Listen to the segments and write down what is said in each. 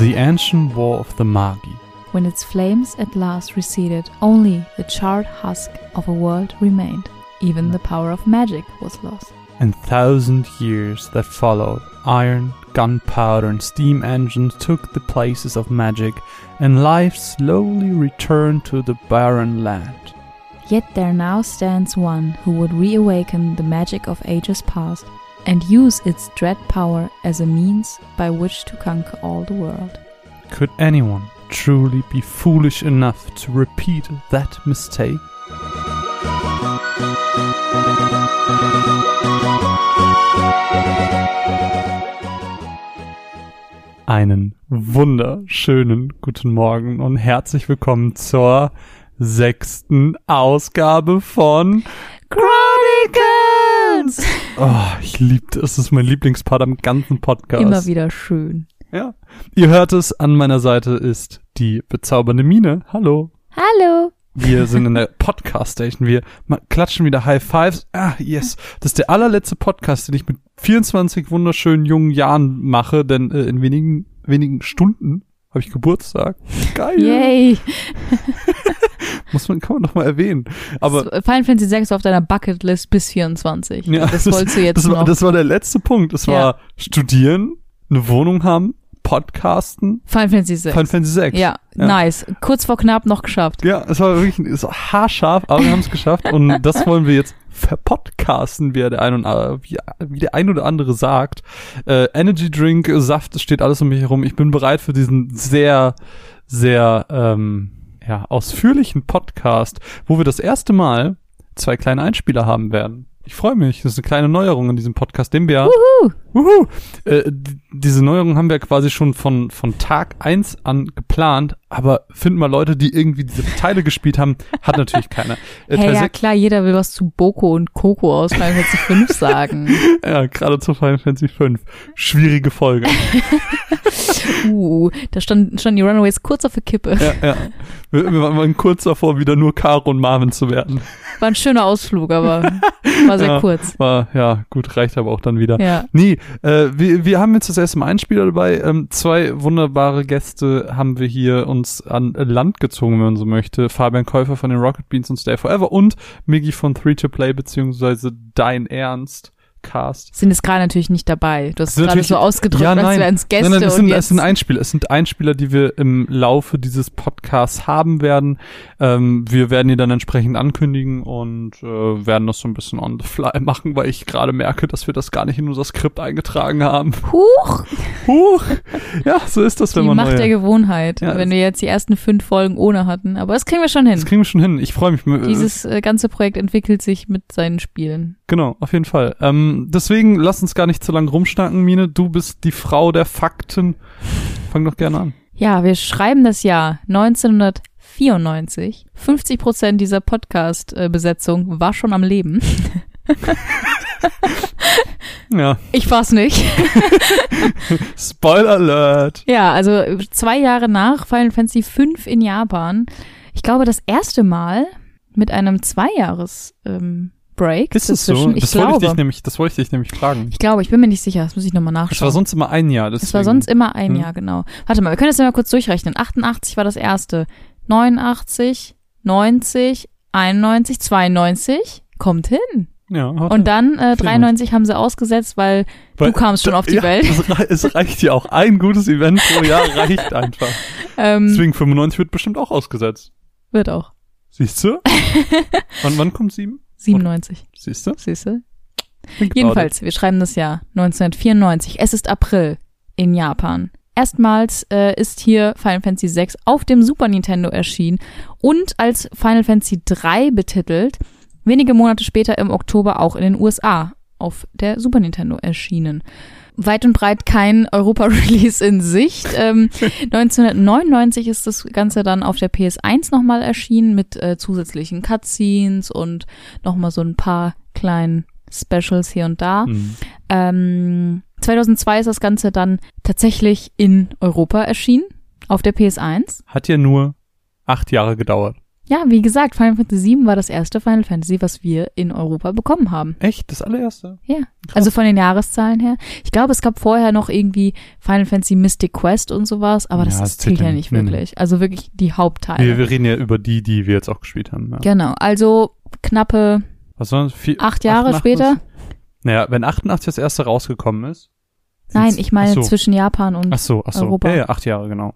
The Ancient War of the Magi. When its flames at last receded, only the charred husk of a world remained. Even the power of magic was lost. And thousand years that followed, iron, gunpowder, and steam engines took the places of magic, and life slowly returned to the barren land. Yet there now stands one who would reawaken the magic of ages past and use its dread power as a means by which to conquer all the world. Could anyone truly be foolish enough to repeat that mistake? Einen wunderschönen guten Morgen und herzlich willkommen zur sechsten Ausgabe von Chronicles! Oh, ich liebte es. Es ist mein Lieblingspart am ganzen Podcast. Immer wieder schön. Ja. Ihr hört es, an meiner Seite ist die bezaubernde Mine. Hallo. Hallo! Wir sind in der Podcast Station. Wir klatschen wieder High Fives. Ah, yes. Das ist der allerletzte Podcast, den ich mit 24 wunderschönen jungen Jahren mache, denn äh, in wenigen, wenigen Stunden habe ich Geburtstag. Geil. Yay! Muss man, kann man doch mal erwähnen. Aber Final Fantasy 6 auf deiner Bucketlist bis 24. Ja, das wolltest du jetzt das noch. War, das war der letzte Punkt. Das Ja. war studieren, eine Wohnung haben, podcasten, Final Fantasy 6. Final Fantasy 6. ja, Ja. nice. Kurz vor knapp noch geschafft. Ja, es war wirklich es war haarscharf, aber wir haben es geschafft und das wollen wir jetzt verpodcasten, wie der ein, und, äh, wie, wie der ein oder andere sagt. Äh, Energy Drink, äh, Saft, es steht alles um mich herum. Ich bin bereit für diesen sehr, sehr ähm, ja, ausführlichen Podcast, wo wir das erste Mal zwei kleine Einspieler haben werden. Ich freue mich. Das ist eine kleine Neuerung in diesem Podcast, den wir Wuhu! Wuhu. Äh, diese Neuerung haben wir quasi schon von, von Tag eins an geplant, aber finden mal Leute, die irgendwie diese Teile gespielt haben, hat natürlich keiner. Äh, Hey, ja klar, jeder will was zu Boko und Coco aus Final Fantasy 5 sagen. ja, gerade zu Final Fantasy 5. Schwierige Folge. Uh, da standen stand die Runaways kurz auf der Kippe. ja, ja. Wir, wir waren kurz davor, wieder nur Caro und Marvin zu werden. War ein schöner Ausflug, aber war sehr Ja. kurz. War, ja, gut, reicht aber auch dann wieder. Ja. Nee, äh, wir, wir haben jetzt das erste Mal einen Spieler dabei. Ähm, zwei wunderbare Gäste haben wir hier uns an Land gezogen, wenn man so möchte. Fabian Käufer von den Rocket Beans und Stay Forever und Miggy von 3 to Play beziehungsweise Dein Ernst Cast. Sind jetzt gerade natürlich nicht dabei. Du hast Sind gerade so ausgedrückt, Ja, als nein. es Gäste Nein, nein, es sind, jetzt es sind Einspieler. Es sind Einspieler, die wir im Laufe dieses Podcasts haben werden. Ähm, wir werden die dann entsprechend ankündigen und äh, werden das so ein bisschen on the fly machen, weil ich gerade merke, dass wir das gar nicht in unser Skript eingetragen haben. Huch, Huch! Ja, so ist das, wenn die man Macht neue. der Gewohnheit, Ja, wenn es- wir jetzt die ersten fünf Folgen ohne hatten. Aber das kriegen wir schon hin. Das kriegen wir schon hin. Ich freue mich. Dieses äh, ganze Projekt entwickelt sich mit seinen Spielen. Genau, auf jeden Fall. Ähm, deswegen lass uns gar nicht zu lange rumschnacken, Mine. Du bist die Frau der Fakten. Fang doch gerne an. Ja, wir schreiben das Jahr 1994. 50 Prozent dieser Podcast-Besetzung war schon am Leben. Ja, Ich war's nicht. Spoiler Alert. Ja, also zwei Jahre nach Final Fantasy V in Japan. Ich glaube, das erste Mal mit einem Zweijahres ähm, Break Ist es so? Ich das wollte ich glaube. dich nämlich, das wollte ich dich nämlich fragen. ich glaube, ich bin mir nicht sicher. Das muss ich nochmal Es war nachschauen. sonst immer ein Jahr. Deswegen. Es war sonst immer ein Hm. Jahr, genau. Warte mal, wir können das ja mal kurz durchrechnen. 88 war das erste. 89, 90, 91, 92. Kommt hin. Ja, Und dann äh, 94. 93 haben sie ausgesetzt, weil, Weil- du kamst schon auf die ja, Welt. Es reicht ja auch. Ein gutes Event pro Jahr reicht einfach. Ähm, Deswegen 95 wird bestimmt auch ausgesetzt. wird auch. Siehst du? wann, wann kommt sieben? 97, Siehst du? siehst du? Jedenfalls, wir schreiben das Jahr 1994. Es ist April in Japan. Erstmals äh, ist hier Final Fantasy VI auf dem Super Nintendo erschienen und als Final Fantasy 3 betitelt. Wenige Monate später im Oktober auch in den USA auf der Super Nintendo erschienen. Weit und breit kein Europa-Release in Sicht. Ähm, 1999 ist das Ganze dann auf der PS1 nochmal erschienen mit äh, zusätzlichen Cutscenes und nochmal so ein paar kleinen Specials hier und da. it. Hm. Ähm, 2002 ist das Ganze dann tatsächlich in Europa erschienen, auf der PS1. Hat ja nur acht Jahre gedauert. Ja, wie gesagt, Final Fantasy VII war das erste Final Fantasy, was wir in Europa bekommen haben. Echt? Das allererste? Ja. Also von den Jahreszahlen her. Ich glaube, es gab vorher noch irgendwie Final Fantasy Mystic Quest und sowas, aber das, Ja, das das zählt ja nicht wirklich. Also wirklich die Hauptteile. Wir, wir reden ja über die, die wir jetzt auch gespielt haben. Ja. Genau. Also knappe Was war das? Vier, acht Jahre 88? später. Naja, wenn 88 das erste rausgekommen ist. Nein, ich meine so. zwischen Japan und Ach so, ach so. Europa. Ja, ja, acht Jahre, genau.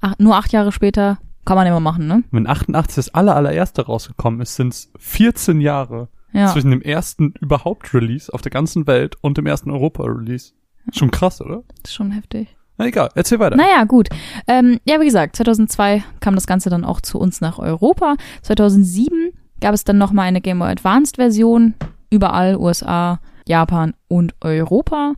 ach, nur acht Jahre später kann man immer machen, ne? Wenn 88 das aller, allererste rausgekommen ist, sind es 14 Jahre Ja. zwischen dem ersten überhaupt Release auf der ganzen Welt und dem ersten Europa-Release. Schon krass, oder? Schon heftig. Na egal, erzähl weiter. Naja, gut. Ähm, ja, wie gesagt, 2002 kam das Ganze dann auch zu uns nach Europa. 2007 gab es dann nochmal eine Game Boy Advanced Version. Überall USA, Japan und Europa.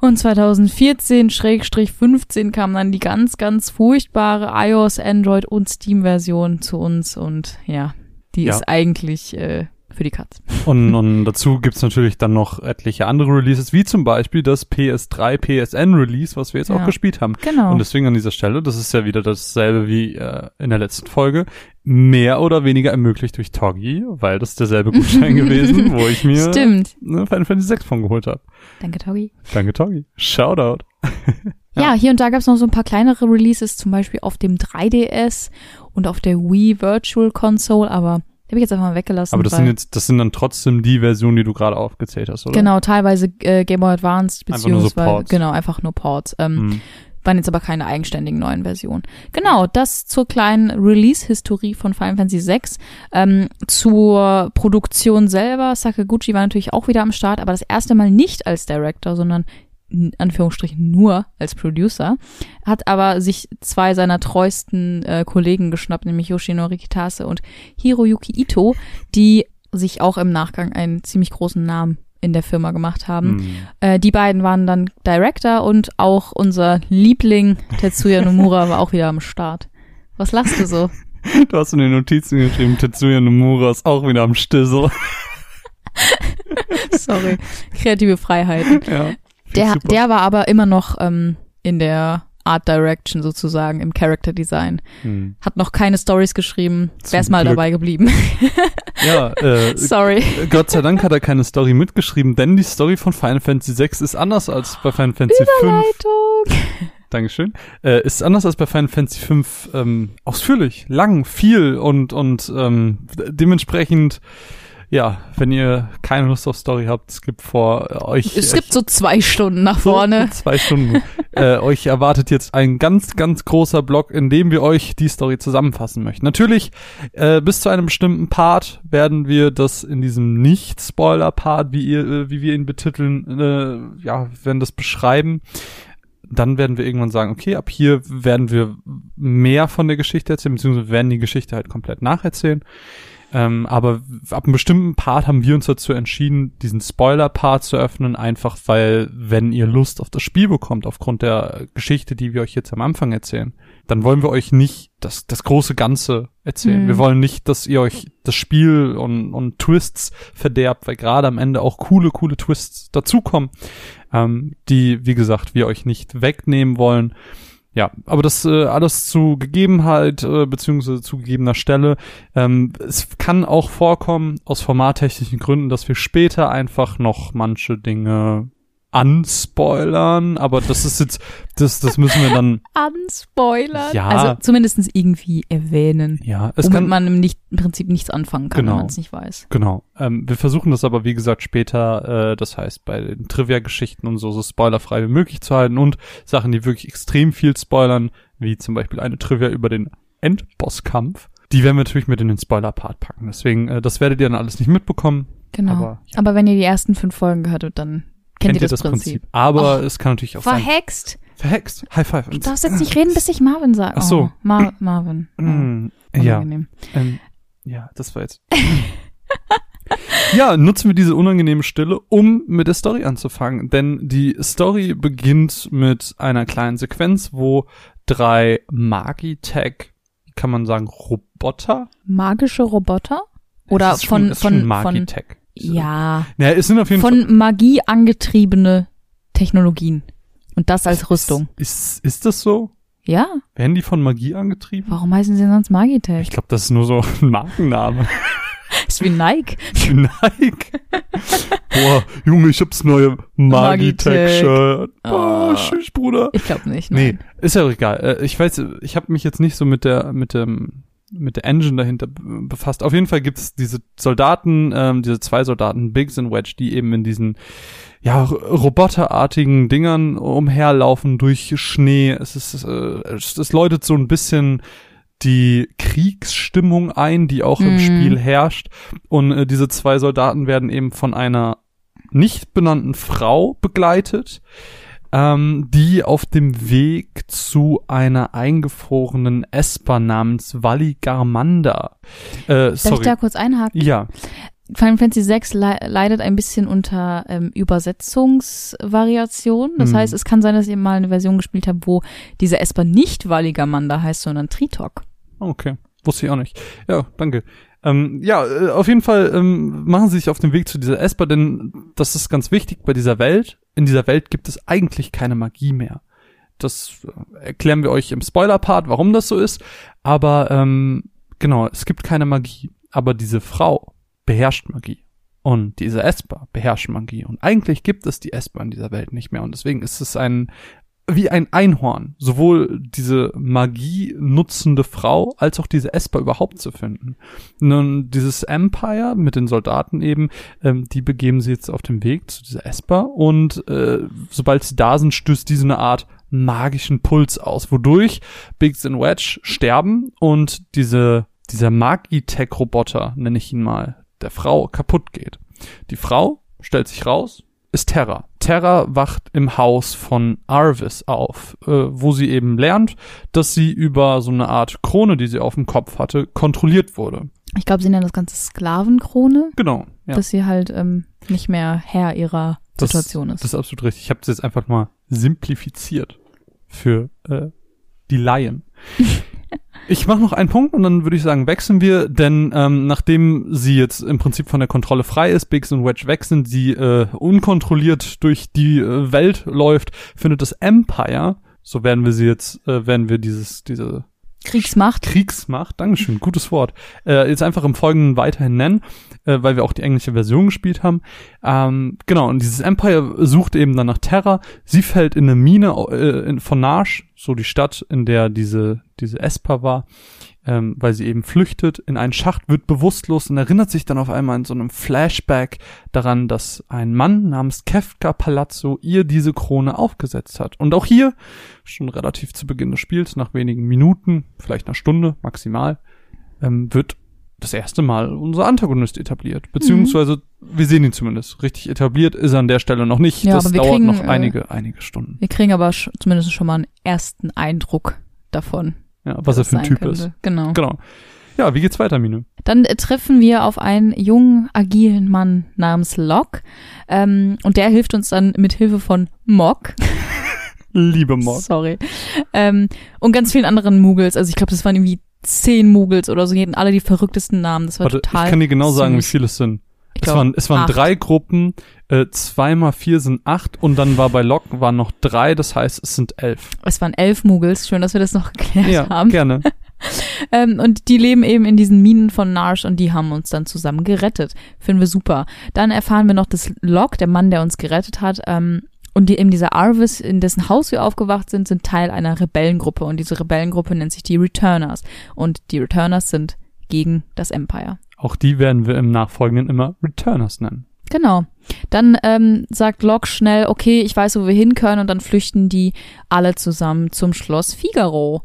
Und 2014-15 kam dann die ganz, ganz furchtbare iOS, Android und Steam-Version zu uns. Und ja, die Ja. ist eigentlich äh, für die Katz. Und, und dazu gibt's natürlich dann noch etliche andere Releases, wie zum Beispiel das PS3 PSN Release, was wir jetzt Ja. auch gespielt haben. Genau. Und deswegen an dieser Stelle, das ist ja wieder dasselbe wie äh, in der letzten Folge, mehr oder weniger ermöglicht durch Toggy, weil das derselbe Gutschein gewesen, wo ich mir Stimmt. ne, Final Fantasy 6 von geholt habe. Danke, Togi. Danke, Toggy. Shoutout. Ja, hier und da gab es noch so ein paar kleinere Releases, zum Beispiel auf dem 3DS und auf der Wii Virtual Console, aber habe ich jetzt einfach mal weggelassen. Aber das sind jetzt, das sind dann trotzdem die Versionen, die du gerade aufgezählt hast, oder? Genau, teilweise äh, Game Boy Advanced, Einfach nur so beziehungsweise, genau, einfach nur Ports. Ähm, Hm. waren jetzt aber keine eigenständigen neuen Versionen. Genau, das zur kleinen Release-Historie von Final Fantasy VI. Ähm, zur Produktion selber, Sakaguchi war natürlich auch wieder am Start, aber das erste Mal nicht als Director, sondern in Anführungsstrichen nur als Producer, hat aber sich zwei seiner treuesten äh, Kollegen geschnappt, nämlich Yoshinori Kitase und Hiroyuki Ito, die sich auch im Nachgang einen ziemlich großen Namen in der Firma gemacht haben. Hm. Äh, die beiden waren dann Director und auch unser Liebling Tetsuya Nomura war auch wieder am Start. Was lachst du so? Du hast in den Notizen geschrieben, Tetsuya Nomura ist auch wieder am Stissel. Sorry. Kreative Freiheiten. ja. Der, super. der war aber immer noch ähm, in der Art Direction sozusagen, im Character Design. Hm. Hat noch keine Stories geschrieben. Zum Wär's mal Glück. dabei geblieben. Ja, äh, Sorry. Gott sei Dank hat er keine Story mitgeschrieben, denn die Story von Final Fantasy VI ist anders als bei Final Fantasy V. Dankeschön. Äh, ist anders als bei Final Fantasy V ähm, ausführlich, lang, viel und und ähm, dementsprechend ja, wenn ihr keine Lust auf Story habt, es gibt vor äh, euch Es gibt so zwei Stunden nach so vorne. zwei Stunden. äh, euch erwartet jetzt ein ganz, ganz großer Block, in dem wir euch die Story zusammenfassen möchten. Natürlich, äh, bis zu einem bestimmten Part werden wir das in diesem Nicht-Spoiler-Part, wie ihr, äh, wie wir ihn betiteln, äh, ja, werden das beschreiben. Dann werden wir irgendwann sagen, okay, ab hier werden wir mehr von der Geschichte erzählen, beziehungsweise werden die Geschichte halt komplett nacherzählen. Ähm, aber ab einem bestimmten Part haben wir uns dazu entschieden, diesen Spoiler-Part zu öffnen, einfach weil, wenn ihr Lust auf das Spiel bekommt, aufgrund der Geschichte, die wir euch jetzt am Anfang erzählen, dann wollen wir euch nicht das, das große Ganze erzählen. Mhm. Wir wollen nicht, dass ihr euch das Spiel und, und Twists verderbt, weil gerade am Ende auch coole, coole Twists dazukommen, ähm, die, wie gesagt, wir euch nicht wegnehmen wollen. Ja, aber das äh, alles zu Gegebenheit äh, beziehungsweise zu gegebener Stelle. Ähm, es kann auch vorkommen aus formattechnischen Gründen, dass wir später einfach noch manche Dinge anspoilern, aber das ist jetzt, das, das müssen wir dann, Unspoilern. Ja. Also zumindest irgendwie erwähnen. ja, es womit kann, man im, nicht, im Prinzip nichts anfangen kann, Genau. wenn man es nicht weiß. Genau. Ähm, wir versuchen das aber, wie gesagt, später, äh, das heißt, bei den Trivia-Geschichten und so, so spoilerfrei wie möglich zu halten und Sachen, die wirklich extrem viel spoilern, wie zum Beispiel eine Trivia über den Endbosskampf, die werden wir natürlich mit in den Spoiler-Part packen. Deswegen, äh, das werdet ihr dann alles nicht mitbekommen. Genau. Aber, Aber, ja. wenn ihr die ersten fünf Folgen gehört habt, dann kennt, ihr das, Prinzip. Aber Oh. es kann natürlich auch sein. Verhext. Verhext. High five. Du darfst jetzt nicht reden, bis ich Marvin sage. Ach so. Oh, Mar Marvin. Oh, Mm, ja, unangenehm. ähm, ja, das war jetzt. ja, nutzen wir diese unangenehme Stille, um mit der Story anzufangen. Denn die Story beginnt mit einer kleinen Sequenz, wo drei Magitech, kann man sagen, Roboter? Magische Roboter? Oder von, schon, von, von, Magitech. Ja, Ja, es sind auf jeden Fall. von Magie angetriebene Technologien. Und das als Rüstung. Ist, ist das so? Ja, Werden die von Magie angetrieben? warum heißen sie sonst Magitech? Ich glaube, das ist nur so ein Markenname. Ist wie Nike. Nike. Boah, Junge, ich hab's neue Magitech-Shirt. Boah, Oh. tschüss, Bruder. Ich glaube nicht. Nee, Nein. ist ja auch egal. Äh, Ich weiß, ich habe mich jetzt nicht so mit der, mit dem, mit der Engine dahinter befasst. Auf jeden Fall gibt's diese Soldaten, ähm, diese zwei Soldaten, Biggs und Wedge, die eben in diesen ja, roboterartigen Dingern umherlaufen durch Schnee. Es ist, äh, es, es läutet so ein bisschen die Kriegsstimmung ein, die auch im Mhm. Spiel herrscht. Und äh, diese zwei Soldaten werden eben von einer nicht benannten Frau begleitet, ähm, die auf dem Weg zu einer eingefrorenen Esper namens Valigarmanda. Äh, Darf ich da kurz einhaken? Ja, Final Fantasy VI le leidet ein bisschen unter ähm, Übersetzungsvariation. Das Mhm. heißt, es kann sein, dass ihr mal eine Version gespielt habt, wo diese Esper nicht Valigamanda heißt, sondern Tritok. okay. Wusste ich auch nicht. Ja, danke. Ähm, ja, äh, auf jeden Fall ähm, machen sie sich auf den Weg zu dieser Esper, denn das ist ganz wichtig bei dieser Welt. In dieser Welt gibt es eigentlich keine Magie mehr. Das äh, erklären wir euch im Spoiler-Part, warum das so ist. Aber ähm, genau, es gibt keine Magie. Aber diese Frau beherrscht Magie. Und diese Esper beherrscht Magie. Und eigentlich gibt es die Esper in dieser Welt nicht mehr. Und deswegen ist es ein wie ein Einhorn, sowohl diese Magie nutzende Frau als auch diese Esper überhaupt zu finden. Nun, dieses Empire mit den Soldaten eben, ähm, die begeben sie jetzt auf den Weg zu dieser Esper und äh, sobald sie da sind, stößt diese eine Art magischen Puls aus, wodurch Biggs und Wedge sterben und diese, dieser Magitech-Roboter, nenne ich ihn mal, der Frau kaputt geht. Die Frau stellt sich raus, ist Terra. Terra wacht im Haus von Arvis auf, äh, wo sie eben lernt, dass sie über so eine Art Krone, die sie auf dem Kopf hatte, kontrolliert wurde. Ich glaube, sie nennen das Ganze Sklavenkrone, Genau. Ja, dass sie halt ähm, nicht mehr Herr ihrer das, Situation ist. Das ist absolut richtig. Ich habe es jetzt einfach mal simplifiziert für äh, die Laien. Ich mache noch einen Punkt und dann würde ich sagen, wechseln wir, denn ähm, nachdem sie jetzt im Prinzip von der Kontrolle frei ist, Biggs und Wedge sind, sie äh, unkontrolliert durch die äh, Welt läuft, findet das Empire, so werden wir sie jetzt, äh, werden wir dieses, diese Kriegsmacht. Kriegsmacht, Dankeschön, gutes Wort, äh, jetzt einfach im Folgenden weiterhin nennen, äh, weil wir auch die englische Version gespielt haben. Ähm, genau, und dieses Empire sucht eben dann nach Terra. Sie fällt in eine Mine äh, in, von Narsh, so die Stadt, in der diese, diese Esper war, ähm, weil sie eben flüchtet in einen Schacht, wird bewusstlos und erinnert sich dann auf einmal in so einem Flashback daran, dass ein Mann namens Kefka Palazzo ihr diese Krone aufgesetzt hat. Und auch hier, schon relativ zu Beginn des Spiels, nach wenigen Minuten, vielleicht einer Stunde maximal, ähm, wird das erste Mal unser Antagonist etabliert. Beziehungsweise, wir sehen ihn zumindest. Richtig etabliert ist er an der Stelle noch nicht. Ja, das dauert kriegen, noch äh, einige, einige Stunden. Wir kriegen aber zumindest schon mal einen ersten Eindruck davon. Ja, was er für ein Typ könnte. ist. Genau. Genau. Ja, wie geht's weiter, Mine? Dann äh, treffen wir auf einen jungen, agilen Mann namens Locke. Ähm, und der hilft uns dann mit Hilfe von Mock. Liebe Mord. Sorry. Ähm, und ganz vielen anderen Muggels. Also ich glaube, das waren irgendwie zehn Muggels oder so. Die hatten alle die verrücktesten Namen. Das war Warte, total. ich kann dir genau sagen, wie süß. viele es sind. Es waren, es waren acht. drei Gruppen, äh, zwei mal vier sind acht und dann war bei Lok waren noch drei, das heißt, es sind elf. Es waren elf Muggels. Schön, dass wir das noch geklärt Ja, haben. gerne. Ähm, und die leben eben in diesen Minen von Narsh und die haben uns dann zusammen gerettet. Finden wir super. Dann erfahren wir noch, dass Locke, der Mann, der uns gerettet hat, ähm, und die, eben dieser Arvis, in dessen Haus wir aufgewacht sind, sind Teil einer Rebellengruppe. Und diese Rebellengruppe nennt sich die Returners. Und die Returners sind gegen das Empire. Auch die werden wir im Nachfolgenden immer Returners nennen. Genau. Dann ähm, sagt Locke schnell, okay, ich weiß, wo wir hin können. Und dann flüchten die alle zusammen zum Schloss Figaro.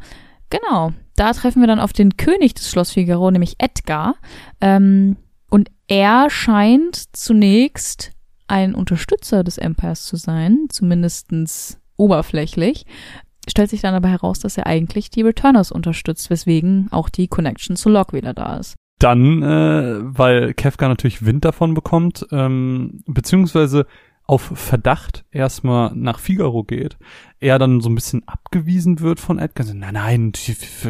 Genau. Da treffen wir dann auf den König des Schloss Figaro, nämlich Edgar. Ähm, und er scheint zunächst ein Unterstützer des Empires zu sein, zumindestens oberflächlich. Stellt sich dann aber heraus, dass er eigentlich die Returners unterstützt, weswegen auch die Connection zu Locke wieder da ist. Dann, äh, weil Kefka natürlich Wind davon bekommt, ähm, beziehungsweise auf Verdacht erstmal nach Figaro geht, er dann so ein bisschen abgewiesen wird von Edgar. Nein, nein,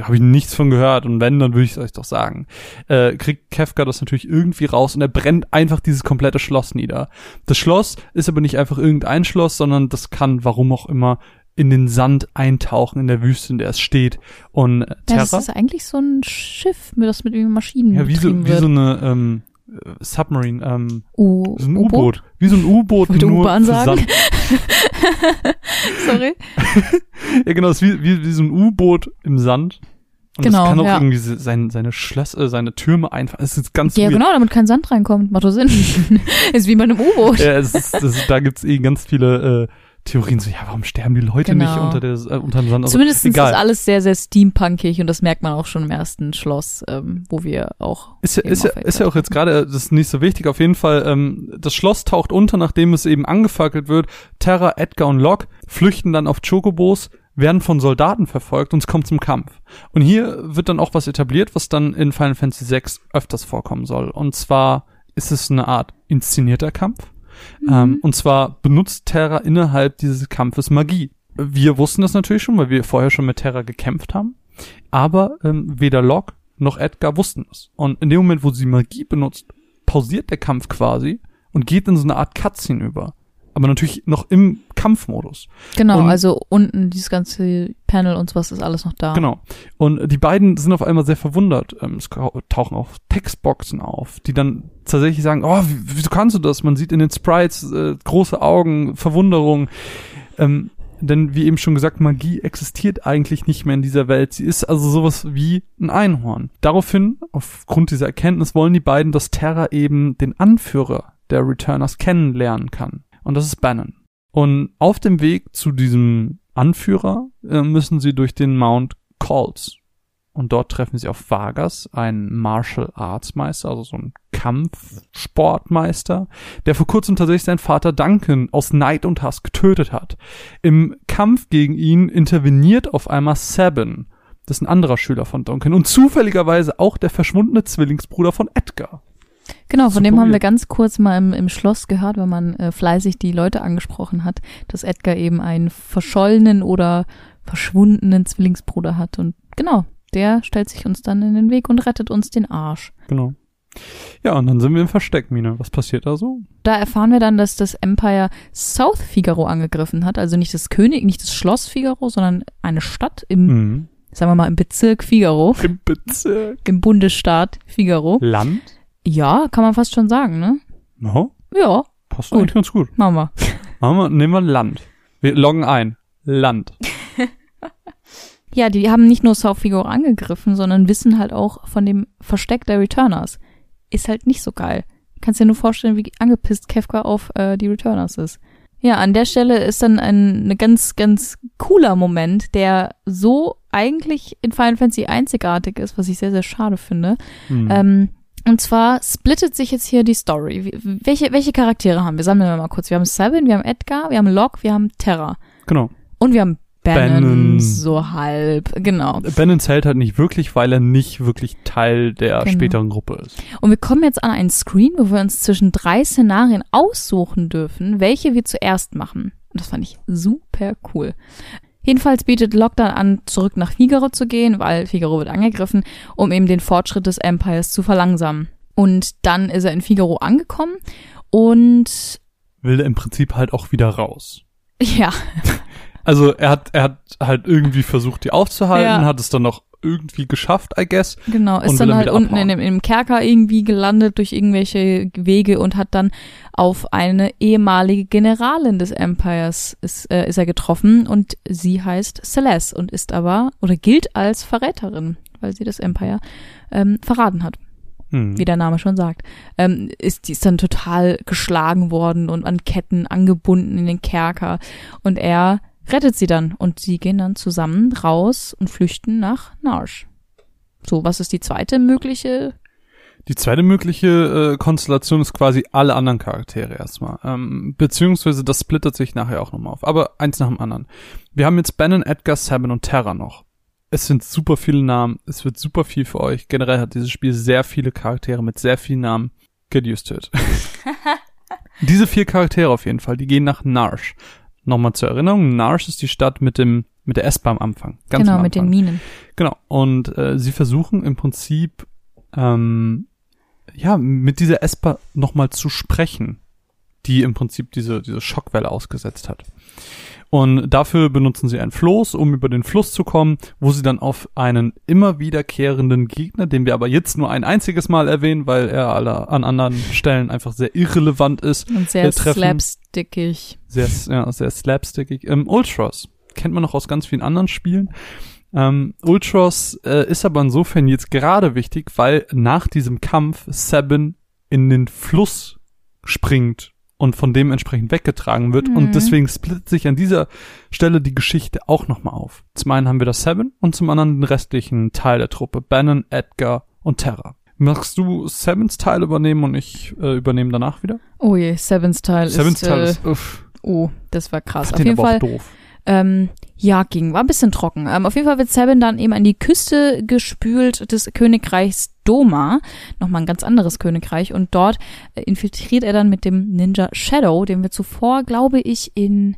habe ich nichts von gehört und wenn, dann würde ich es euch doch sagen. Äh, kriegt Kefka das natürlich irgendwie raus und er brennt einfach dieses komplette Schloss nieder. Das Schloss ist aber nicht einfach irgendein Schloss, sondern das kann, warum auch immer, in den Sand eintauchen in der Wüste, in der es steht. Und äh, Ja, Terra, das ist eigentlich so ein Schiff, das mit irgendwie Maschinen ja, wie so, wie so wird. eine ähm, äh, Submarine, ähm, U so ein U-Boot. Wie so ein U-Boot, nur U-Bahn sagen? Sorry. Ja, genau, es ist wie, wie, wie so ein U-Boot im Sand. Und Genau, das kann auch ja. irgendwie se- sein, seine Schlösser, seine Türme einfahren. Es ist ganz Ja, weird. genau, damit kein Sand reinkommt. Macht doch Sinn. ist wie bei einem U-Boot. Ja, es ist, es ist, da gibt's eh ganz viele äh, Theorien, so, ja, warum sterben die Leute Genau. nicht unter, der, äh, unter dem Sand? Also, Zumindest ist alles sehr, sehr steampunkig und das merkt man auch schon im ersten Schloss, ähm, wo wir auch. Ist ja, ist ja, ist ja auch jetzt gerade, äh, das ist nicht so wichtig, auf jeden Fall, ähm, das Schloss taucht unter, nachdem es eben angefackelt wird. Terra, Edgar und Locke flüchten dann auf Chocobos, werden von Soldaten verfolgt und es kommt zum Kampf. Und hier wird dann auch was etabliert, was dann in Final Fantasy VI öfters vorkommen soll. Und zwar ist es eine Art inszenierter Kampf. Ähm, und zwar benutzt Terra innerhalb dieses Kampfes Magie. Wir wussten das natürlich schon, weil wir vorher schon mit Terra gekämpft haben. Aber ähm, weder Locke noch Edgar wussten es. Und in dem Moment, wo sie Magie benutzt, pausiert der Kampf quasi und geht in so eine Art Cutscene über. Aber natürlich noch im Kampfmodus. Genau, Und- also unten dieses ganze Panel und sowas ist alles noch da. Genau. Und die beiden sind auf einmal sehr verwundert. Ähm, es tauchen auch Textboxen auf, die dann tatsächlich sagen, oh, wie, wieso kannst du das? Man sieht in den Sprites äh, große Augen, Verwunderung. Ähm, denn wie eben schon gesagt, Magie existiert eigentlich nicht mehr in dieser Welt. Sie ist also sowas wie ein Einhorn. Daraufhin, aufgrund dieser Erkenntnis, wollen die beiden, dass Terra eben den Anführer der Returners kennenlernen kann. Und das ist Bannon. Und auf dem Weg zu diesem Anführer äh, müssen sie durch den Mount Calls. Und dort treffen sie auf Vargas, einen Martial Arts Meister, also so ein Kampfsportmeister, der vor kurzem tatsächlich seinen Vater Duncan aus Neid und Hass getötet hat. Im Kampf gegen ihn interveniert auf einmal Sabin, das ist ein anderer Schüler von Duncan und zufälligerweise auch der verschwundene Zwillingsbruder von Edgar. Genau, von dem haben wir ganz kurz mal im, im Schloss gehört, weil man äh, fleißig die Leute angesprochen hat, dass Edgar eben einen verschollenen oder verschwundenen Zwillingsbruder hat. Und genau, der stellt sich uns dann in den Weg und rettet uns den Arsch. Genau. Ja, und dann sind wir im Versteck, Mine. Was passiert da so? Da erfahren wir dann, dass das Empire South Figaro angegriffen hat, also nicht das König, nicht das Schloss Figaro, sondern eine Stadt im, Mhm. sagen wir mal, im Bezirk Figaro, Im Bezirk. im Bundesstaat Figaro. Land? Ja, kann man fast schon sagen, ne? No? Ja, Passt Gut. eigentlich ganz gut. machen wir. Machen wir, nehmen wir Land. Wir loggen ein. Land. Ja, die haben nicht nur South Figaro angegriffen, sondern wissen halt auch von dem Versteck der Returners. Ist halt nicht so geil. Kannst dir nur vorstellen, wie angepisst Kefka auf äh, die Returners ist. Ja, an der Stelle ist dann ein ne ganz, ganz cooler Moment, der so eigentlich in Final Fantasy einzigartig ist, was ich sehr, sehr schade finde. Hm. Ähm, und zwar splittet sich jetzt hier die Story. Wie- Welche, welche Charaktere haben wir? Sammeln wir mal kurz. Wir haben Sabin, wir haben Edgar, wir haben Locke, wir haben Terra. genau. Und wir haben Bannon, Bannon. so halb. Genau. Bannon zählt halt nicht wirklich, weil er nicht wirklich Teil der Genau. späteren Gruppe ist. Und wir kommen jetzt an einen Screen, wo wir uns zwischen drei Szenarien aussuchen dürfen, welche wir zuerst machen. Und das fand ich super cool. Jedenfalls bietet Locke dann an, zurück nach Figaro zu gehen, weil Figaro wird angegriffen, um eben den Fortschritt des Empires zu verlangsamen. Und dann ist er in Figaro angekommen und Will er im Prinzip halt auch wieder raus. ja, Also er hat, er hat halt irgendwie versucht, die aufzuhalten, Ja. hat es dann noch irgendwie geschafft, I guess. Genau, ist dann halt unten in dem, im Kerker irgendwie gelandet durch irgendwelche Wege und hat dann auf eine ehemalige Generalin des Empires ist, äh, ist er getroffen und sie heißt Celeste und ist aber oder gilt als Verräterin, weil sie das Empire ähm, verraten hat, Hm. wie der Name schon sagt. Ähm, ist, die ist dann total geschlagen worden und an Ketten angebunden in den Kerker und er rettet sie dann und sie gehen dann zusammen raus und flüchten nach Narsh. So, was ist die zweite mögliche? Die zweite mögliche äh, Konstellation ist quasi alle anderen Charaktere erstmal. Ähm, beziehungsweise das splittert sich nachher auch nochmal auf. Aber eins nach dem anderen. Wir haben jetzt Bannon, Edgar, Sabin und Terra noch. Es sind super viele Namen. Es wird super viel für euch. Generell hat dieses Spiel sehr viele Charaktere mit sehr vielen Namen. Get used to it. Diese vier Charaktere auf jeden Fall, die gehen nach Narsh. Nochmal zur Erinnerung, Narsh ist die Stadt mit dem mit der S-Bahn am Anfang. Ganz genau, am mit den Anfang. Minen. Genau. Und äh, sie versuchen im Prinzip ähm, ja mit dieser Esper nochmal zu sprechen. die im Prinzip diese, diese Schockwelle ausgesetzt hat. Und dafür benutzen sie ein Floß, um über den Fluss zu kommen, wo sie dann auf einen immer wiederkehrenden Gegner, den wir aber jetzt nur ein einziges Mal erwähnen, weil er alle an anderen Stellen einfach sehr irrelevant ist. Und sehr äh, slapstickig. Sehr, ja, sehr slapstickig. Ähm, Ultros kennt man noch aus ganz vielen anderen Spielen. Ähm, Ultros äh, ist aber insofern jetzt gerade wichtig, weil nach diesem Kampf Sabin in den Fluss springt und von dem entsprechend weggetragen wird. Mhm. Und deswegen splittet sich an dieser Stelle die Geschichte auch nochmal auf. Zum einen haben wir das Seven und zum anderen den restlichen Teil der Truppe. Bannon, Edgar und Terra. Magst du Sevens Teil übernehmen und ich äh, übernehme danach wieder? Oh je, Sevens Teil Sevens ist, Teil äh, ist, uff, oh, das war krass. Auf den jeden aber Fall, auch doof. Ähm, ja, ging, war ein bisschen trocken. Ähm, auf jeden Fall wird Sabin dann eben an die Küste gespült des Königreichs Doma, nochmal ein ganz anderes Königreich, und dort äh, infiltriert er dann mit dem Ninja Shadow, den wir zuvor, glaube ich, in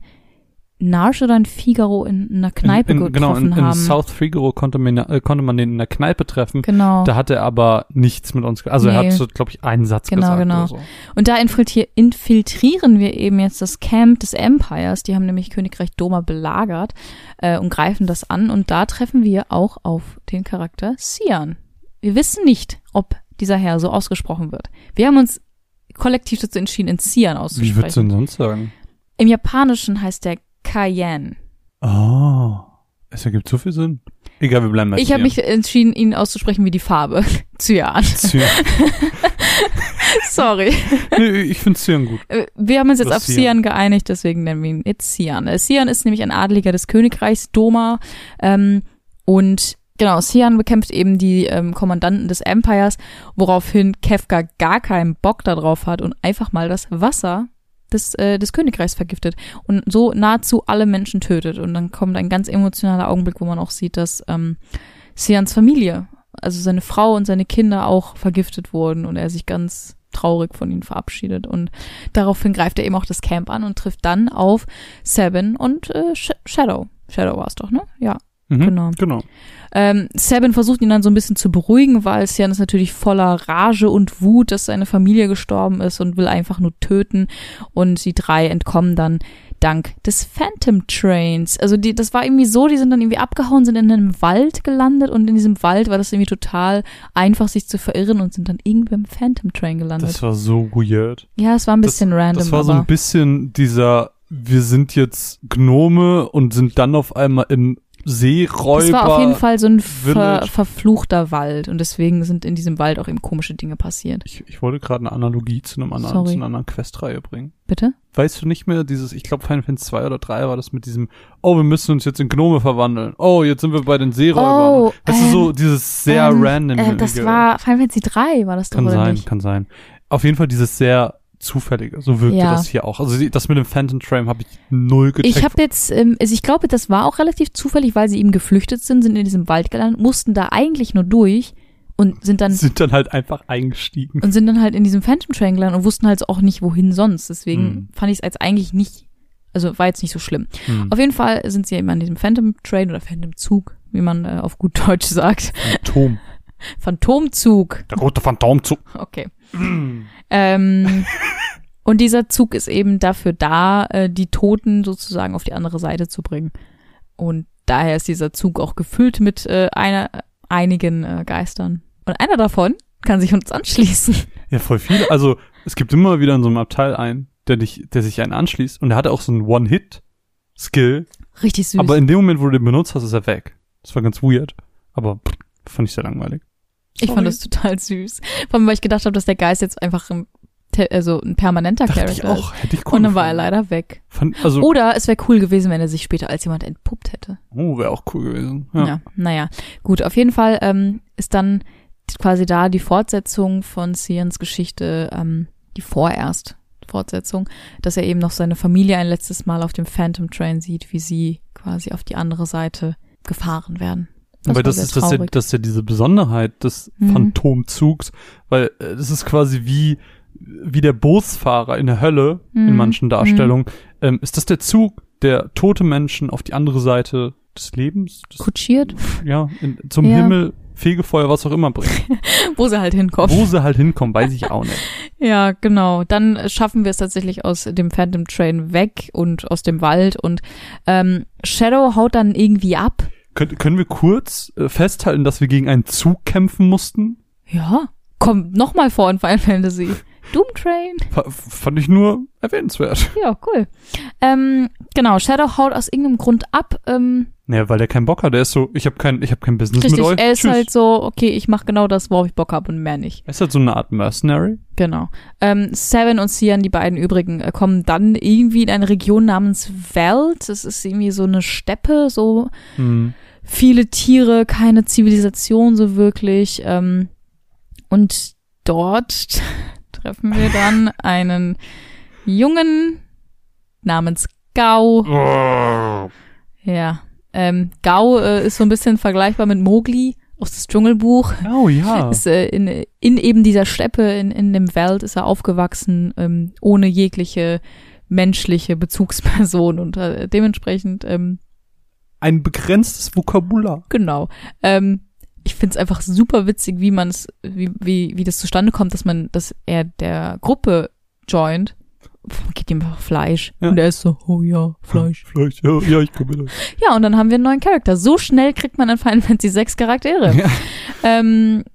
Narsch oder in Figaro in einer Kneipe in, in, genau, getroffen in, in haben. South Figaro konnte man, äh, konnte man den in der Kneipe treffen. genau. Da hat er aber nichts mit uns, also er Nee. hat so, glaube ich, einen Satz Genau, gesagt genau. oder so. Und da infiltri- infiltrieren wir eben jetzt das Camp des Empires. Die haben nämlich Königreich Doma belagert äh, und greifen das an. Und da treffen wir auch auf den Charakter Sian. Wir wissen nicht, ob dieser Herr so ausgesprochen wird. Wir haben uns kollektiv dazu entschieden, in Sian Wie würdest du auszusprechen. denn sonst sagen? Im Japanischen heißt der Cayenne. Oh, es ergibt so viel Sinn. Egal, wir bleiben bei Ich habe mich entschieden, ihn auszusprechen wie die Farbe. Cyan. Cyan. Sorry. nee, ich finde Cyan gut. Äh, Wir haben uns jetzt Das auf. Sian geeinigt, deswegen nennen wir ihn jetzt Sian. Äh, Sian ist nämlich ein Adeliger des Königreichs Doma ähm, und genau, Sian bekämpft eben die ähm, Kommandanten des Empires, woraufhin Kefka gar keinen Bock darauf hat und einfach mal das Wasser des, äh, des Königreichs vergiftet und so nahezu alle Menschen tötet. Und dann kommt ein ganz emotionaler Augenblick, wo man auch sieht, dass ähm, Sians Familie, also seine Frau und seine Kinder auch vergiftet wurden und er sich ganz traurig von ihnen verabschiedet. Und daraufhin greift er eben auch das Camp an und trifft dann auf Sabin und äh, Sh Shadow. Shadow war es doch, ne? Ja. Mhm, Genau. Genau. Ähm, Sabin versucht ihn dann so ein bisschen zu beruhigen, weil Sian ist natürlich voller Rage und Wut, dass seine Familie gestorben ist und will einfach nur töten. Und die drei entkommen dann dank des Phantom Trains. Also die, das war irgendwie so, die sind dann irgendwie abgehauen, sind in einem Wald gelandet und in diesem Wald war das irgendwie total einfach, sich zu verirren und sind dann irgendwie beim Phantom Train gelandet. Das war so weird. ja, es war ein bisschen random, Das war so ein bisschen dieser, wir sind jetzt Gnome und sind dann auf einmal im Seeräuber. es war auf jeden Fall so ein ver verfluchter Wald und deswegen sind in diesem Wald auch eben komische Dinge passiert. Ich, ich wollte gerade eine Analogie zu einem anderen, zu einer anderen Questreihe bringen. Bitte? Weißt du nicht mehr, dieses, ich glaube Final Fantasy 2 oder 3 war das mit diesem, oh, wir müssen uns jetzt in Gnome verwandeln. Oh, jetzt sind wir bei den Seeräubern. Oh, weißt du, so ähm, dieses sehr ähm, random. Äh, das war Final Fantasy 3, war das doch Kann sein, nicht? kann sein. Auf jeden Fall dieses sehr zufällige. So wirkte Ja. das hier auch. Also das mit dem Phantom Train habe ich null gecheckt. Ich habe jetzt, ähm, also ich glaube, das war auch relativ zufällig, weil sie eben geflüchtet sind, sind in diesem Wald gelandet, mussten da eigentlich nur durch und sind dann sind dann halt einfach eingestiegen. und sind dann halt in diesem Phantom Train gelandet und wussten halt auch nicht, wohin sonst. Deswegen Hm. fand ich es als eigentlich nicht, also war jetzt nicht so schlimm. Hm. Auf jeden Fall sind sie eben an diesem Phantom Train oder Phantom Zug, wie man äh, auf gut Deutsch sagt. Phantom. Phantomzug. Der rote Phantomzug. Okay. ähm, und dieser Zug ist eben dafür da, äh, die Toten sozusagen auf die andere Seite zu bringen. Und daher ist dieser Zug auch gefüllt mit äh, einer, einigen äh, Geistern. Und einer davon kann sich uns anschließen. Ja, voll viele. Also es gibt immer wieder in so einem Abteil einen, der dich, der sich einen anschließt und der hatte auch so einen One-Hit-Skill. Richtig süß. Aber in dem Moment, wo du den benutzt hast, ist er weg. Das war ganz weird. Aber pff, fand ich sehr langweilig. Ich fand das total süß. Vor allem, weil ich gedacht habe, dass der Geist jetzt einfach ein, also ein permanenter Dachte Charakter ich auch. Hätte ich cool Und dann war er leider weg. Fand, also, Oder es wäre cool gewesen, wenn er sich später als jemand entpuppt hätte. oh, wäre auch cool gewesen. Ja. Ja. naja. Gut, auf jeden Fall ähm, ist dann quasi da die Fortsetzung von Sians Geschichte, ähm, die vorerst Fortsetzung, dass er eben noch seine Familie ein letztes Mal auf dem Phantom Train sieht, wie sie quasi auf die andere Seite gefahren werden. Aber war das ist, das, ja, das ist ja diese Besonderheit des Mhm. Phantomzugs, weil äh, das ist quasi wie, wie der Bootsfahrer in der Hölle in Mhm. manchen Darstellungen. Ähm, ist das der Zug, der tote Menschen auf die andere Seite des Lebens, des, Kutschiert, ja, in, zum Ja. Himmel, Fegefeuer, was auch immer bringt. wo sie halt hinkommen. Wo sie halt hinkommen, weiß ich auch nicht. Ja, genau. Dann schaffen wir es tatsächlich aus dem Phantom Train weg und aus dem Wald und ähm, Shadow haut dann irgendwie ab. Kön können wir kurz äh, festhalten, dass wir gegen einen Zug kämpfen mussten? Ja, kommt nochmal vor in Final Fantasy. Doom Train. Fand ich nur erwähnenswert. Ja, cool. Ähm, genau, Shadow haut aus irgendeinem Grund ab. Ähm, Naja, weil der keinen Bock hat. Der ist so, ich habe kein, ich hab kein Business richtig, mit euch. er ist Tschüss. halt so, okay, ich mache genau das, worauf ich Bock habe und mehr nicht. er ist halt so eine Art Mercenary. Genau. Ähm, Seven und Cian, die beiden übrigen, äh, kommen dann irgendwie in eine Region namens Veld. Das ist irgendwie so eine Steppe, so Hm. viele Tiere, keine Zivilisation so wirklich. Ähm, und dort treffen wir dann einen Jungen namens Gao. Ja. Ähm, Gao äh, ist so ein bisschen vergleichbar mit Mowgli aus das Dschungelbuch. Oh ja. Ist, äh, in, in eben dieser Steppe, in, in dem Wald ist er aufgewachsen, ähm, ohne jegliche menschliche Bezugsperson und äh, dementsprechend, ähm, Ein begrenztes Vokabular. genau. Ähm, ich find's einfach super witzig, wie man es, wie, wie, wie das zustande kommt, dass man, dass er der Gruppe joint. Gibt ihm einfach Fleisch. Ja. Und er ist so, oh ja, Fleisch. Fleisch, ja, ja ich komme mit. Ja, und dann haben wir einen neuen Charakter. So schnell kriegt man in Final Fantasy 6 Charaktere. Ja. Ähm,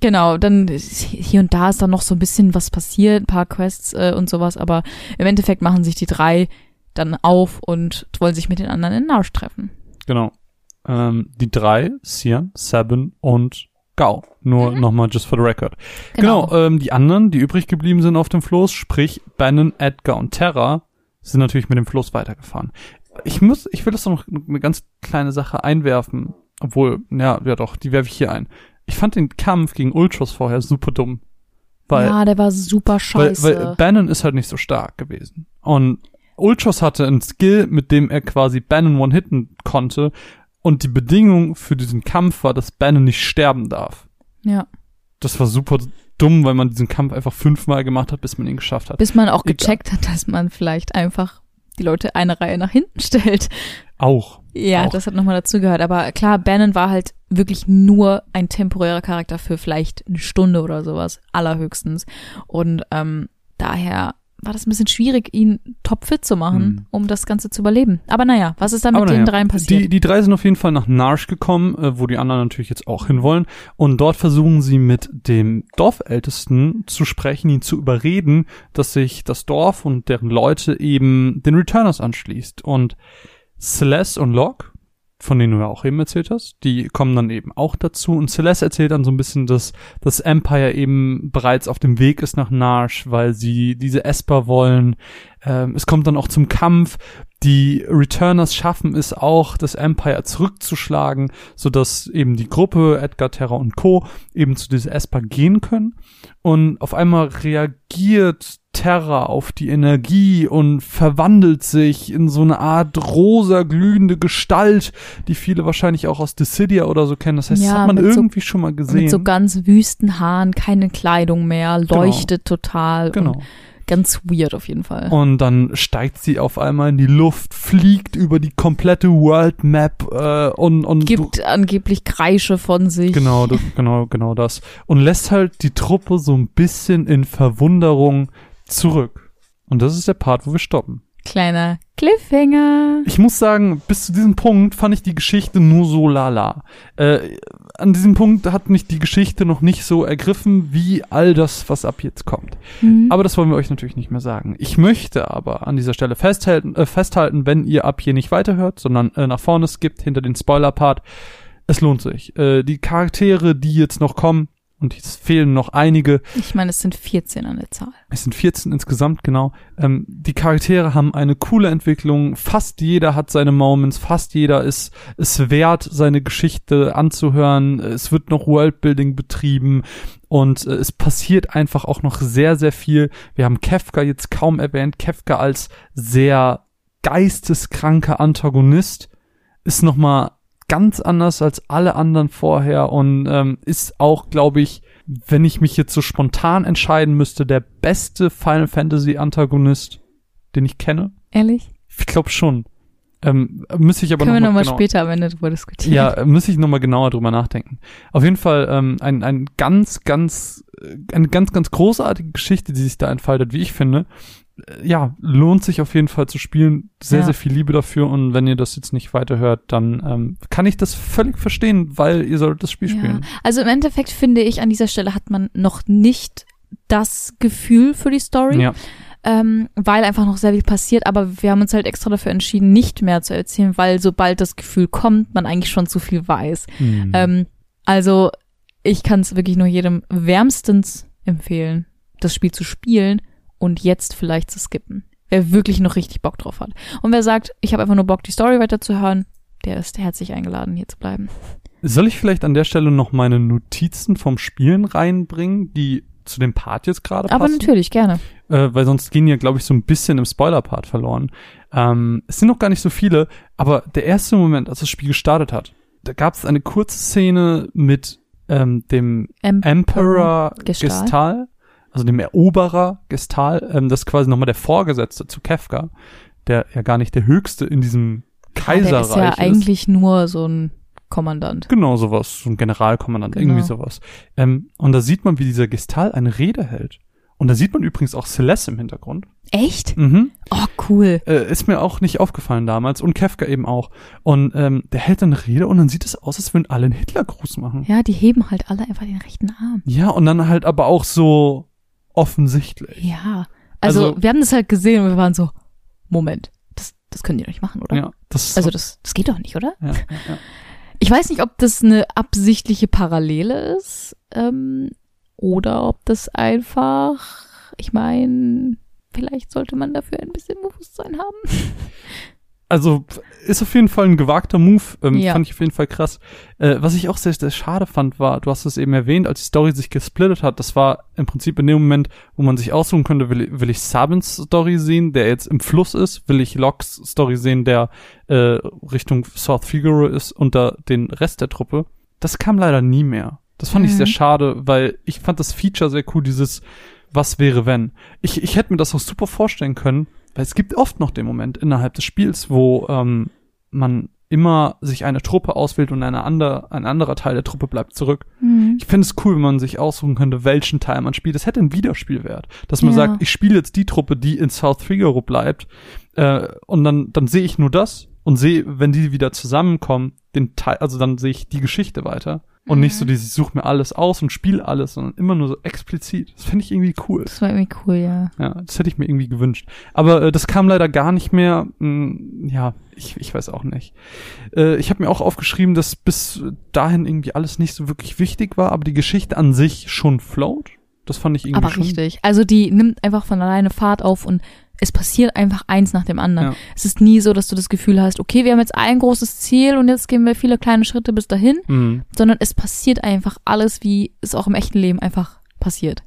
genau, dann hier und da ist dann noch so ein bisschen was passiert, ein paar Quests äh, und sowas, aber im Endeffekt machen sich die drei dann auf und wollen sich mit den anderen in Narsch treffen. Genau. Ähm, die drei, Sian, Sabin und Gao. Nur Mhm. nochmal just for the record. Genau, ähm, die anderen, die übrig geblieben sind auf dem Floß, sprich Bannon, Edgar und Terra, sind natürlich mit dem Floß weitergefahren. Ich muss, ich will das noch eine ganz kleine Sache einwerfen. Obwohl, ja, ja doch, die werfe ich hier ein. Ich fand den Kampf gegen Ultros vorher super dumm. Weil, ja, der war super weil, scheiße. weil Bannon ist halt nicht so stark gewesen. Und Ultros hatte einen Skill, mit dem er quasi Bannon one-hitten konnte. Und die Bedingung für diesen Kampf war, dass Bannon nicht sterben darf. ja, Das war super dumm, weil man diesen Kampf einfach fünfmal gemacht hat, bis man ihn geschafft hat. bis man auch Egal. gecheckt hat, dass man vielleicht einfach die Leute eine Reihe nach hinten stellt. Auch. Ja, Auch. das hat nochmal dazu gehört. Aber klar, Bannon war halt wirklich nur ein temporärer Charakter für vielleicht eine Stunde oder sowas, allerhöchstens. Und ähm, daher war das ein bisschen schwierig, ihn topfit zu machen, Hm. um das Ganze zu überleben. Aber naja, was ist dann mit Aber den naja, dreien passiert? Die, die drei sind auf jeden Fall nach Narsch gekommen, äh, wo die anderen natürlich jetzt auch hinwollen. Und dort versuchen sie mit dem Dorfältesten zu sprechen, ihn zu überreden, dass sich das Dorf und deren Leute eben den Returners anschließt. Und Celeste und Locke, von denen du ja auch eben erzählt hast, die kommen dann eben auch dazu. Und Celeste erzählt dann so ein bisschen, dass das Empire eben bereits auf dem Weg ist nach Narsch, weil sie diese Esper wollen. Ähm, es kommt dann auch zum Kampf. Die Returners schaffen es auch, das Empire zurückzuschlagen, sodass eben die Gruppe, Edgar, Terra und Co. eben zu dieser Esper gehen können. Und auf einmal reagiert Terra auf die Energie und verwandelt sich in so eine Art rosa glühende Gestalt, die viele wahrscheinlich auch aus Dissidia oder so kennen. Das heißt, das Ja, hat man mit so- irgendwie schon mal gesehen. mit so ganz wüsten Haaren, keine Kleidung mehr, leuchtet total. genau. Ganz weird auf jeden Fall. Und dann steigt sie auf einmal in die Luft, fliegt über die komplette World Map äh, und und Gibt angeblich Kreische von sich. genau das, genau genau das und lässt halt die Truppe so ein bisschen in Verwunderung zurück. Und das ist der Part, wo wir stoppen. Kleiner Cliffhanger. Ich muss sagen, bis zu diesem Punkt fand ich die Geschichte nur so lala. Äh, an diesem Punkt hat mich die Geschichte noch nicht so ergriffen wie all das, was ab jetzt kommt. Hm. Aber das wollen wir euch natürlich nicht mehr sagen. Ich möchte aber an dieser Stelle festhalten, äh, festhalten wenn ihr ab hier nicht weiterhört, sondern äh, nach vorne skippt hinter den Spoiler-Part. Es lohnt sich. Äh, die Charaktere, die jetzt noch kommen, und es fehlen noch einige, Ich meine, es sind 14 an der Zahl. es sind 14 insgesamt, genau. Ähm, die Charaktere haben eine coole Entwicklung. Fast jeder hat seine Moments. Fast jeder ist es wert, seine Geschichte anzuhören. Es wird noch Worldbuilding betrieben. Und äh, es passiert einfach auch noch sehr, sehr viel. Wir haben Kefka jetzt kaum erwähnt. Kefka als sehr geisteskranker Antagonist ist nochmal ganz anders als alle anderen vorher und ähm, ist auch, glaube ich, wenn ich mich jetzt so spontan entscheiden müsste, der beste Final Fantasy Antagonist, den ich kenne. Ehrlich? Ich glaube schon. Ähm, müsste ich aber Können wir noch mal nochmal genau, später am Ende drüber diskutieren. Ja, müsste ich nochmal genauer drüber nachdenken. Auf jeden Fall ähm, ein, ein ganz, ganz, äh, eine ganz, ganz großartige Geschichte, die sich da entfaltet, wie ich finde. Ja, lohnt sich auf jeden Fall zu spielen. Sehr, Ja. sehr viel Liebe dafür. Und wenn ihr das jetzt nicht weiterhört, dann ähm, kann ich das völlig verstehen, weil ihr solltet das Spiel Ja. spielen. Also im Endeffekt finde ich, an dieser Stelle hat man noch nicht das Gefühl für die Story. Ja, ähm, weil einfach noch sehr viel passiert, aber wir haben uns halt extra dafür entschieden, nicht mehr zu erzählen, weil sobald das Gefühl kommt, man eigentlich schon zu viel weiß. Hm. Ähm, also ich kann es wirklich nur jedem wärmstens empfehlen, das Spiel zu spielen und jetzt vielleicht zu skippen. Wer wirklich noch richtig Bock drauf hat. Und wer sagt, ich habe einfach nur Bock, die Story weiterzuhören, der ist herzlich eingeladen, hier zu bleiben. Soll ich vielleicht an der Stelle noch meine Notizen vom Spielen reinbringen, die zu dem Part jetzt gerade passen? Aber natürlich, gerne. äh, weil sonst gehen ja, glaube ich, so ein bisschen im Spoiler-Part verloren. Ähm, es sind noch gar nicht so viele, aber der erste Moment, als das Spiel gestartet hat, da gab es eine kurze Szene mit ähm, dem Em Emperor Gestal. Gestal, also dem Eroberer Gestal, ähm, das ist quasi nochmal der Vorgesetzte zu Kefka, der ja gar nicht der Höchste in diesem der Kaiserreich ist ja eigentlich nur so ein Kommandant. Genau, sowas, so ein Generalkommandant, Genau. irgendwie sowas. Ähm, und da sieht man, wie dieser Gestal eine Rede hält. Und da sieht man übrigens auch Celeste im Hintergrund. Echt? Mhm. Oh, cool. Äh, ist mir auch nicht aufgefallen damals und Kefka eben auch. Und ähm, der hält dann eine Rede und dann sieht es aus, als würden alle einen Hitlergruß machen. Ja, die heben halt alle einfach den rechten Arm. Ja, und dann halt aber auch so offensichtlich. Ja. Also, Also- wir haben das halt gesehen und wir waren so, Moment, das, das können die doch nicht machen, oder? Ja, das Also das, das geht doch nicht, oder? ja, ja. Ich weiß nicht, ob das eine absichtliche Parallele ist ähm, oder ob das einfach, ich meine, vielleicht sollte man dafür ein bisschen Bewusstsein haben. Also ist auf jeden Fall ein gewagter Move, ähm, Ja. fand ich auf jeden Fall krass. Äh, was ich auch sehr, sehr schade fand, war, du hast es eben erwähnt, als die Story sich gesplittet hat, das war im Prinzip in dem Moment, wo man sich aussuchen könnte, will, will ich Sabins Story sehen, der jetzt im Fluss ist, will ich Locks Story sehen, der äh, Richtung South Figaro ist, unter den Rest der Truppe. Das kam leider nie mehr. Das fand ich Mhm. sehr schade, weil ich fand das Feature sehr cool, dieses Was wäre wenn. Ich, ich hätte mir das auch super vorstellen können, weil es gibt oft noch den Moment innerhalb des Spiels, wo ähm, man immer sich eine Truppe auswählt und eine andere, ein anderer Teil der Truppe bleibt zurück. Ich finde es cool, wenn man sich aussuchen könnte, welchen Teil man spielt. Das hätte einen Wiederspielwert. Dass man Ja. sagt, ich spiele jetzt die Truppe, die in South Figaro bleibt. Äh, und dann, dann sehe ich nur das und sehe, wenn die wieder zusammenkommen, den Teil, also dann sehe ich die Geschichte weiter. Und nicht so Mhm. dieses, ich suche mir alles aus und spiele alles, sondern immer nur so explizit. Das finde ich irgendwie cool. Das war irgendwie cool, ja. Ja, das hätte ich mir irgendwie gewünscht. Aber äh, das kam leider gar nicht mehr. Hm, ja, ich, ich weiß auch nicht. Äh, ich habe mir auch aufgeschrieben, dass bis dahin irgendwie alles nicht so wirklich wichtig war, aber die Geschichte an sich schon float. Das fand ich irgendwie Aber schon. richtig. Also die nimmt einfach von alleine Fahrt auf und es passiert einfach eins nach dem anderen. Ja. Es ist nie so, dass du das Gefühl hast, okay, wir haben jetzt ein großes Ziel und jetzt gehen wir viele kleine Schritte bis dahin, Mhm. sondern es passiert einfach alles, wie es auch im echten Leben einfach passiert.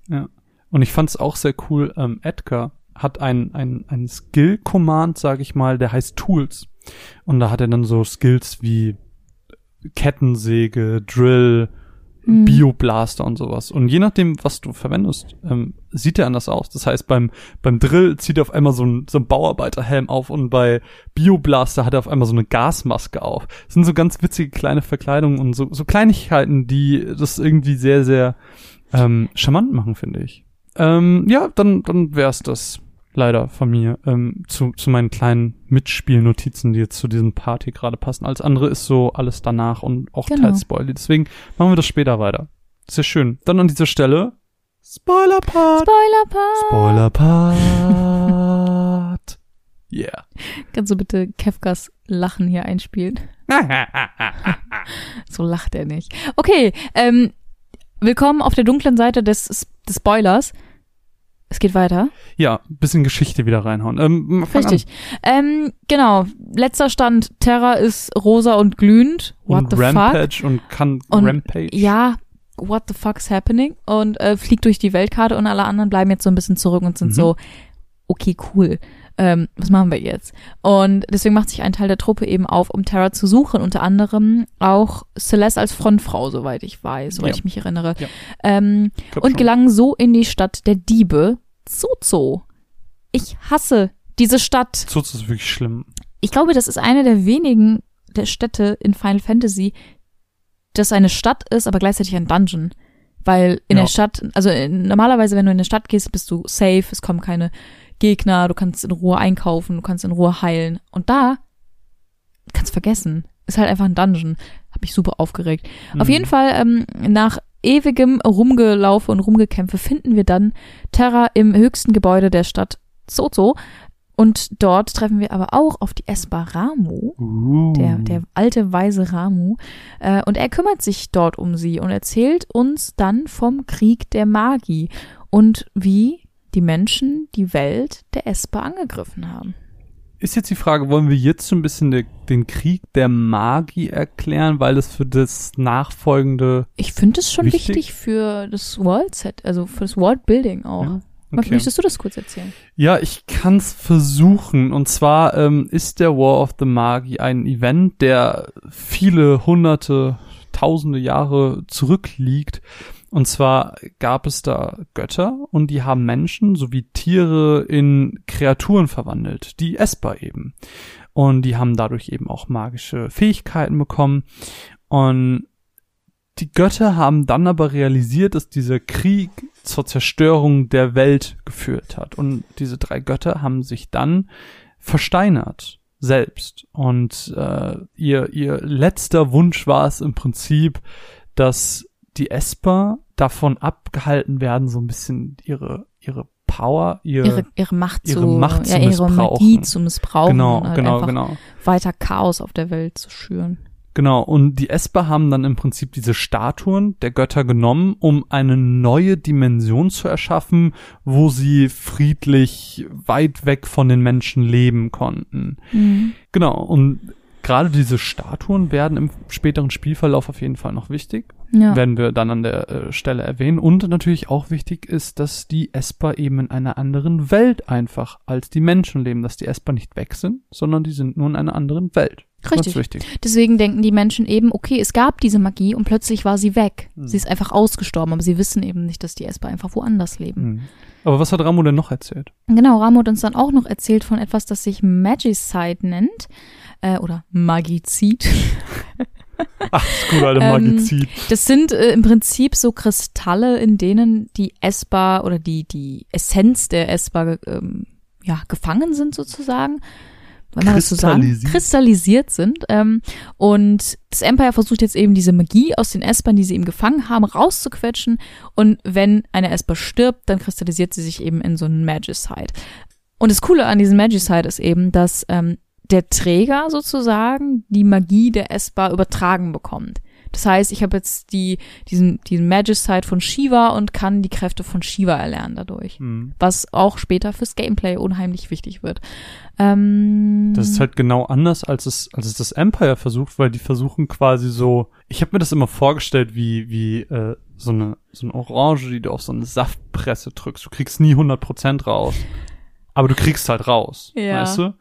Und ich fand es auch sehr cool, ähm, Edgar hat ein, ein, ein Skill-Command, sag ich mal, der heißt Tools. Und da hat er dann so Skills wie Kettensäge, Drill, Mhm. Bioblaster und sowas. Und je nachdem, was du verwendest, ähm, sieht er anders aus. Das heißt, beim, beim Drill zieht er auf einmal so ein, so ein Bauarbeiterhelm auf und bei Bioblaster hat er auf einmal so eine Gasmaske auf. Das sind so ganz witzige kleine Verkleidungen und so, so Kleinigkeiten, die das irgendwie sehr, sehr ähm, charmant machen, finde ich. Ähm, ja, dann, dann wär's das leider von mir ähm, zu, zu meinen kleinen Mitspielnotizen, die jetzt zu diesem Party gerade passen. Alles andere ist so alles danach und auch Genau. teils Spoiler. Deswegen machen wir das später weiter. Sehr schön. Dann an dieser Stelle Spoiler-Part. Spoiler-Part! Spoiler-Part. Yeah. Kannst du bitte Kefkas Lachen hier einspielen? So lacht er nicht. Okay, ähm, willkommen auf der dunklen Seite des, des Spoilers. Es geht weiter. ja, bisschen Geschichte wieder reinhauen. Ähm, Richtig. Ähm, genau. Letzter Stand. Terra ist rosa und glühend. What Und the fuck? Rampage und kann Und Rampage. Ja, what the fuck's happening? Und äh, fliegt durch die Weltkarte und alle anderen bleiben jetzt so ein bisschen zurück und sind Mhm. so, okay, cool. Ähm, was machen wir jetzt? Und deswegen macht sich ein Teil der Truppe eben auf, um Terra zu suchen. Unter anderem auch Celeste als Frontfrau, soweit ich weiß, soweit Ja. ich mich erinnere. Ja. Ähm, und schon. gelangen so in die Stadt der Diebe, Zozo. Ich hasse diese Stadt. Zutz ist wirklich schlimm. ich glaube, das ist eine der wenigen der Städte in Final Fantasy, das eine Stadt ist, aber gleichzeitig ein Dungeon. Weil in Ja. der Stadt, also äh, normalerweise, wenn du in eine Stadt gehst, bist du safe, es kommen keine Gegner, du kannst in Ruhe einkaufen, du kannst in Ruhe heilen. Und da kannst vergessen. Ist halt einfach ein Dungeon. Hab mich super aufgeregt. Auf Mhm. jeden Fall, ähm, nach ewigem Rumgelaufe und Rumgekämpfe finden wir dann Terra im höchsten Gebäude der Stadt Zozo. Und dort treffen wir aber auch auf die Espa Ramu, Uh. der, der alte weise Ramu. Äh, und er kümmert sich dort um sie und erzählt uns dann vom Krieg der Magi und wie die Menschen die Welt der Espa angegriffen haben. Ist jetzt die Frage, wollen wir jetzt so ein bisschen de, den Krieg der Magie erklären, weil das für das nachfolgende. Ich finde es schon Wichtig? wichtig für das World-Set, also für das World-Building auch. Ja, okay. Möchtest du das kurz erzählen? Ja, ich kann's versuchen. Und zwar ähm, ist der War of the Magi ein Event, der viele hunderte, tausende Jahre zurückliegt. Und zwar gab es da Götter und die haben Menschen sowie Tiere in Kreaturen verwandelt, die essbar eben. Und die haben dadurch eben auch magische Fähigkeiten bekommen. Und die Götter haben dann aber realisiert, dass dieser Krieg zur Zerstörung der Welt geführt hat. Und diese drei Götter haben sich dann versteinert selbst. Und äh, ihr, ihr letzter Wunsch war es im Prinzip, dass die Esper davon abgehalten werden, so ein bisschen ihre, ihre Power, ihr, Ihre, ihre Macht ihre zu, Macht zu ja, ihre missbrauchen. Magie zu missbrauchen genau, halt genau, genau. weiter Chaos auf der Welt zu schüren. Genau, und die Esper haben dann im Prinzip diese Statuen der Götter genommen, um eine neue Dimension zu erschaffen, wo sie friedlich weit weg von den Menschen leben konnten. Mhm. Genau, und gerade diese Statuen werden im späteren Spielverlauf auf jeden Fall noch wichtig. Ja. Werden wir dann an der äh, Stelle erwähnen. Und natürlich auch wichtig ist, dass die Esper eben in einer anderen Welt einfach als die Menschen leben, dass die Esper nicht weg sind, sondern die sind nur in einer anderen Welt. Richtig. wichtig. Deswegen denken die Menschen eben, okay, es gab diese Magie und plötzlich war sie weg. Mhm. Sie ist einfach ausgestorben, aber sie wissen eben nicht, dass die Esper einfach woanders leben. Mhm. Aber was hat Ramo denn noch erzählt? Genau, Ramo hat uns dann auch noch erzählt von etwas, das sich Magicite nennt. Äh, oder Magizid. Ach, das gute alte Ähm, Magizid. Das sind äh, im Prinzip so Kristalle, in denen die Esper oder die, die Essenz der Esper ähm, ja, gefangen sind sozusagen. Wenn man das so sagen? Kristallisiert. Sind. Ähm, und das Empire versucht jetzt eben diese Magie aus den Espern, die sie eben gefangen haben, rauszuquetschen. Und wenn eine Esper stirbt, dann kristallisiert sie sich eben in so einen Magicite. Und das Coole an diesem Magicite ist eben, dass ähm, der Träger sozusagen die Magie der Esper übertragen bekommt. Das heißt, ich habe jetzt die, diesen, diesen Magicite von Shiva und kann die Kräfte von Shiva erlernen dadurch. Hm. Was auch später fürs Gameplay unheimlich wichtig wird. Ähm, Das ist halt genau anders, als es, als es das Empire versucht, weil die versuchen quasi so, ich habe mir das immer vorgestellt, wie, wie äh, so eine, so eine Orange, die du auf so eine Saftpresse drückst. Du kriegst nie 100% raus. Aber du kriegst halt raus, Ja. weißt du?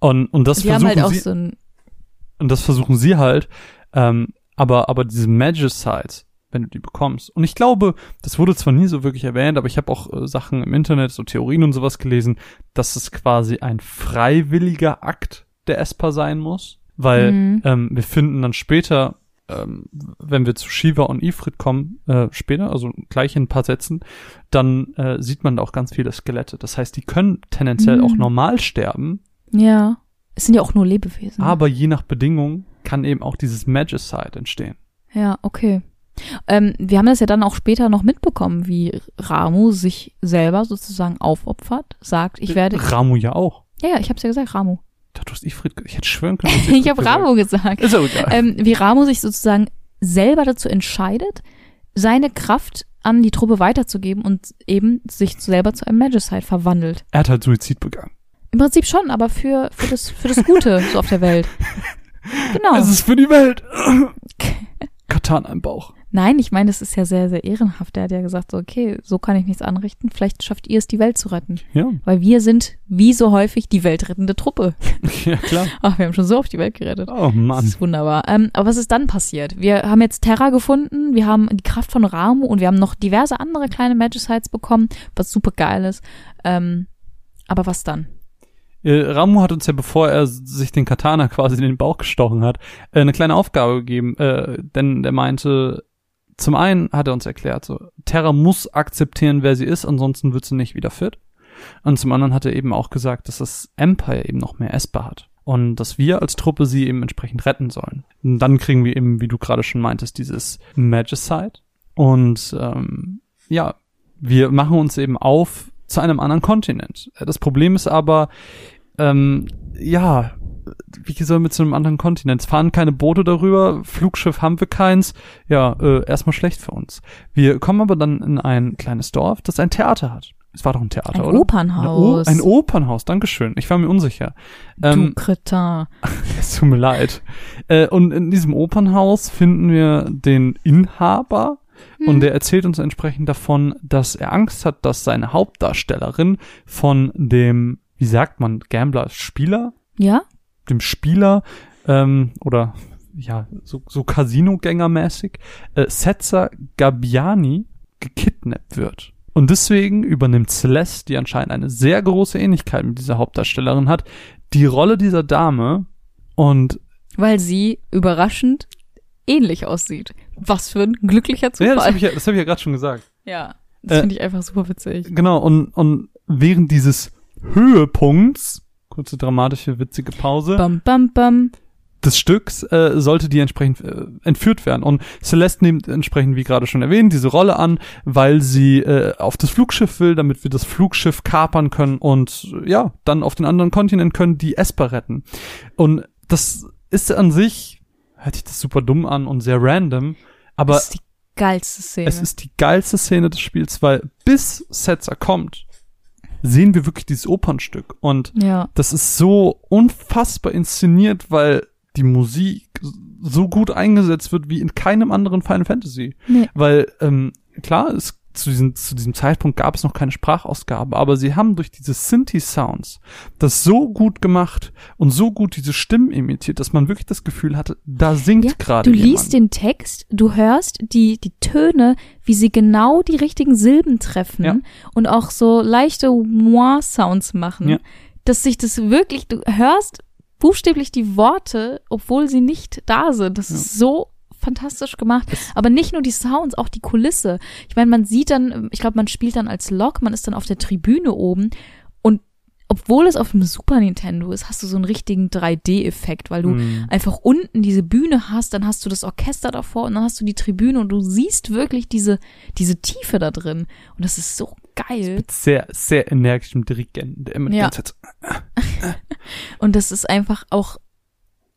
Und, und das die haben versuchen halt sie, so und das versuchen sie halt, ähm, aber, aber diese Magicites, wenn du die bekommst. Und ich glaube, das wurde zwar nie so wirklich erwähnt, aber ich habe auch äh, Sachen im Internet, so Theorien und sowas gelesen, dass es quasi ein freiwilliger Akt der Esper sein muss. Weil Mhm. ähm, wir finden dann später, ähm, wenn wir zu Shiva und Ifrit kommen, äh, später, also gleich in ein paar Sätzen, dann äh, sieht man da auch ganz viele Skelette. Das heißt, die können tendenziell Mhm. auch normal sterben, ja. Es sind ja auch nur Lebewesen. aber je nach Bedingung kann eben auch dieses Magicite entstehen. Ja, okay. Ähm, wir haben das ja dann auch später noch mitbekommen, wie Ramu sich selber sozusagen aufopfert, sagt, ich werde. Ramu ja auch. Ja, ja, ich hab's ja gesagt, Ramu. Da du hast Ifrit, ich hätte schwören können. Ich Ifrit habe. Ramu gesagt. Ist auch egal. Ähm, wie Ramu sich sozusagen selber dazu entscheidet, seine Kraft an die Truppe weiterzugeben und eben sich selber zu einem Magicite verwandelt. er hat halt Suizid begangen. Im Prinzip schon, aber für, für, das, für das Gute so auf der Welt. Genau. Es ist für die Welt. Katana im Bauch. Nein, ich meine, das ist ja sehr, sehr ehrenhaft. Der hat ja gesagt, so, okay, so kann ich nichts anrichten. Vielleicht schafft ihr es, die Welt zu retten. Ja, Weil wir sind, wie so häufig, die weltrettende Truppe. ja klar. Ach, wir haben schon so oft die Welt gerettet. Oh Das Mann. ist wunderbar. Ähm, aber was ist dann passiert? Wir haben jetzt Terra gefunden, wir haben die Kraft von Ramu und wir haben noch diverse andere kleine Magicites bekommen, was super geil ist. Ähm, aber was dann? Äh, Ramu hat uns ja, bevor er sich den Katana quasi in den Bauch gestochen hat, äh, eine kleine Aufgabe gegeben, äh, denn der meinte, zum einen hat er uns erklärt, so, Terra muss akzeptieren, wer sie ist, ansonsten wird sie nicht wieder fit. Und zum anderen hat er eben auch gesagt, dass das Empire eben noch mehr Esper hat. Und dass wir als Truppe sie eben entsprechend retten sollen. Und dann kriegen wir eben, wie du gerade schon meintest, dieses Magicide. Und ähm, ja, wir machen uns eben auf zu einem anderen Kontinent. Das Problem ist aber, ähm, ja, wie soll mit zu einem anderen Kontinent? Es fahren keine Boote darüber, Flugschiff haben wir keins. Ja, äh, erstmal schlecht für uns. Wir kommen aber dann in ein kleines Dorf, das ein Theater hat. Es war doch ein Theater, Ein oder? Opernhaus. Ein, Opernhaus, Dankeschön. Ich war mir unsicher. du Ähm, Kretin. es tut mir leid. Äh, und in diesem Opernhaus finden wir den Inhaber Hm. und der erzählt uns entsprechend davon, dass er Angst hat, dass seine Hauptdarstellerin von dem, wie sagt man, Gambler, Spieler, Ja? dem Spieler ähm, oder ja, so, so Casino-Gänger-mäßig, äh, Setzer Gabbiani gekidnappt wird. Und deswegen übernimmt Celeste, die anscheinend eine sehr große Ähnlichkeit mit dieser Hauptdarstellerin hat, die Rolle dieser Dame und Weil sie überraschend ähnlich aussieht. Was für ein glücklicher ja, Zufall. das habe ich ja, das hab ich ja gerade schon gesagt. Ja, das Äh, finde ich einfach super witzig. Genau, und, und während dieses Höhepunkts, kurze dramatische, witzige Pause, Bam, bam, bam. des Stücks äh, sollte die entsprechend äh, entführt werden. Und Celeste nimmt entsprechend, wie gerade schon erwähnt, diese Rolle an, weil sie äh, auf das Flugschiff will, damit wir das Flugschiff kapern können und ja, dann auf den anderen Kontinent können, die Esper retten. Und das ist an sich, hört sich das super dumm an und sehr random, aber das ist die geilste Szene. es ist die geilste Szene des Spiels, weil bis Setzer kommt, sehen wir wirklich dieses Opernstück und ja. das ist so unfassbar inszeniert, weil die Musik so gut eingesetzt wird wie in keinem anderen Final Fantasy. Nee. Weil, ähm, klar, es, zu, diesem, zu diesem Zeitpunkt gab es noch keine Sprachausgabe, aber sie haben durch diese Synthi-Sounds das so gut gemacht und so gut diese Stimmen imitiert, dass man wirklich das Gefühl hatte, da singt Ja, gerade Du jemand. liest den Text, du hörst die, die Töne, wie sie genau die richtigen Silben treffen Ja. und auch so leichte Moi-Sounds machen, Ja. dass sich das wirklich, du hörst buchstäblich die Worte, obwohl sie nicht da sind. Das ist so fantastisch gemacht. Aber nicht nur die Sounds, auch die Kulisse. Ich meine, man sieht dann, ich glaube, man spielt dann als Lok, man ist dann auf der Tribüne oben und obwohl es auf dem Super Nintendo ist, hast du so einen richtigen 3D-Effekt, weil du Mhm. einfach unten diese Bühne hast, dann hast du das Orchester davor und dann hast du die Tribüne und du siehst wirklich diese, diese Tiefe da drin. Und das ist so geil. mit sehr, sehr energischem Dirigenten, der immer die Ja. ganze Zeit Und das ist einfach auch,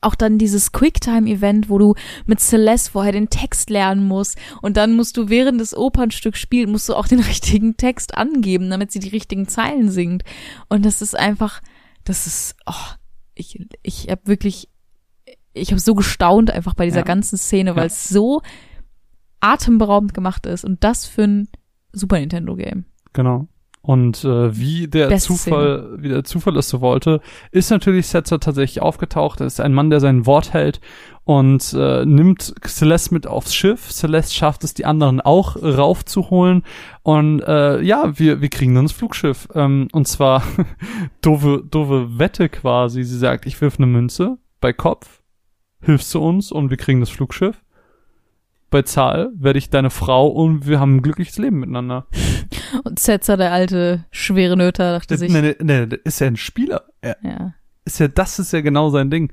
auch dann dieses Quicktime-Event, wo du mit Celeste vorher den Text lernen musst und dann musst du während des Opernstücks spielen, musst du auch den richtigen Text angeben, damit sie die richtigen Zeilen singt. Und das ist einfach, das ist, oh, ich, ich habe wirklich, ich habe so gestaunt einfach bei dieser Ja. ganzen Szene, weil Ja. es so atemberaubend gemacht ist und das für ein Super Nintendo Game. Genau. Und äh, wie der Beste Zufall, wie der Zufall es so wollte, ist natürlich Setzer tatsächlich aufgetaucht. Er ist ein Mann, der sein Wort hält und äh, nimmt Celeste mit aufs Schiff. Celeste schafft es, die anderen auch raufzuholen. Und äh, ja, wir, wir kriegen dann das Flugschiff. Ähm, und zwar doofe, doofe Wette quasi. Sie sagt, ich wirf eine Münze bei Kopf, hilfst du uns und wir kriegen das Flugschiff. Bei Zahl werde ich deine Frau und wir haben ein glückliches Leben miteinander. Und Setzer, der alte schwere Nöter, dachte sich, Nee, nee, nee, der ist ja ein Spieler. Er ja, ist ja, das ist ja genau sein Ding.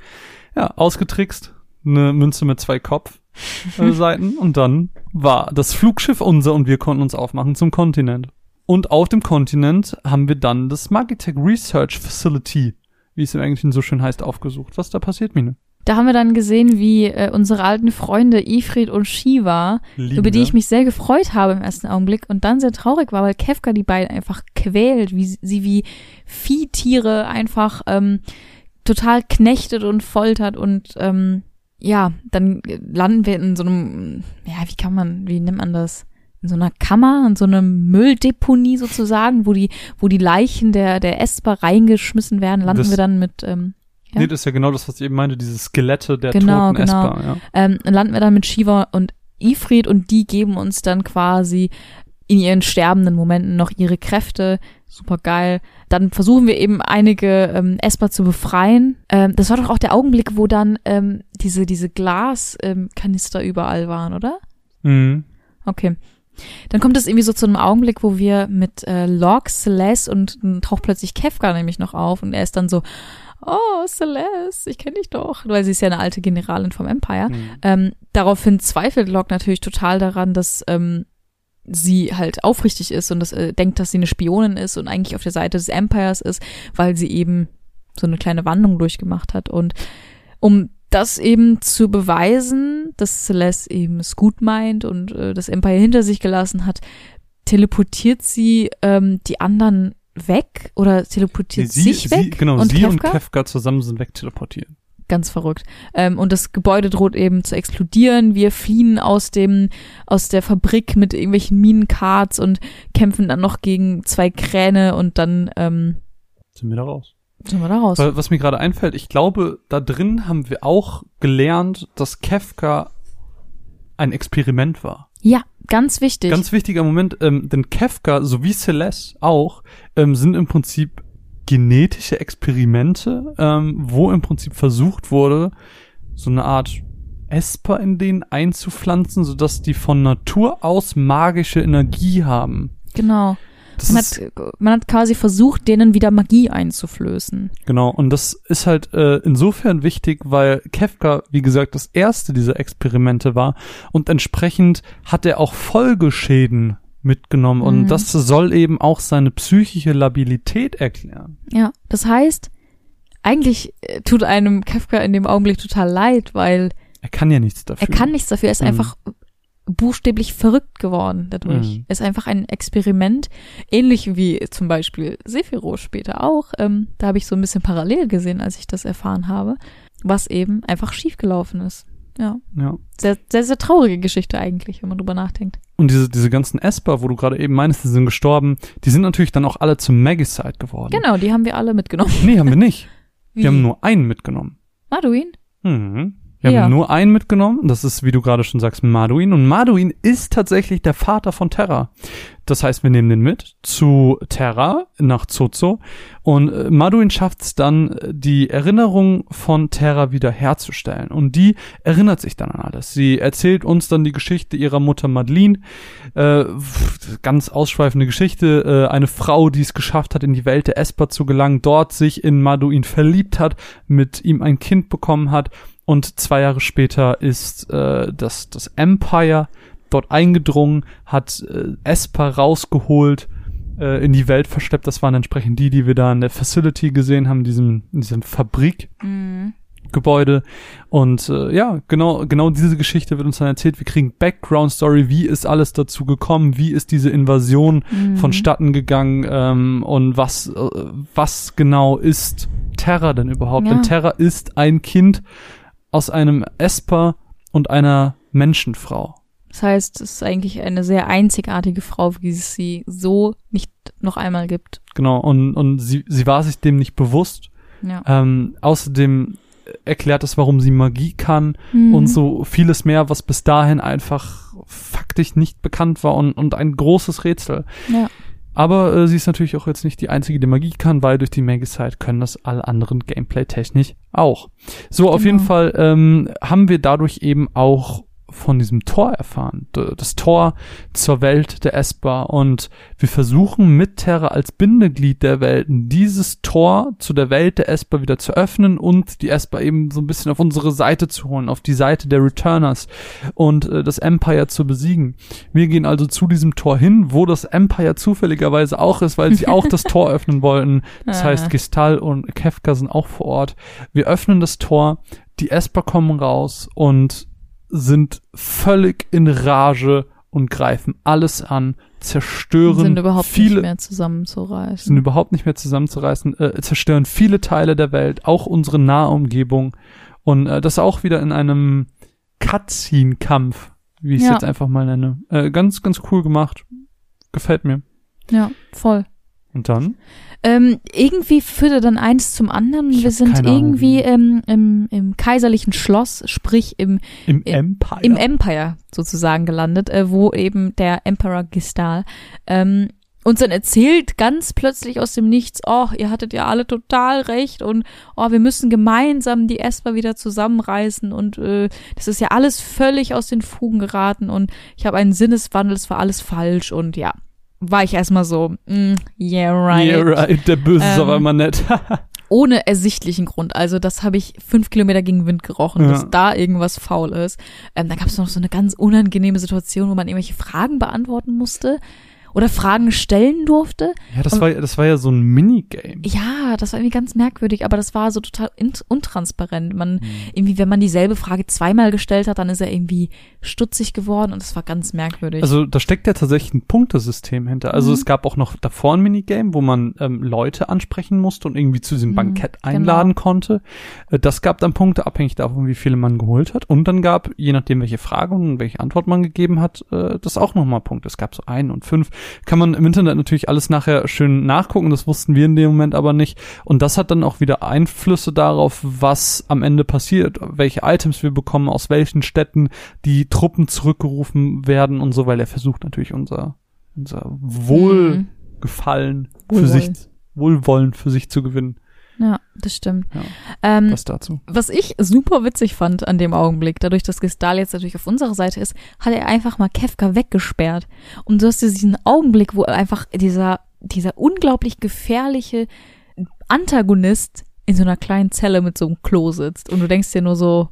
Ja, ausgetrickst, eine Münze mit zwei Kopfseiten und dann war das Flugschiff unser und wir konnten uns aufmachen zum Kontinent. Und auf dem Kontinent haben wir dann das Magitech Research Facility, wie es im Englischen so schön heißt, aufgesucht. Was da passiert, Mine? Da haben wir dann gesehen, wie äh, unsere alten Freunde Ifrit und Shiva, Lieben über die wir. ich mich sehr gefreut habe im ersten Augenblick und dann sehr traurig war, weil Kefka die beiden einfach quält, wie sie- sie wie Viehtiere einfach ähm, total knechtet und foltert und ähm, ja, dann landen wir in so einem, ja, wie kann man, wie nennt man das? In so einer Kammer, in so einer Mülldeponie sozusagen, wo die, wo die Leichen der, der Esper reingeschmissen werden, landen Das- wir dann mit, ähm, Ja. Nee, das ist ja genau das, was ich eben meinte, diese Skelette der Genau, toten genau. Esper. Ja. ähm, landen wir dann mit Shiva und Ifrit und die geben uns dann quasi in ihren sterbenden Momenten noch ihre Kräfte. Super geil. Dann versuchen wir eben einige ähm, Esper zu befreien. Ähm, das war doch auch der Augenblick, wo dann ähm, diese, diese Glaskanister ähm, überall waren, oder? Mhm. Okay. Dann kommt es irgendwie so zu einem Augenblick, wo wir mit äh, Locke, Celeste und dann taucht plötzlich Kefka nämlich noch auf und er ist dann so, oh, Celeste, ich kenne dich doch, weil sie ist ja eine alte Generalin vom Empire. Mhm. Ähm, daraufhin zweifelt Locke natürlich total daran, dass ähm, sie halt aufrichtig ist und das, äh, denkt, dass sie eine Spionin ist und eigentlich auf der Seite des Empires ist, weil sie eben so eine kleine Wandlung durchgemacht hat. Und um das eben zu beweisen, dass Celeste eben es gut meint und äh, das Empire hinter sich gelassen hat, teleportiert sie ähm, die anderen weg oder teleportiert sie, sich weg sie, genau, und sie Kefka? und Kefka zusammen sind wegteleportiert. ganz verrückt. Ähm, und das Gebäude droht eben zu explodieren. Wir fliehen aus dem, aus der Fabrik mit irgendwelchen Minenkarts und kämpfen dann noch gegen zwei Kräne und dann ähm, Sind wir da raus. sind wir da raus. Weil, was mir gerade einfällt, ich glaube, da drin haben wir auch gelernt, dass Kefka ein Experiment war. Ja, ganz wichtig. Ganz wichtiger Moment, ähm, denn Kefka sowie Celeste auch ähm, sind im Prinzip genetische Experimente, ähm, wo im Prinzip versucht wurde, so eine Art Esper in denen einzupflanzen, sodass die von Natur aus magische Energie haben. genau. Das Man ist, hat, man hat quasi versucht, denen wieder Magie einzuflößen. genau, und das ist halt äh, insofern wichtig, weil Kefka, wie gesagt, das erste dieser Experimente war und entsprechend hat er auch Folgeschäden mitgenommen und Mhm. das soll eben auch seine psychische Labilität erklären. Ja, das heißt, eigentlich äh, tut einem Kafka in dem Augenblick total leid, weil Er kann ja nichts dafür. er kann nichts dafür. Er ist Mhm. einfach buchstäblich verrückt geworden dadurch. Mhm. Ist einfach ein Experiment, ähnlich wie zum Beispiel Sephiroth später auch. Ähm, da habe ich so ein bisschen parallel gesehen, als ich das erfahren habe, was eben einfach schiefgelaufen ist. Ja, Ja. sehr, sehr, sehr traurige Geschichte eigentlich, wenn man drüber nachdenkt. Und diese, diese ganzen Esper, wo du gerade eben meinst, die sind gestorben, die sind natürlich dann auch alle zum Magicite geworden. Genau, die haben wir alle mitgenommen. Nee, haben wir nicht. Wie? Wir haben nur einen mitgenommen. Maduin? Mhm. Wir Ja. haben nur einen mitgenommen. Das ist, wie du gerade schon sagst, Maduin. Und Maduin ist tatsächlich der Vater von Terra. Das heißt, wir nehmen den mit zu Terra nach Zozo. Und äh, Maduin schafft es dann, die Erinnerung von Terra wieder herzustellen. Und die erinnert sich dann an alles. Sie erzählt uns dann die Geschichte ihrer Mutter Madeline. Äh, ganz ausschweifende Geschichte. Äh, eine Frau, die es geschafft hat, in die Welt der Esper zu gelangen, dort sich in Maduin verliebt hat, mit ihm ein Kind bekommen hat. Und zwei Jahre später ist äh, das, das Empire dort eingedrungen, hat äh, Esper rausgeholt, äh, in die Welt verschleppt. Das waren entsprechend die, die wir da in der Facility gesehen haben, in diesem, in diesem Fabrik. Mhm. Und äh, ja, genau genau diese Geschichte wird uns dann erzählt. Wir kriegen Background Story, wie ist alles dazu gekommen, wie ist diese Invasion Mhm. vonstatten gegangen ähm, und was äh, was genau ist Terra denn überhaupt? Ja. Denn Terra ist ein Kind aus einem Esper und einer Menschenfrau. Das heißt, es ist eigentlich eine sehr einzigartige Frau, wie es sie so nicht noch einmal gibt. Genau und und sie sie war sich dem nicht bewusst. Ja. Ähm, außerdem erklärt es, warum sie Magie kann Mhm. und so vieles mehr, was bis dahin einfach faktisch nicht bekannt war und, und ein großes Rätsel. Ja. Aber äh, sie ist natürlich auch jetzt nicht die einzige, die Magie kann, weil durch die Magicite können das alle anderen Gameplay-technisch auch. So, auf Genau. jeden Fall ähm, haben wir dadurch eben auch von diesem Tor erfahren. Das Tor zur Welt der Esper. Und wir versuchen mit Terra als Bindeglied der Welten dieses Tor zu der Welt der Esper wieder zu öffnen und die Esper eben so ein bisschen auf unsere Seite zu holen, auf die Seite der Returners und äh, das Empire zu besiegen. Wir gehen also zu diesem Tor hin, wo das Empire zufälligerweise auch ist, weil sie auch das Tor öffnen wollten. Das heißt, Gestal und Kefka sind auch vor Ort. Wir öffnen das Tor, die Esper kommen raus und sind völlig in Rage und greifen alles an, zerstören sind überhaupt viele nicht mehr zusammenzureißen. sind überhaupt nicht mehr zusammenzureißen, äh, zerstören viele Teile der Welt, auch unsere Nahumgebung. Und äh, das auch wieder in einem Cutscene-Kampf, wie ich es Ja. jetzt einfach mal nenne. Äh, ganz, ganz cool gemacht. Gefällt mir. ja, voll. Und dann? Ähm, irgendwie führte dann eins zum anderen. Ich Wir sind irgendwie wie. ähm, im, im kaiserlichen Schloss, sprich im, Im Im- Empire. im Empire sozusagen gelandet, äh, wo eben der Emperor Gistal ähm, uns dann erzählt ganz plötzlich aus dem Nichts, oh, ihr hattet ja alle total recht und oh, wir müssen gemeinsam die Esper wieder zusammenreißen und äh, das ist ja alles völlig aus den Fugen geraten und ich habe einen Sinneswandel, es war alles falsch und ja, war ich erstmal so, mm, yeah right, Yeah, right. Der Böse ist Ähm, aber immer nett. ohne ersichtlichen Grund. Also das habe ich fünf Kilometer gegen Wind gerochen, Ja. dass da irgendwas faul ist. Ähm, da gab es noch so eine ganz unangenehme Situation, wo man irgendwelche Fragen beantworten musste oder Fragen stellen durfte. ja, das Und- war, das war ja so ein Minigame. Ja, das war irgendwie ganz merkwürdig, aber das war so total untransparent. Man Mhm. irgendwie, wenn man dieselbe Frage zweimal gestellt hat, dann ist er irgendwie stutzig geworden und das war ganz merkwürdig. Also da steckt ja tatsächlich ein Punktesystem hinter. Also Mhm. es gab auch noch davor ein Minigame, wo man ähm, Leute ansprechen musste und irgendwie zu diesem Mhm, Bankett genau. einladen konnte. Äh, das gab dann Punkte, abhängig davon, wie viele man geholt hat. Und dann gab, je nachdem, welche Frage und welche Antwort man gegeben hat, äh, das auch nochmal Punkte. Es gab so ein und fünf. Kann man im Internet natürlich alles nachher schön nachgucken. Das wussten wir in dem Moment aber nicht. Und das hat dann auch wieder Einflüsse darauf, was am Ende passiert, welche Items wir bekommen, aus welchen Städten die Truppen zurückgerufen werden und so, weil er versucht natürlich unser, unser Mhm. Wohlgefallen für Wohlwollen. sich, Wohlwollen für sich zu gewinnen. Ja, das stimmt. Ja, Ähm, das dazu. Was ich super witzig fand an dem Augenblick, dadurch, dass Gestal jetzt natürlich auf unserer Seite ist, hat er einfach mal Kefka weggesperrt. Und du hast diesen Augenblick, wo einfach dieser, dieser unglaublich gefährliche Antagonist in so einer kleinen Zelle mit so einem Klo sitzt. Und du denkst dir nur so,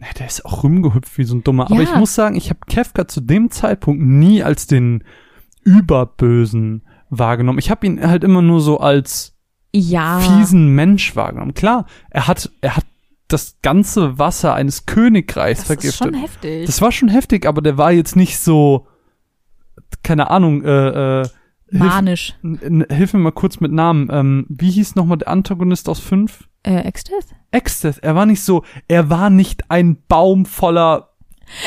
Ja, der ist auch rumgehüpft wie so ein Dummer. Aber Ja. ich muss sagen, ich habe Kefka zu dem Zeitpunkt nie als den Überbösen wahrgenommen. Ich habe ihn halt immer nur so als ja. fiesen Mensch wahrgenommen. Klar, er hat, er hat das ganze Wasser eines Königreichs das ist schon vergiftet. heftig. Das war schon heftig, aber der war jetzt nicht so, keine Ahnung, äh, äh, hilf, Manisch. n- hilf mir mal kurz mit Namen. Ähm, wie hieß nochmal der Antagonist aus fünf? Äh, Exteth? Exteth. Er war nicht so, er war nicht ein Baum voller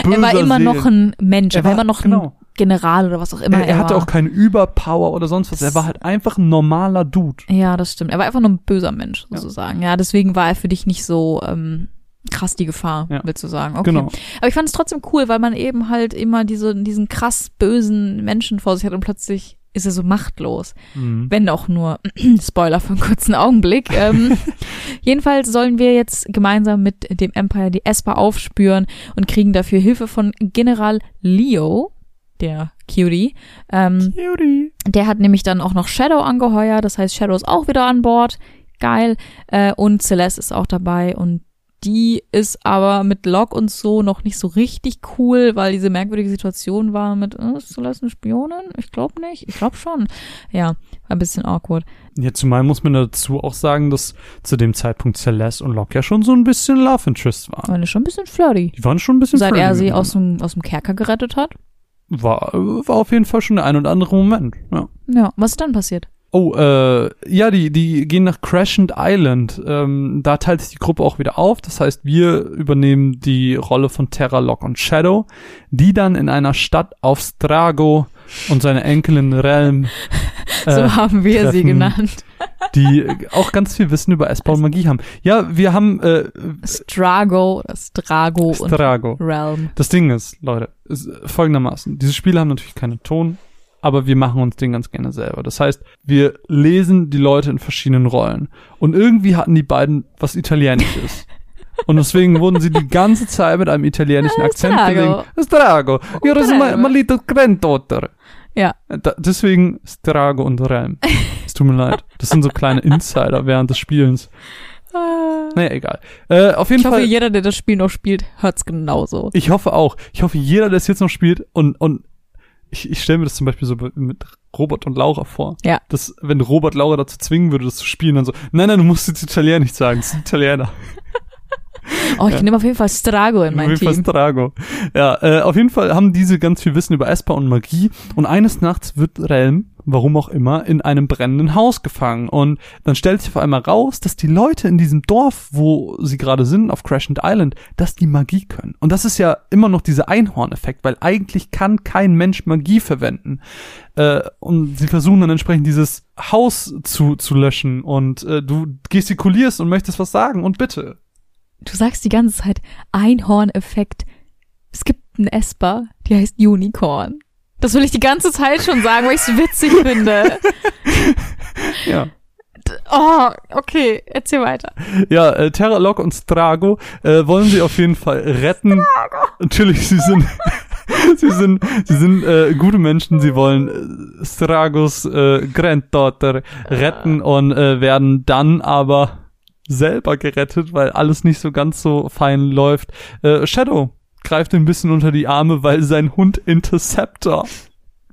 böser Er war immer Seelen. noch ein Mensch. Er, Er war, war- immer noch genau. General oder was auch immer Er, er hatte war. auch keine Überpower oder sonst was. Er war halt einfach ein normaler Dude. Ja, das stimmt. Er war einfach nur ein böser Mensch, sozusagen. Ja, deswegen war er für dich nicht so ähm, krass die Gefahr, Ja. willst du sagen. Okay. Genau. Aber ich fand es trotzdem cool, weil man eben halt immer diese, diesen krass bösen Menschen vor sich hat und plötzlich ist er so machtlos. Mhm. Wenn auch nur, Spoiler für einen kurzen Augenblick. Ähm, jedenfalls sollen wir jetzt gemeinsam mit dem Empire die Esper aufspüren und kriegen dafür Hilfe von General Leo, der Cutie. Ähm, Cutie. der hat nämlich dann auch noch Shadow angeheuert, das heißt, Shadow ist auch wieder an Bord. Geil. Äh, und Celeste ist auch dabei und die ist aber mit Locke und so noch nicht so richtig cool, weil diese merkwürdige Situation war mit, äh, ist Celeste eine Spionin? Ich glaube nicht. Ich glaube schon. Ja, war ein bisschen awkward. Ja, zumal muss man dazu auch sagen, dass zu dem Zeitpunkt Celeste und Locke ja schon so ein bisschen Love Interest waren. War schon ein bisschen flirty. Die waren schon ein bisschen Seit flirty er sie aus dem, aus dem Kerker gerettet hat. War, war auf jeden Fall schon der ein oder andere Moment. Ja. Ja, was ist dann passiert? Oh, äh, ja, die, die gehen nach Crescent Island. Ähm, da teilt sich die Gruppe auch wieder auf. Das heißt, wir übernehmen die Rolle von Terra, Locke und Shadow, die dann in einer Stadt auf Strago und seine Enkelin Realm, So äh, haben wir sie treffen. genannt. die auch ganz viel Wissen über Esper und Magie haben. Ja, wir haben äh, Strago Strago Strago. und Realm. Das Ding ist, Leute, ist folgendermaßen. Diese Spiele haben natürlich keinen Ton, aber wir machen uns den ganz gerne selber. Das heißt, wir lesen die Leute in verschiedenen Rollen. Und irgendwie hatten die beiden was Italienisches. Und deswegen wurden sie die ganze Zeit mit einem italienischen Ah, Akzent gelegen. Strago. You're Strago. my, my little granddaughter. Ja. Da, deswegen Strago und Realm. Es tut mir leid. Das sind so kleine Insider während des Spielens. Naja, egal. Äh, auf jeden Ich hoffe, Fall. jeder, der das Spiel noch spielt, hört's genauso. Ich hoffe auch. Ich hoffe, jeder, der es jetzt noch spielt und, und ich, ich stelle mir das zum Beispiel so mit Robert und Laura vor. Ja. Dass, wenn Robert Laura dazu zwingen würde, das zu spielen, dann so, nein, nein, du musst jetzt Italienisch sagen, das ist Italiener. Oh, ich nehme auf jeden Fall Strago in mein Auf jeden Fall Team. Strago. Ja, äh, auf jeden Fall haben diese ganz viel Wissen über Esper und Magie und eines Nachts wird Relm warum auch immer, in einem brennenden Haus gefangen. Und dann stellt sich auf einmal raus, dass die Leute in diesem Dorf, wo sie gerade sind, auf Crescent Island, dass die Magie können. Und das ist ja immer noch dieser Einhorn-Effekt, weil eigentlich kann kein Mensch Magie verwenden. Äh, und sie versuchen dann entsprechend dieses Haus zu, zu löschen und äh, du gestikulierst und möchtest was sagen und bitte. Du sagst die ganze Zeit Einhorn-Effekt. Es gibt einen Esper, die heißt Unicorn. Das will ich die ganze Zeit schon sagen, weil ich es witzig finde. Ja. Oh, okay, erzähl weiter. Ja, äh, Terralok und Strago äh, wollen sie auf jeden Fall retten. Natürlich, sie sind sie sind sie sind äh, gute Menschen, sie wollen äh, Stragos äh, Granddaughter retten und äh, werden dann aber selber gerettet, weil alles nicht so ganz so fein läuft. Äh, Shadow greift ein bisschen unter die Arme, weil sein Hund Interceptor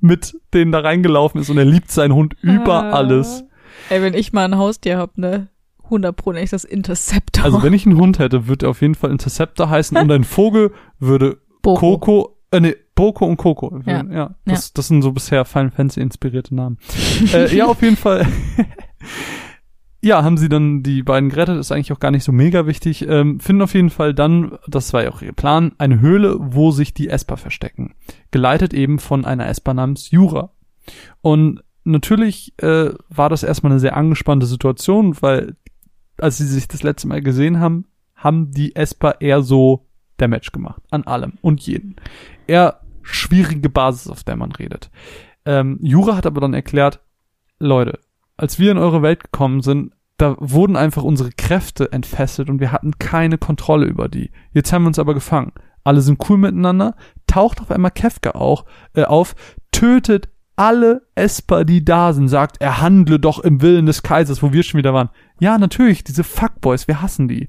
mit denen da reingelaufen ist und er liebt seinen Hund über Ah. alles. Ey, wenn ich mal ein Haustier hab, ne? 100 Pro ich das Interceptor. Also wenn ich einen Hund hätte, würde er auf jeden Fall Interceptor heißen und ein Vogel würde Boko. Coco, äh, nee, Boko und Coco. Ja. ja das, das sind so bisher Final Fantasy inspirierte Namen. äh, ja, auf jeden Fall. ja, haben sie dann die beiden gerettet, ist eigentlich auch gar nicht so mega wichtig. Ähm, finden auf jeden Fall dann, das war ja auch ihr Plan, eine Höhle, wo sich die Esper verstecken. Geleitet eben von einer Esper namens Jura. Und natürlich äh, war das erstmal eine sehr angespannte Situation, weil als sie sich das letzte Mal gesehen haben, haben die Esper eher so Damage gemacht. An allem und jeden. Eher schwierige Basis, auf der man redet. Ähm, Jura hat aber dann erklärt, Leute, als wir in eure Welt gekommen sind, da wurden einfach unsere Kräfte entfesselt und wir hatten keine Kontrolle über die. Jetzt haben wir uns aber gefangen. Alle sind cool miteinander. Taucht auf einmal Kefka auch äh, auf, tötet alle Esper, die da sind, sagt, er handle doch im Willen des Kaisers, wo wir schon wieder waren. Ja, natürlich, diese Fuckboys, wir hassen die.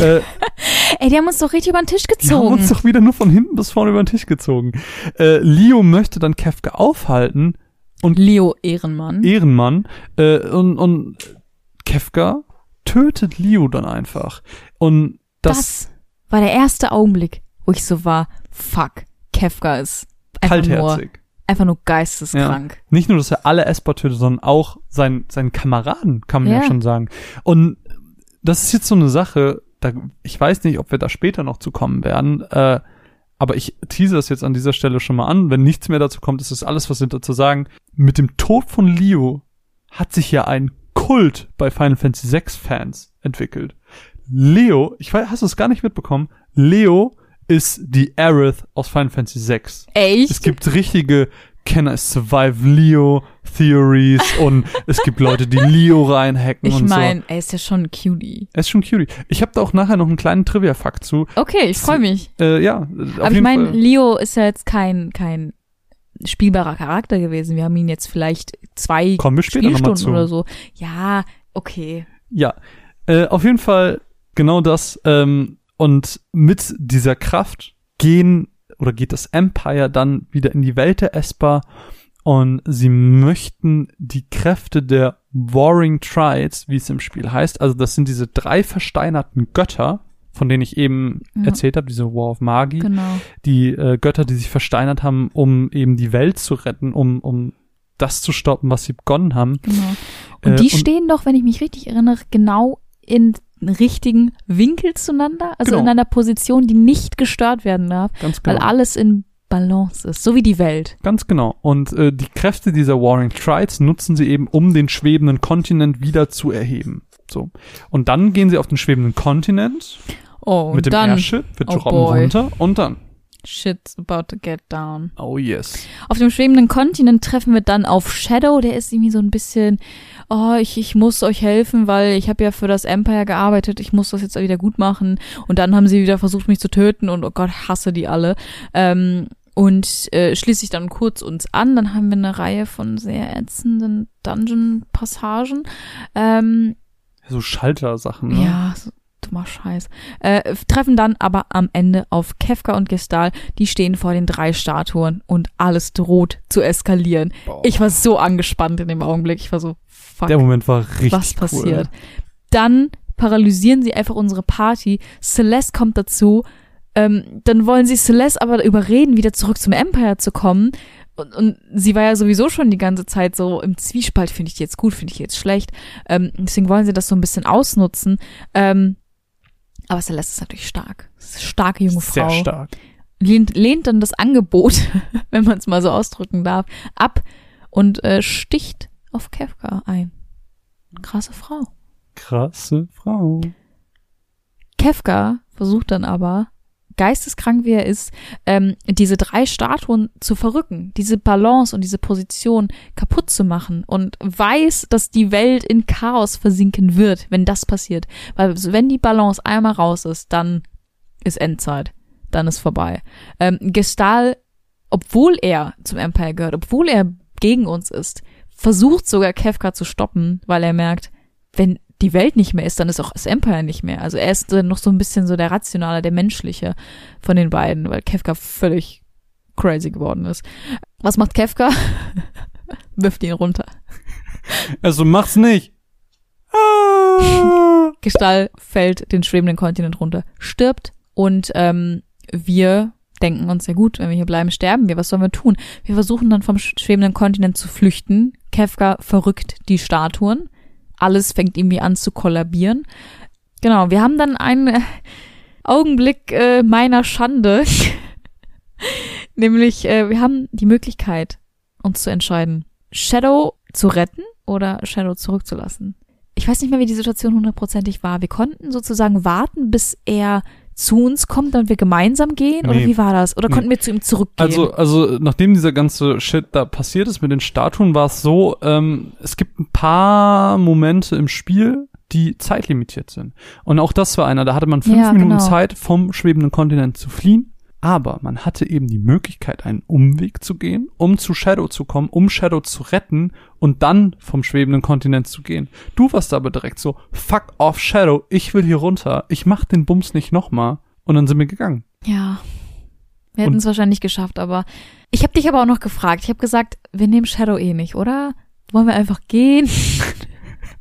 äh, Ey, die haben uns doch richtig über den Tisch die haben gezogen. uns doch wieder nur von hinten bis vorne über den Tisch gezogen. Äh, Leo möchte dann Kefka aufhalten, Leo Ehrenmann. Ehrenmann, äh, und, und Kefka tötet Leo dann einfach. Und das, das war der erste Augenblick, wo ich so war, fuck, Kefka ist einfach nur, kaltherzig. einfach nur geisteskrank. Nicht nur, dass er alle Esper tötet, sondern auch sein, seinen Kameraden, kann man ja. Ja. schon sagen. Und das ist jetzt so eine Sache, da, ich weiß nicht, ob wir da später noch zu kommen werden, äh, aber ich tease das jetzt an dieser Stelle schon mal an. Wenn nichts mehr dazu kommt, ist das alles, was wir dazu sagen. Mit dem Tod von Leo hat sich ja ein Kult bei Final Fantasy VI Fans entwickelt. Leo, ich weiß, hast du es gar nicht mitbekommen? Leo ist die Aerith aus Final Fantasy VI. Echt? Es gibt richtige Can I Survive Leo Theories und es gibt Leute, die Leo reinhacken ich und meine, er ist ja schon ein Cutie. so. Er ist schon cutie. Ich habe da auch nachher noch einen kleinen Trivia-Fakt zu. Okay, ich freue mich. Äh, ja, auf Aber ich meine. Leo ist ja jetzt kein, kein spielbarer Charakter gewesen. Wir haben ihn jetzt vielleicht zwei Kommen wir später Spielstunden zu. oder so. Ja, okay. Ja, äh, auf jeden Fall genau das. Ähm, und mit dieser Kraft gehen oder geht das Empire dann wieder in die Welt der Esper und sie möchten die Kräfte der Warring Triads, wie es im Spiel heißt, also das sind diese drei versteinerten Götter, von denen ich eben Ja. erzählt habe, diese War of Magi, Genau. die äh, Götter, die sich versteinert haben, um eben die Welt zu retten, um, um das zu stoppen, was sie begonnen haben. Genau. Und Äh, die und- stehen doch, wenn ich mich richtig erinnere, genau in richtigen Winkel zueinander, also Genau. in einer Position, die nicht gestört werden darf, Ganz genau. weil alles in Balance ist, so wie die Welt. Ganz genau. Und äh, die Kräfte dieser Warring Triads nutzen sie eben, um den schwebenden Kontinent wieder zu erheben. So. Und dann gehen sie auf den schwebenden Kontinent Oh, mit dem dann Airship, wir oh droppen runter und dann. Shit's about to get down. Oh yes. Auf dem schwebenden Kontinent treffen wir dann auf Shadow, der ist irgendwie so ein bisschen, oh, ich, ich muss euch helfen, weil ich habe ja für das Empire gearbeitet, ich muss das jetzt wieder gut machen. Und dann haben sie wieder versucht, mich zu töten und oh Gott, hasse die alle. Ähm, und äh, schließe ich dann kurz uns an. Dann haben wir eine Reihe von sehr ätzenden Dungeon-Passagen. Ähm, So Schaltersachen, ne? ja, so dummer Scheiß. Äh, treffen dann aber am Ende auf Kefka und Gestal. Die stehen vor den drei Statuen und alles droht zu eskalieren. Boah. Ich war so angespannt in dem Augenblick. Ich war so, fuck, Der Moment war richtig was cool. passiert? Dann paralysieren sie einfach unsere Party. Celeste kommt dazu. Ähm, dann wollen sie Celeste aber überreden, wieder zurück zum Empire zu kommen. Und, und sie war ja sowieso schon die ganze Zeit so im Zwiespalt, finde ich jetzt gut, finde ich jetzt schlecht. Ähm, deswegen wollen sie das so ein bisschen ausnutzen. Ähm, aber Celeste ist natürlich stark. Ist starke junge Frau. Sehr stark. Lehnt, lehnt dann das Angebot, wenn man es mal so ausdrücken darf, ab und äh, sticht auf Kefka ein. Krasse Frau. Krasse Frau. Kefka versucht dann aber, geisteskrank wie er ist, ähm, diese drei Statuen zu verrücken, diese Balance und diese Position kaputt zu machen und weiß, dass die Welt in Chaos versinken wird, wenn das passiert. Weil wenn die Balance einmal raus ist, dann ist Endzeit. Dann ist vorbei. Ähm, Gestal, obwohl er zum Empire gehört, obwohl er gegen uns ist, versucht sogar Kefka zu stoppen, weil er merkt, wenn die Welt nicht mehr ist, dann ist auch das Empire nicht mehr. Also er ist dann noch so ein bisschen so der rationale, der menschliche von den beiden, weil Kefka völlig crazy geworden ist. Was macht Kefka? Wirft ihn runter. Also mach's nicht. Ah. Gestall fällt den schwebenden Kontinent runter, stirbt und ähm, wir denken uns, ja gut, wenn wir hier bleiben, sterben wir. Was sollen wir tun? Wir versuchen dann vom schwebenden Kontinent zu flüchten. Kefka verrückt die Statuen. Alles fängt irgendwie an zu kollabieren. Genau, wir haben dann einen äh, Augenblick äh, meiner Schande. Nämlich, äh, wir haben die Möglichkeit, uns zu entscheiden, Shadow zu retten oder Shadow zurückzulassen. Ich weiß nicht mehr, wie die Situation hundertprozentig war. Wir konnten sozusagen warten, bis er zu uns kommt und wir gemeinsam gehen? Oder Nee. wie war das? Oder Nee. konnten wir zu ihm zurückgehen? Also, also nachdem dieser ganze Shit da passiert ist mit den Statuen, war es so, ähm, es gibt ein paar Momente im Spiel, die zeitlimitiert sind. Und auch das war einer, da hatte man fünf Ja, Minuten genau. Zeit, vom schwebenden Kontinent zu fliehen. Aber man hatte eben die Möglichkeit, einen Umweg zu gehen, um zu Shadow zu kommen, um Shadow zu retten und dann vom schwebenden Kontinent zu gehen. Du warst aber direkt so, fuck off Shadow, ich will hier runter, ich mach den Bums nicht nochmal. Und dann sind wir gegangen. ja. Wir hätten es wahrscheinlich geschafft, aber ich habe dich aber auch noch gefragt. Ich habe gesagt, wir nehmen Shadow eh nicht, oder? Wollen wir einfach gehen?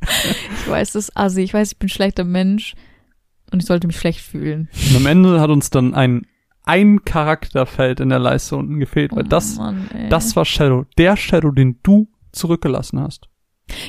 ich weiß, das ist assi. Ich weiß, ich bin ein schlechter Mensch und ich sollte mich schlecht fühlen. Und am Ende hat uns dann ein, ein Charakterfeld in der Leiste unten gefehlt, weil Oh das, Mann, das war Shadow. Der Shadow, den du zurückgelassen hast.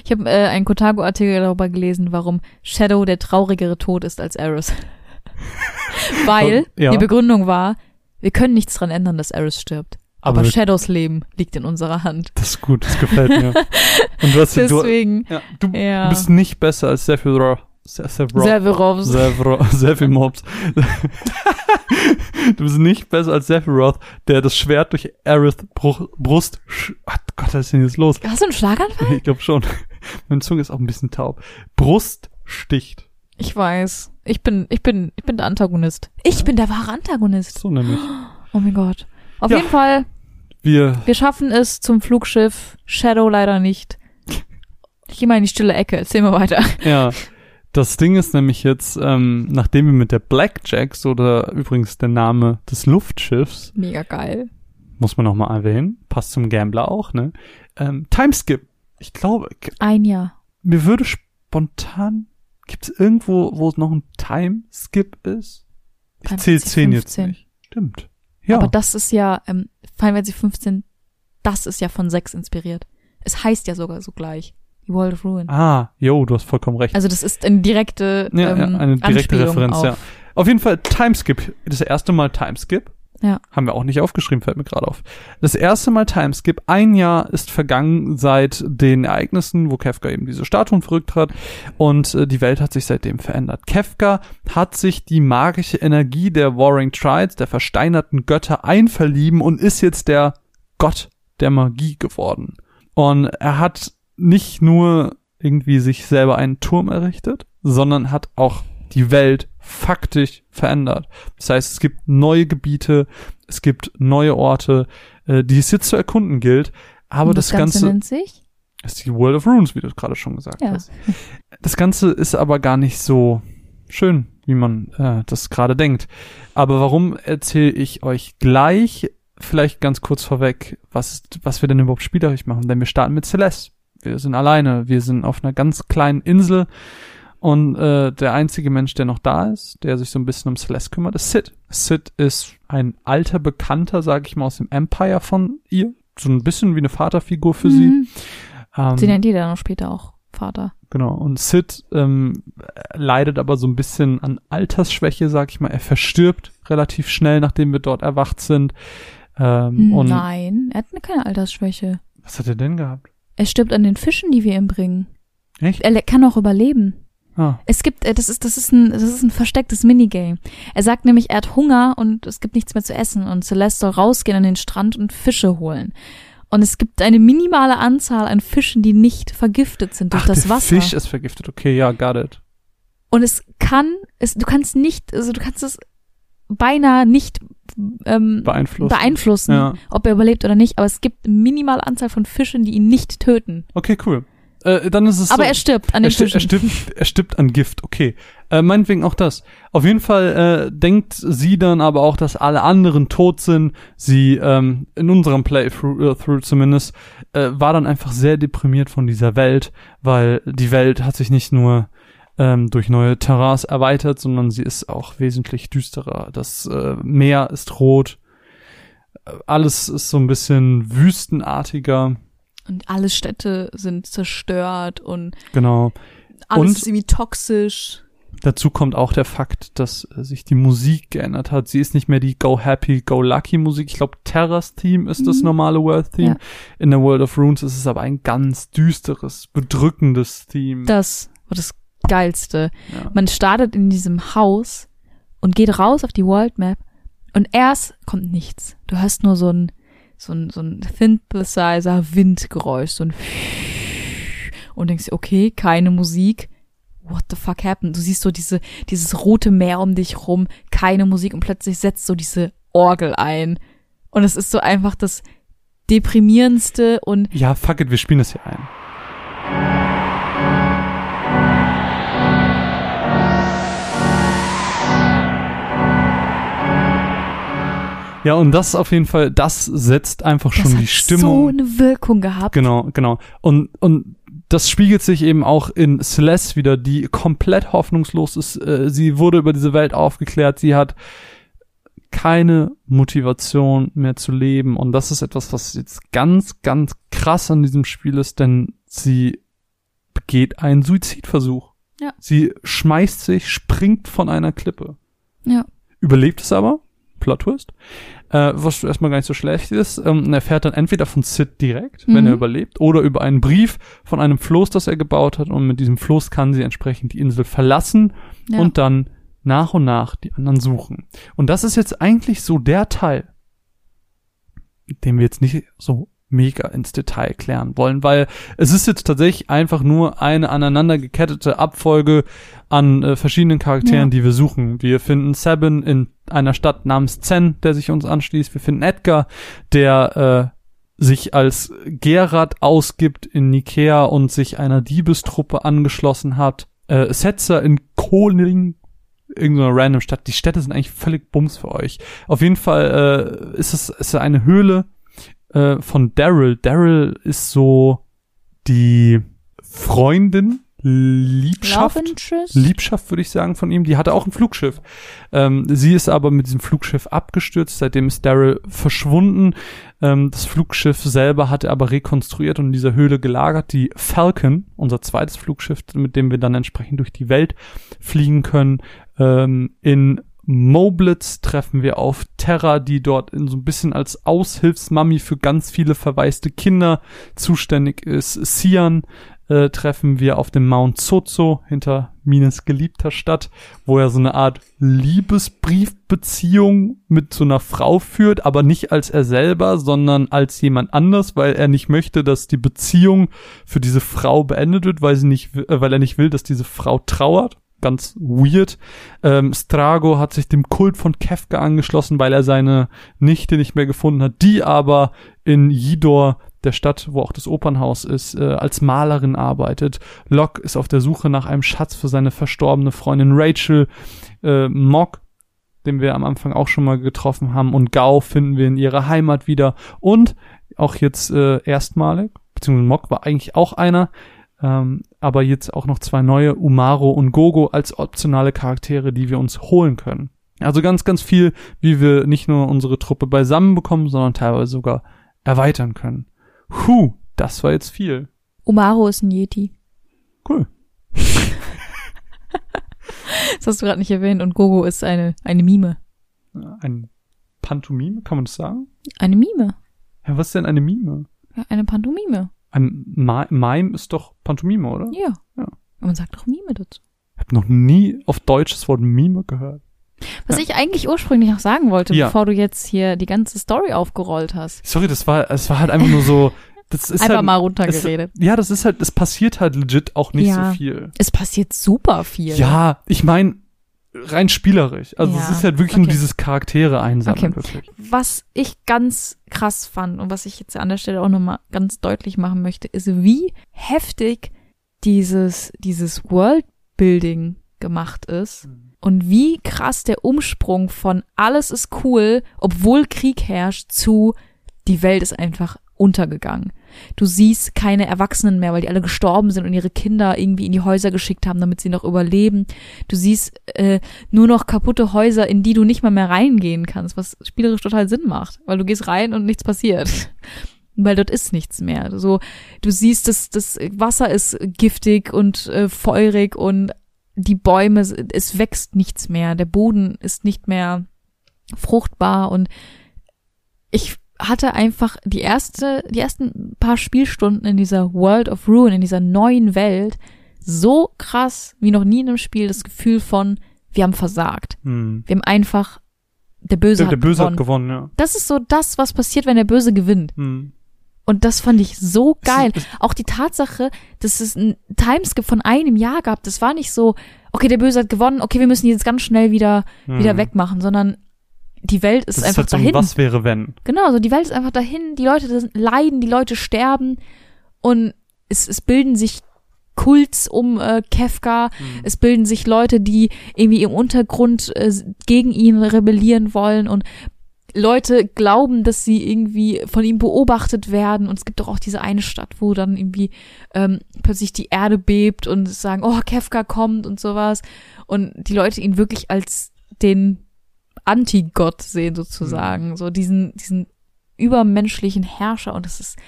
Ich habe äh, einen Kotaku-Artikel darüber gelesen, warum Shadow der traurigere Tod ist als Eris. Weil Ja. die Begründung war, wir können nichts dran ändern, dass Eris stirbt. Aber Aber, Shadows Leben liegt in unserer Hand. Das ist gut, das gefällt mir. Und du hast du, Deswegen, ja, du ja. bist nicht besser als Sephiroth. Se- Sephiroth. Severovs. Sephiroth. Sephiroth. du bist nicht besser als Sephiroth, der das Schwert durch Aerith Brust. sch- Ach Gott, was ist denn jetzt los? Hast du einen Schlaganfall? Ich glaube schon. Meine Zunge ist auch ein bisschen taub. Brust sticht. Ich weiß. Ich bin, ich bin, ich bin der Antagonist. Ich bin der wahre Antagonist. So nämlich. Oh mein Gott. Auf Ja. jeden Fall, Wir wir schaffen es zum Flugschiff. Shadow leider nicht. Ich geh mal in die stille Ecke. Erzähl mal weiter. Ja, das Ding ist nämlich jetzt, ähm, nachdem wir mit der Blackjacks oder übrigens der Name des Luftschiffs, Mega geil. muss man nochmal erwähnen, passt zum Gambler auch, ne? Ähm, Timeskip. Ich glaube, Ein Jahr. mir würde spontan, gibt es irgendwo, wo es noch ein Timeskip ist? Ich Final zähle Fantasy 10 jetzt 15. nicht. Stimmt. Ja, Aber das ist ja, ähm, Final Fantasy 15, das ist ja von 6 inspiriert. Es heißt ja sogar so gleich. Die World of Ruin. ah, jo, du hast vollkommen recht. Also das ist eine direkte, Ja, ähm, ja, eine direkte Anspielung Referenz, auf, ja. Auf jeden Fall Timeskip. Das erste Mal Timeskip. Ja. Haben wir auch nicht aufgeschrieben, fällt mir gerade auf. Das erste Mal Timeskip. Ein Jahr ist vergangen seit den Ereignissen, wo Kefka eben diese Statuen verrückt hat. Und äh, die Welt hat sich seitdem verändert. Kefka hat sich die magische Energie der Warring Trides, der versteinerten Götter, einverlieben und ist jetzt der Gott der Magie geworden. Und er hat nicht nur irgendwie sich selber einen Turm errichtet, sondern hat auch die Welt faktisch verändert. Das heißt, es gibt neue Gebiete, es gibt neue Orte, äh, die es jetzt zu erkunden gilt. Aber Und das, Ganze, nennt sich? ist die World of Runes, wie du gerade schon gesagt Ja. hast. Das Ganze ist aber gar nicht so schön, wie man äh, das gerade denkt. Aber warum erzähle ich euch gleich, vielleicht ganz kurz vorweg, was, was wir denn überhaupt spielerisch machen? Denn wir starten mit Celeste. Wir sind alleine, wir sind auf einer ganz kleinen Insel und äh, der einzige Mensch, der noch da ist, der sich so ein bisschen um Celeste kümmert, ist Sid. Sid ist ein alter Bekannter, sag ich mal, aus dem Empire von ihr. so ein bisschen wie eine Vaterfigur für sie. Mhm. Ähm, Sie nennt die dann auch später auch Vater. Genau. Und Sid ähm, leidet aber so ein bisschen an Altersschwäche, sag ich mal. Er verstirbt relativ schnell, nachdem wir dort erwacht sind. Ähm, und Nein, er hat keine Altersschwäche. was hat er denn gehabt? Er stirbt an den Fischen, die wir ihm bringen. Echt? Er kann auch überleben. Ah, Es gibt, äh, das ist, das ist ein, das ist ein verstecktes Minigame. Er sagt nämlich, er hat Hunger und es gibt nichts mehr zu essen und Celeste soll rausgehen an den Strand und Fische holen. Und es gibt eine minimale Anzahl an Fischen, die nicht vergiftet sind durch Ach, das der Wasser. Fisch ist vergiftet. Okay, ja, got it. Und es kann, es, du kannst nicht, also du kannst es beinahe nicht ähm, Beeinflusst. beeinflussen, Ja. ob er überlebt oder nicht. Aber es gibt eine minimale Anzahl von Fischen, die ihn nicht töten. Okay, cool. Äh, dann ist es Aber so. er stirbt an den er, Fischen. er, stirbt, er stirbt an Gift, okay. Äh, meinetwegen auch das. Auf jeden Fall äh, denkt sie dann aber auch, dass alle anderen tot sind. Sie, ähm, in unserem Playthrough äh, through zumindest, äh, war dann einfach sehr deprimiert von dieser Welt, weil die Welt hat sich nicht nur ähm, durch neue Terrains erweitert, sondern sie ist auch wesentlich düsterer. Das äh, Meer ist rot. Alles ist so ein bisschen wüstenartiger. Und alle Städte sind zerstört und Genau. alles Und- ist irgendwie toxisch. Dazu kommt auch der Fakt, dass äh, sich die Musik geändert hat. Sie ist nicht mehr die Go Happy, Go Lucky Musik. Ich glaube, Terras Theme ist das Mhm. normale World Theme. Ja. In der World of Runes ist es aber ein ganz düsteres, bedrückendes Theme. Das das Geilste. ja. Man startet in diesem Haus und geht raus auf die World Map und erst kommt nichts. Du hörst nur so ein, so ein, so ein Synthesizer-Windgeräusch, so ein und denkst, okay, keine Musik. What the fuck happened? Du siehst so diese, dieses rote Meer um dich rum, keine Musik und plötzlich setzt so diese Orgel ein. Und es ist so einfach das deprimierendste und ja, fuck it, wir spielen das hier ein. Ja, und das auf jeden Fall, das setzt einfach das schon hat die Stimmung. so eine Wirkung gehabt. Genau, genau. Und, und das spiegelt sich eben auch in Celeste wieder, die komplett hoffnungslos ist. Äh, Sie wurde über diese Welt aufgeklärt. Sie hat keine Motivation mehr zu leben. Und das ist etwas, was jetzt ganz, ganz krass an diesem Spiel ist, denn sie begeht einen Suizidversuch. Ja. Sie schmeißt sich, springt von einer Klippe. Ja. Überlebt es aber. Plot Twist. Äh, was erstmal gar nicht so schlecht ist. Ähm, er fährt dann entweder von Sid direkt, wenn Mhm. er überlebt, oder über einen Brief von einem Floß, das er gebaut hat. Und mit diesem Floß kann sie entsprechend die Insel verlassen Ja. und dann nach und nach die anderen suchen. Und das ist jetzt eigentlich so der Teil, den wir jetzt nicht so mega ins Detail klären wollen, weil es ist jetzt tatsächlich einfach nur eine aneinander gekettete Abfolge an äh, verschiedenen Charakteren, Ja. die wir suchen. Wir finden Sabin in einer Stadt namens Zen, der sich uns anschließt. Wir finden Edgar, der äh, sich als Gerard ausgibt in Nikea und sich einer Diebestruppe angeschlossen hat. Äh, Setzer in Koling, irgendeiner random Stadt. Die Städte sind eigentlich völlig Bums für euch. Auf jeden Fall äh, ist es ist eine Höhle äh, von Daryl. Daryl ist so die Freundin, Liebschaft. Liebschaft, würde ich sagen, von ihm. Die hatte auch ein Flugschiff. Ähm, sie ist aber mit diesem Flugschiff abgestürzt. Seitdem ist Daryl verschwunden. Ähm, das Flugschiff selber hat er aber rekonstruiert und in dieser Höhle gelagert. Die Falcon, unser zweites Flugschiff, mit dem wir dann entsprechend durch die Welt fliegen können. Ähm, in Moblitz treffen wir auf Terra, die dort in so ein bisschen als Aushilfsmami für ganz viele verwaiste Kinder zuständig ist. Sian äh, treffen wir auf dem Mount Zozo hinter Mines geliebter Stadt, wo er so eine Art Liebesbriefbeziehung mit so einer Frau führt, aber nicht als er selber, sondern als jemand anders, weil er nicht möchte, dass die Beziehung für diese Frau beendet wird, weil sie nicht, äh, weil er nicht will, dass diese Frau trauert. Ganz weird. Ähm, Strago hat sich dem Kult von Kefka angeschlossen, weil er seine Nichte nicht mehr gefunden hat, die aber in Jidor der Stadt, wo auch das Opernhaus ist, äh, als Malerin arbeitet. Locke ist auf der Suche nach einem Schatz für seine verstorbene Freundin Rachel. Äh, Mock, den wir am Anfang auch schon mal getroffen haben, und Gao finden wir in ihrer Heimat wieder. Und auch jetzt äh, erstmalig, beziehungsweise Mock war eigentlich auch einer, ähm, aber jetzt auch noch zwei neue, Umaro und Gogo, als optionale Charaktere, die wir uns holen können. Also ganz, ganz viel, wie wir nicht nur unsere Truppe beisammen bekommen, sondern teilweise sogar erweitern können. Huh, das war jetzt viel. Umaro ist ein Yeti. Cool. Das hast du gerade nicht erwähnt. Und Gogo ist eine, eine Mime. Ein Pantomime, kann man das sagen? Eine Mime. Ja, was ist denn eine Mime? Ja, eine Pantomime. Ein Ma Mime ist doch Pantomime, oder? Ja. Ja. Und man sagt doch Mime dazu. Ich habe noch nie auf Deutsch das Wort Mime gehört. Was Ja. ich eigentlich ursprünglich noch sagen wollte, Ja. bevor du jetzt hier die ganze Story aufgerollt hast. Sorry, das war, es war halt einfach nur so, das ist Einfach halt, mal runtergeredet. Es, ja, das ist halt, es passiert halt legit auch nicht Ja. so viel. Es passiert super viel. Ja, ich meine, rein spielerisch. Also es Ja, ist halt wirklich nur okay. dieses Charaktere einsammeln, Okay. wirklich. Was ich ganz krass fand und was ich jetzt an der Stelle auch nochmal ganz deutlich machen möchte, ist, wie heftig dieses, dieses Worldbuilding gemacht ist und wie krass der Umsprung von alles ist cool, obwohl Krieg herrscht, zu die Welt ist einfach untergegangen. Du siehst keine Erwachsenen mehr, weil die alle gestorben sind und ihre Kinder irgendwie in die Häuser geschickt haben, damit sie noch überleben. Du siehst äh, nur noch kaputte Häuser, in die du nicht mal mehr reingehen kannst, was spielerisch total Sinn macht, weil du gehst rein und nichts passiert. Weil dort ist nichts mehr. So, du siehst, dass das Wasser ist giftig und äh, feurig und die Bäume, es wächst nichts mehr. Der Boden ist nicht mehr fruchtbar und ich hatte einfach die erste, die ersten paar Spielstunden in dieser World of Ruin, in dieser neuen Welt, so krass wie noch nie in einem Spiel das Gefühl von, wir haben versagt. Hm. Wir haben einfach, der Böse Der, hat der Böse gewonnen. hat gewonnen, ja. Das ist so das, was passiert, wenn der Böse gewinnt. Hm. Und das fand ich so Es geil. es- Auch die Tatsache, dass es ein Timeskip von einem Jahr gab, das war nicht so, okay, der Böse hat gewonnen, okay, wir müssen jetzt ganz schnell wieder, wieder Hm. wegmachen, sondern die Welt ist Das ist einfach halt so ein dahin. Was wäre wenn. Genau, so die Welt ist einfach dahin, die Leute sind- leiden, die Leute sterben und es, es bilden sich Kults um äh, Kefka, es bilden sich Leute, die irgendwie im Untergrund äh, gegen ihn rebellieren wollen und Leute glauben, dass sie irgendwie von ihm beobachtet werden und es gibt doch auch diese eine Stadt, wo dann irgendwie ähm, plötzlich die Erde bebt und sagen, oh, Kefka kommt und sowas und die Leute ihn wirklich als den Antigott sehen sozusagen, so diesen diesen übermenschlichen Herrscher und das ist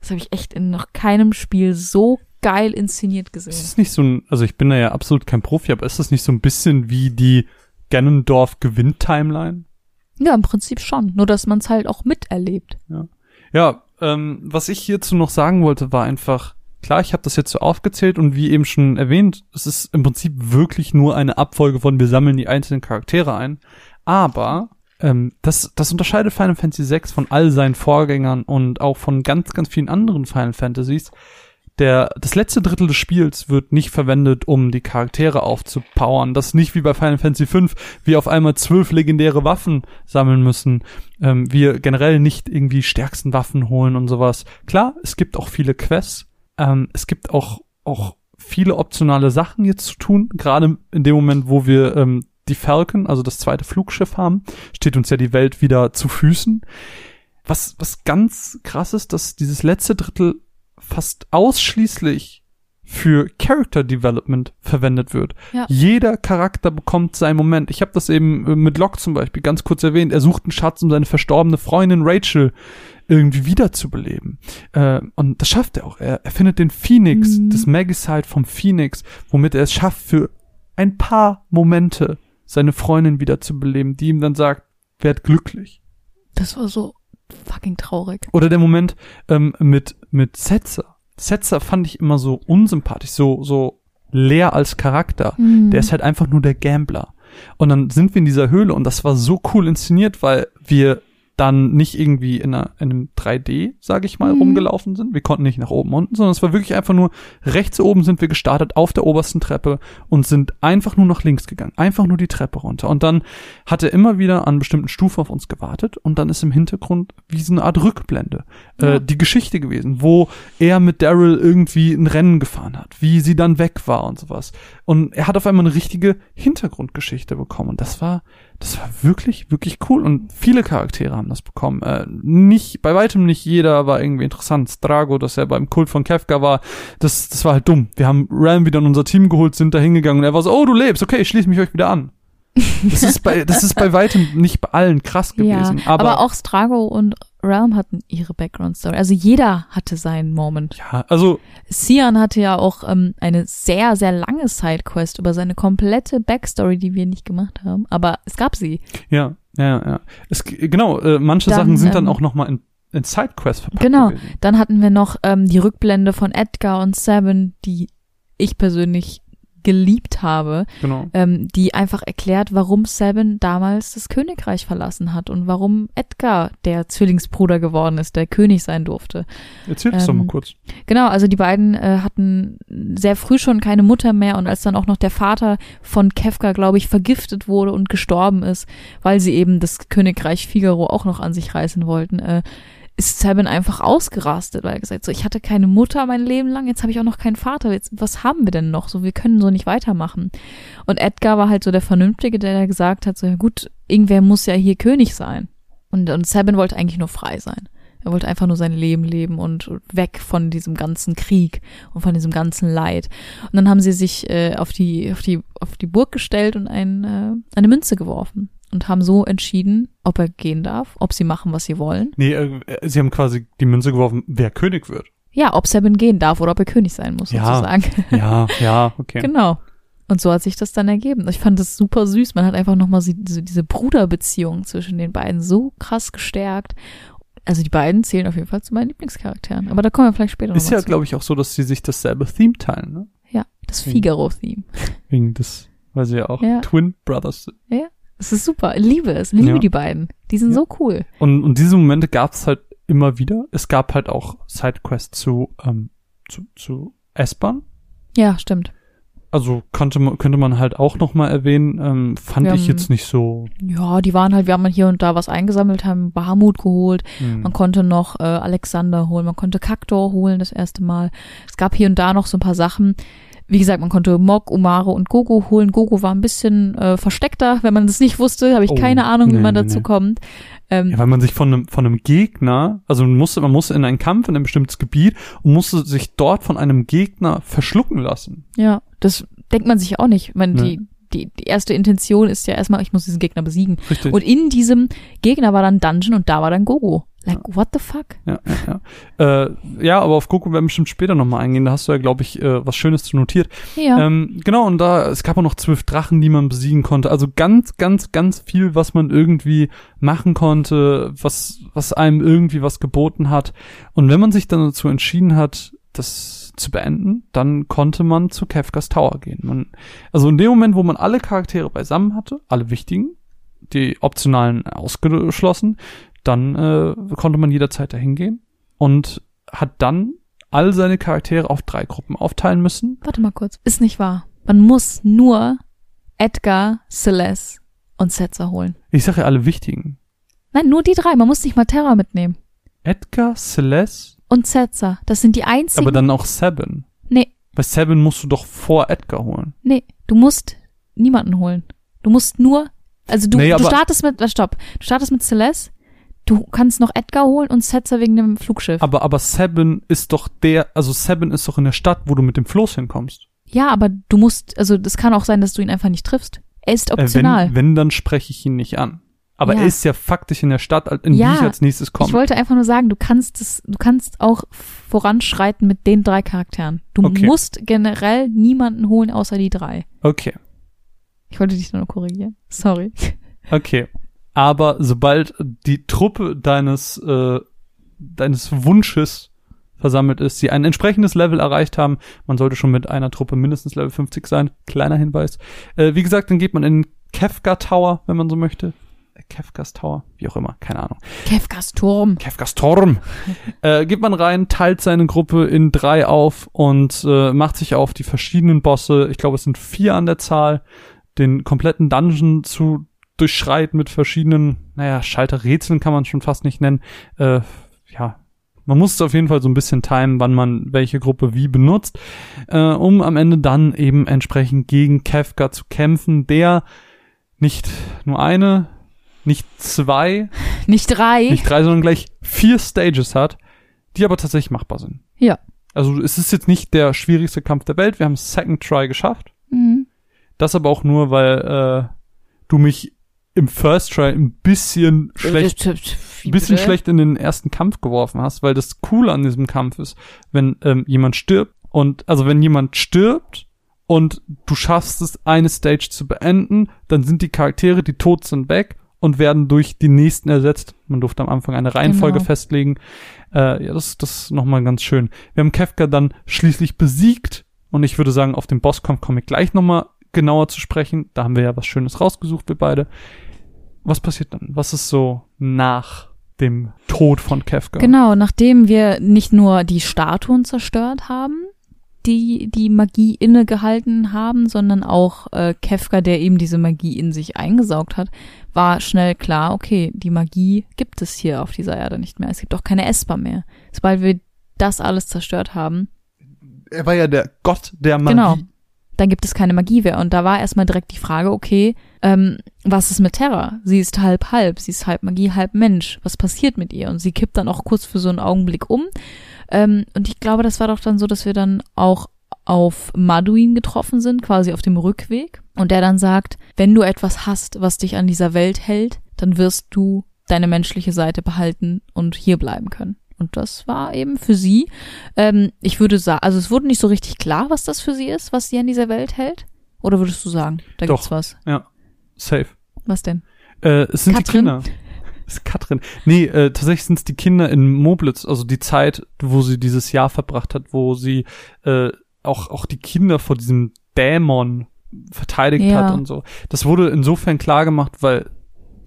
das habe ich echt in noch keinem Spiel so geil inszeniert gesehen. Ist es nicht so ein, also ich bin da ja absolut kein Profi, aber ist das nicht so ein bisschen wie die Ganondorf-Gewinn-Timeline? Ja, im Prinzip schon, nur dass man es halt auch miterlebt. Ja, ähm, was ich hierzu noch sagen wollte, war einfach, klar, ich habe das jetzt so aufgezählt und wie eben schon erwähnt, es ist im Prinzip wirklich nur eine Abfolge von wir sammeln die einzelnen Charaktere ein, aber ähm, das, das unterscheidet Final Fantasy VI von all seinen Vorgängern und auch von ganz, ganz vielen anderen Final Fantasies. Der, das letzte Drittel des Spiels wird nicht verwendet, um die Charaktere aufzupowern. Das nicht wie bei Final Fantasy V, wir auf einmal zwölf legendäre Waffen sammeln müssen, ähm, wir generell nicht irgendwie stärksten Waffen holen und sowas. Klar, es gibt auch viele Quests, ähm, es gibt auch, auch viele optionale Sachen jetzt zu tun. Gerade in dem Moment, wo wir ähm, die Falcon, also das zweite Flugschiff haben, steht uns ja die Welt wieder zu Füßen. Was, was ganz krass ist, dass dieses letzte Drittel fast ausschließlich für Character Development verwendet wird. Ja. Jeder Charakter bekommt seinen Moment. Ich habe das eben äh, mit Locke zum Beispiel ganz kurz erwähnt. Er sucht einen Schatz, um seine verstorbene Freundin Rachel irgendwie wiederzubeleben. Äh, und das schafft er auch. Er, er findet den Phoenix, Mhm. das Magicite vom Phoenix, womit er es schafft, für ein paar Momente seine Freundin wiederzubeleben, die ihm dann sagt, werd glücklich. Das war so fucking traurig. Oder der Moment ähm, mit mit Setzer. Setzer fand ich immer so unsympathisch, so so leer als Charakter. Mhm. Der ist halt einfach nur der Gambler. Und dann sind wir in dieser Höhle und das war so cool inszeniert, weil wir dann nicht irgendwie in, einer, in einem 3D, sage ich mal, Mhm. rumgelaufen sind. Wir konnten nicht nach oben unten, sondern es war wirklich einfach nur rechts oben sind wir gestartet auf der obersten Treppe und sind einfach nur nach links gegangen, einfach nur die Treppe runter. Und dann hat er immer wieder an bestimmten Stufen auf uns gewartet und dann ist im Hintergrund wie so eine Art Rückblende Ja. äh, die Geschichte gewesen, wo er mit Daryl irgendwie ein Rennen gefahren hat, wie sie dann weg war und sowas. Und er hat auf einmal eine richtige Hintergrundgeschichte bekommen. Und das war, das war wirklich, wirklich cool. Und viele Charaktere haben das bekommen. Äh, nicht, bei weitem nicht jeder war irgendwie interessant. Strago, dass er beim Kult von Kefka war, das, das war halt dumm. Wir haben Ram wieder in unser Team geholt, sind da hingegangen und er war so, oh, du lebst, okay, ich schließe mich euch wieder an. Das ist bei, das ist bei weitem nicht bei allen krass gewesen. ja, aber, aber, auch Strago und Realm hatten ihre Background-Story. Also jeder hatte seinen Moment. Ja, also Sian hatte ja auch ähm, eine sehr, sehr lange Sidequest über seine komplette Backstory, die wir nicht gemacht haben. Aber es gab sie. ja, ja, ja. Es, genau, äh, manche Dann, Sachen sind dann ähm, auch noch mal in, in Sidequests verpackt Genau. gewesen. Dann hatten wir noch ähm, die Rückblende von Edgar und Seven, die ich persönlich geliebt habe, Genau. ähm, die einfach erklärt, warum Seven damals das Königreich verlassen hat und warum Edgar der Zwillingsbruder geworden ist, der König sein durfte. Erzähl das doch mal ähm, kurz. Genau, also die beiden äh, hatten sehr früh schon keine Mutter mehr und als dann auch noch der Vater von Kefka, glaube ich, vergiftet wurde und gestorben ist, weil sie eben das Königreich Figaro auch noch an sich reißen wollten, äh, ist Sabin einfach ausgerastet, weil er gesagt so ich hatte keine Mutter mein Leben lang, jetzt habe ich auch noch keinen Vater, jetzt was haben wir denn noch? So wir können so nicht weitermachen. Und Edgar war halt so der Vernünftige, der da gesagt hat, so ja gut, irgendwer muss ja hier König sein. Und und Sabin wollte eigentlich nur frei sein. Er wollte einfach nur sein Leben leben und weg von diesem ganzen Krieg und von diesem ganzen Leid. Und dann haben sie sich äh, auf die auf die auf die Burg gestellt und ein, äh, eine Münze geworfen und haben so entschieden, ob er gehen darf, ob sie machen, was sie wollen. Nee, äh, sie haben quasi die Münze geworfen, wer König wird. Ja, ob Sabin gehen darf oder ob er König sein muss, Ja. sozusagen. Ja, ja, okay. Genau. Und so hat sich das dann ergeben. Ich fand das super süß. Man hat einfach nochmal diese, diese Bruderbeziehung zwischen den beiden so krass gestärkt. Also die beiden zählen auf jeden Fall zu meinen Lieblingscharakteren. Aber da kommen wir vielleicht später Ist nochmal ja, glaube ich, auch so, dass sie sich dasselbe Theme teilen, ne? Ja, das. Figaro-Theme. Wegen des, weil sie ja auch Ja. Twin Brothers sind. Es ist super. Ich liebe es. Ich liebe Ja. die beiden. Die sind Ja. so cool. Und, und diese Momente gab es halt immer wieder. Es gab halt auch Sidequests zu, ähm, zu, zu S-Bahn. Ja, stimmt. Also könnte man, könnte man halt auch noch mal erwähnen. Ähm, fand Wir ich haben- jetzt nicht so. Ja, die waren halt, wir haben hier und da was eingesammelt, haben Bahamut geholt. Hm. Man konnte noch äh, Alexander holen, man konnte Kaktor holen das erste Mal. Es gab hier und da noch so ein paar Sachen. Wie gesagt, man konnte Mok, Umare und Gogo holen. Gogo war ein bisschen äh, versteckter, wenn man das nicht wusste, habe ich Oh, keine Ahnung, wie nee, man nee, dazu nee. kommt. Ähm, Ja, weil man sich von einem, von einem Gegner, also man musste, man musste in einen Kampf in ein bestimmtes Gebiet und musste sich dort von einem Gegner verschlucken lassen. ja, das denkt man sich auch nicht. Ich meine, Nee. die, die, die erste Intention ist ja erstmal, ich muss diesen Gegner besiegen. Richtig. Und in diesem Gegner war dann Dungeon und da war dann Gogo. Like, what the fuck? ja, ja, ja. Äh, ja, aber auf Goku werden wir bestimmt später nochmal eingehen. Da hast du ja, glaube ich, äh, was Schönes zu notiert. Ja. Ähm, genau, und da, es gab auch noch zwölf Drachen, die man besiegen konnte. Also ganz, ganz, ganz viel, was man irgendwie machen konnte, was, was einem irgendwie was geboten hat. Und wenn man sich dann dazu entschieden hat, das zu beenden, dann konnte man zu Kefkas Tower gehen. Man, also in dem Moment, wo man alle Charaktere beisammen hatte, alle wichtigen, die optionalen ausgeschlossen, dann äh, konnte man jederzeit dahin gehen und hat dann all seine Charaktere auf drei Gruppen aufteilen müssen. Warte mal kurz. Ist nicht wahr. Man muss nur Edgar, Celeste und Setzer holen. Ich sage ja alle wichtigen. Nein, nur die drei. Man muss nicht mal Terra mitnehmen. Edgar, Celeste, Und Setzer. Das sind die einzigen. aber dann auch Seven. nee, Bei Seven musst du doch vor Edgar holen. nee. Du musst niemanden holen. Du musst nur, also du, Nee, du startest mit, stopp. Du startest mit Celeste. Du kannst noch Edgar holen und Setzer wegen dem Flugschiff. Aber, aber Seven ist doch der, also Seven ist doch in der Stadt, wo du mit dem Floß hinkommst. ja, aber du musst, also das kann auch sein, dass du ihn einfach nicht triffst. Er ist Äh, optional. wenn, wenn, dann spreche ich ihn nicht an. Aber Ja. er ist ja faktisch in der Stadt, in Ja, die ich als nächstes Ich komme. wollte einfach nur sagen, du kannst es, du kannst auch voranschreiten mit den drei Charakteren. Du Okay. musst generell niemanden holen außer die drei. Okay, Ich wollte dich nur noch korrigieren. Sorry. okay. Aber sobald die Truppe deines, äh, deines Wunsches versammelt ist, sie ein entsprechendes Level erreicht haben, man sollte schon mit einer Truppe mindestens Level 50 sein, kleiner Hinweis. Äh, wie gesagt, dann geht man in Kefka Tower, wenn man so möchte. Äh, Kefkas Tower, wie auch immer, keine Ahnung. Kefkas Turm. Kefkas Turm. äh, geht man rein, teilt seine Gruppe in drei auf und äh, macht sich auf die verschiedenen Bosse, ich glaube es sind vier an der Zahl, den kompletten Dungeon zu durchschreiten mit verschiedenen, naja, Schalterrätseln kann man schon fast nicht nennen. Äh, ja, man muss es auf jeden Fall so ein bisschen timen, wann man welche Gruppe wie benutzt, äh, um am Ende dann eben entsprechend gegen Kefka zu kämpfen, der nicht nur eine, nicht zwei, Nicht drei. nicht drei, sondern gleich vier Stages hat, die aber tatsächlich machbar sind. Ja. Also es ist jetzt nicht der schwierigste Kampf der Welt. Wir haben Second Try geschafft. Mhm. Das aber auch nur, weil äh, du mich im First Try ein bisschen schlecht. ein bisschen schlecht in den ersten Kampf geworfen hast, weil das Coole an diesem Kampf ist, wenn ähm, jemand stirbt und also wenn jemand stirbt und du schaffst es, eine Stage zu beenden, dann sind die Charaktere, die tot sind, weg und werden durch die nächsten ersetzt. Man durfte am Anfang eine Reihenfolge Genau. festlegen. Äh, ja, das, das ist nochmal ganz schön. Wir haben Kefka dann schließlich besiegt und ich würde sagen, auf den Bosskampf komme ich gleich nochmal genauer zu sprechen. Da haben wir ja was Schönes rausgesucht, wir beide. Was passiert dann? Was ist so nach dem Tod von Kefka? Genau, nachdem wir nicht nur die Statuen zerstört haben, die die Magie innegehalten haben, sondern auch äh, Kefka, der eben diese Magie in sich eingesaugt hat, war schnell klar, okay, die Magie gibt es hier auf dieser Erde nicht mehr. Es gibt auch keine Esper mehr. Sobald wir das alles zerstört haben, Er war ja der Gott der Magie. Genau. Dann gibt es keine Magie mehr. Und da war erstmal direkt die Frage, okay, ähm, was ist mit Terra? Sie ist halb halb, sie ist halb Magie, halb Mensch. Was passiert mit ihr? Und sie kippt dann auch kurz für so einen Augenblick um. Ähm, und ich glaube, das war doch dann so, dass wir dann auch auf Maduin getroffen sind, quasi auf dem Rückweg. Und der dann sagt, wenn du etwas hast, was dich an dieser Welt hält, dann wirst du deine menschliche Seite behalten und hier bleiben können. Und das war eben für sie. Ähm, ich würde sagen, also es wurde nicht so richtig klar, was das für sie ist, was sie an dieser Welt hält. Oder würdest du sagen, da Doch. gibt's was? Safe. Was denn? Äh, es sind die Katrin? Kinder. Es ist Katrin. Nee, äh, tatsächlich sind es die Kinder in Moblitz, also die Zeit, wo sie dieses Jahr verbracht hat, wo sie äh, auch, auch die Kinder vor diesem Dämon verteidigt Ja. hat und so. Das wurde insofern klar gemacht, weil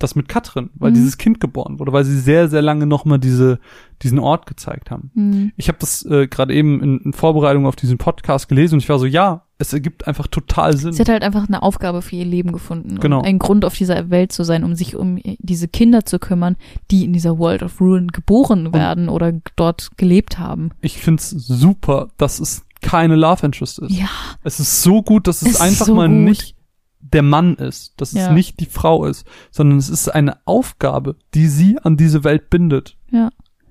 das mit Katrin, weil Mhm. dieses Kind geboren wurde, weil sie sehr, sehr lange nochmal diese, diesen Ort gezeigt haben. Hm. Ich habe das äh, gerade eben in, in Vorbereitung auf diesen Podcast gelesen und ich war so, ja, es ergibt einfach total Sinn. Sie hat halt einfach eine Aufgabe für ihr Leben gefunden. Genau. Und einen Grund auf dieser Welt zu sein, um sich um diese Kinder zu kümmern, die in dieser World of Ruin geboren werden oder dort gelebt haben. Ich find's super, dass es keine Love Interest ist. Ja, Es ist so gut, dass es, Es einfach so mal gut. nicht der Mann ist, dass Ja. es nicht die Frau ist, sondern es ist eine Aufgabe, die sie an diese Welt bindet. ja.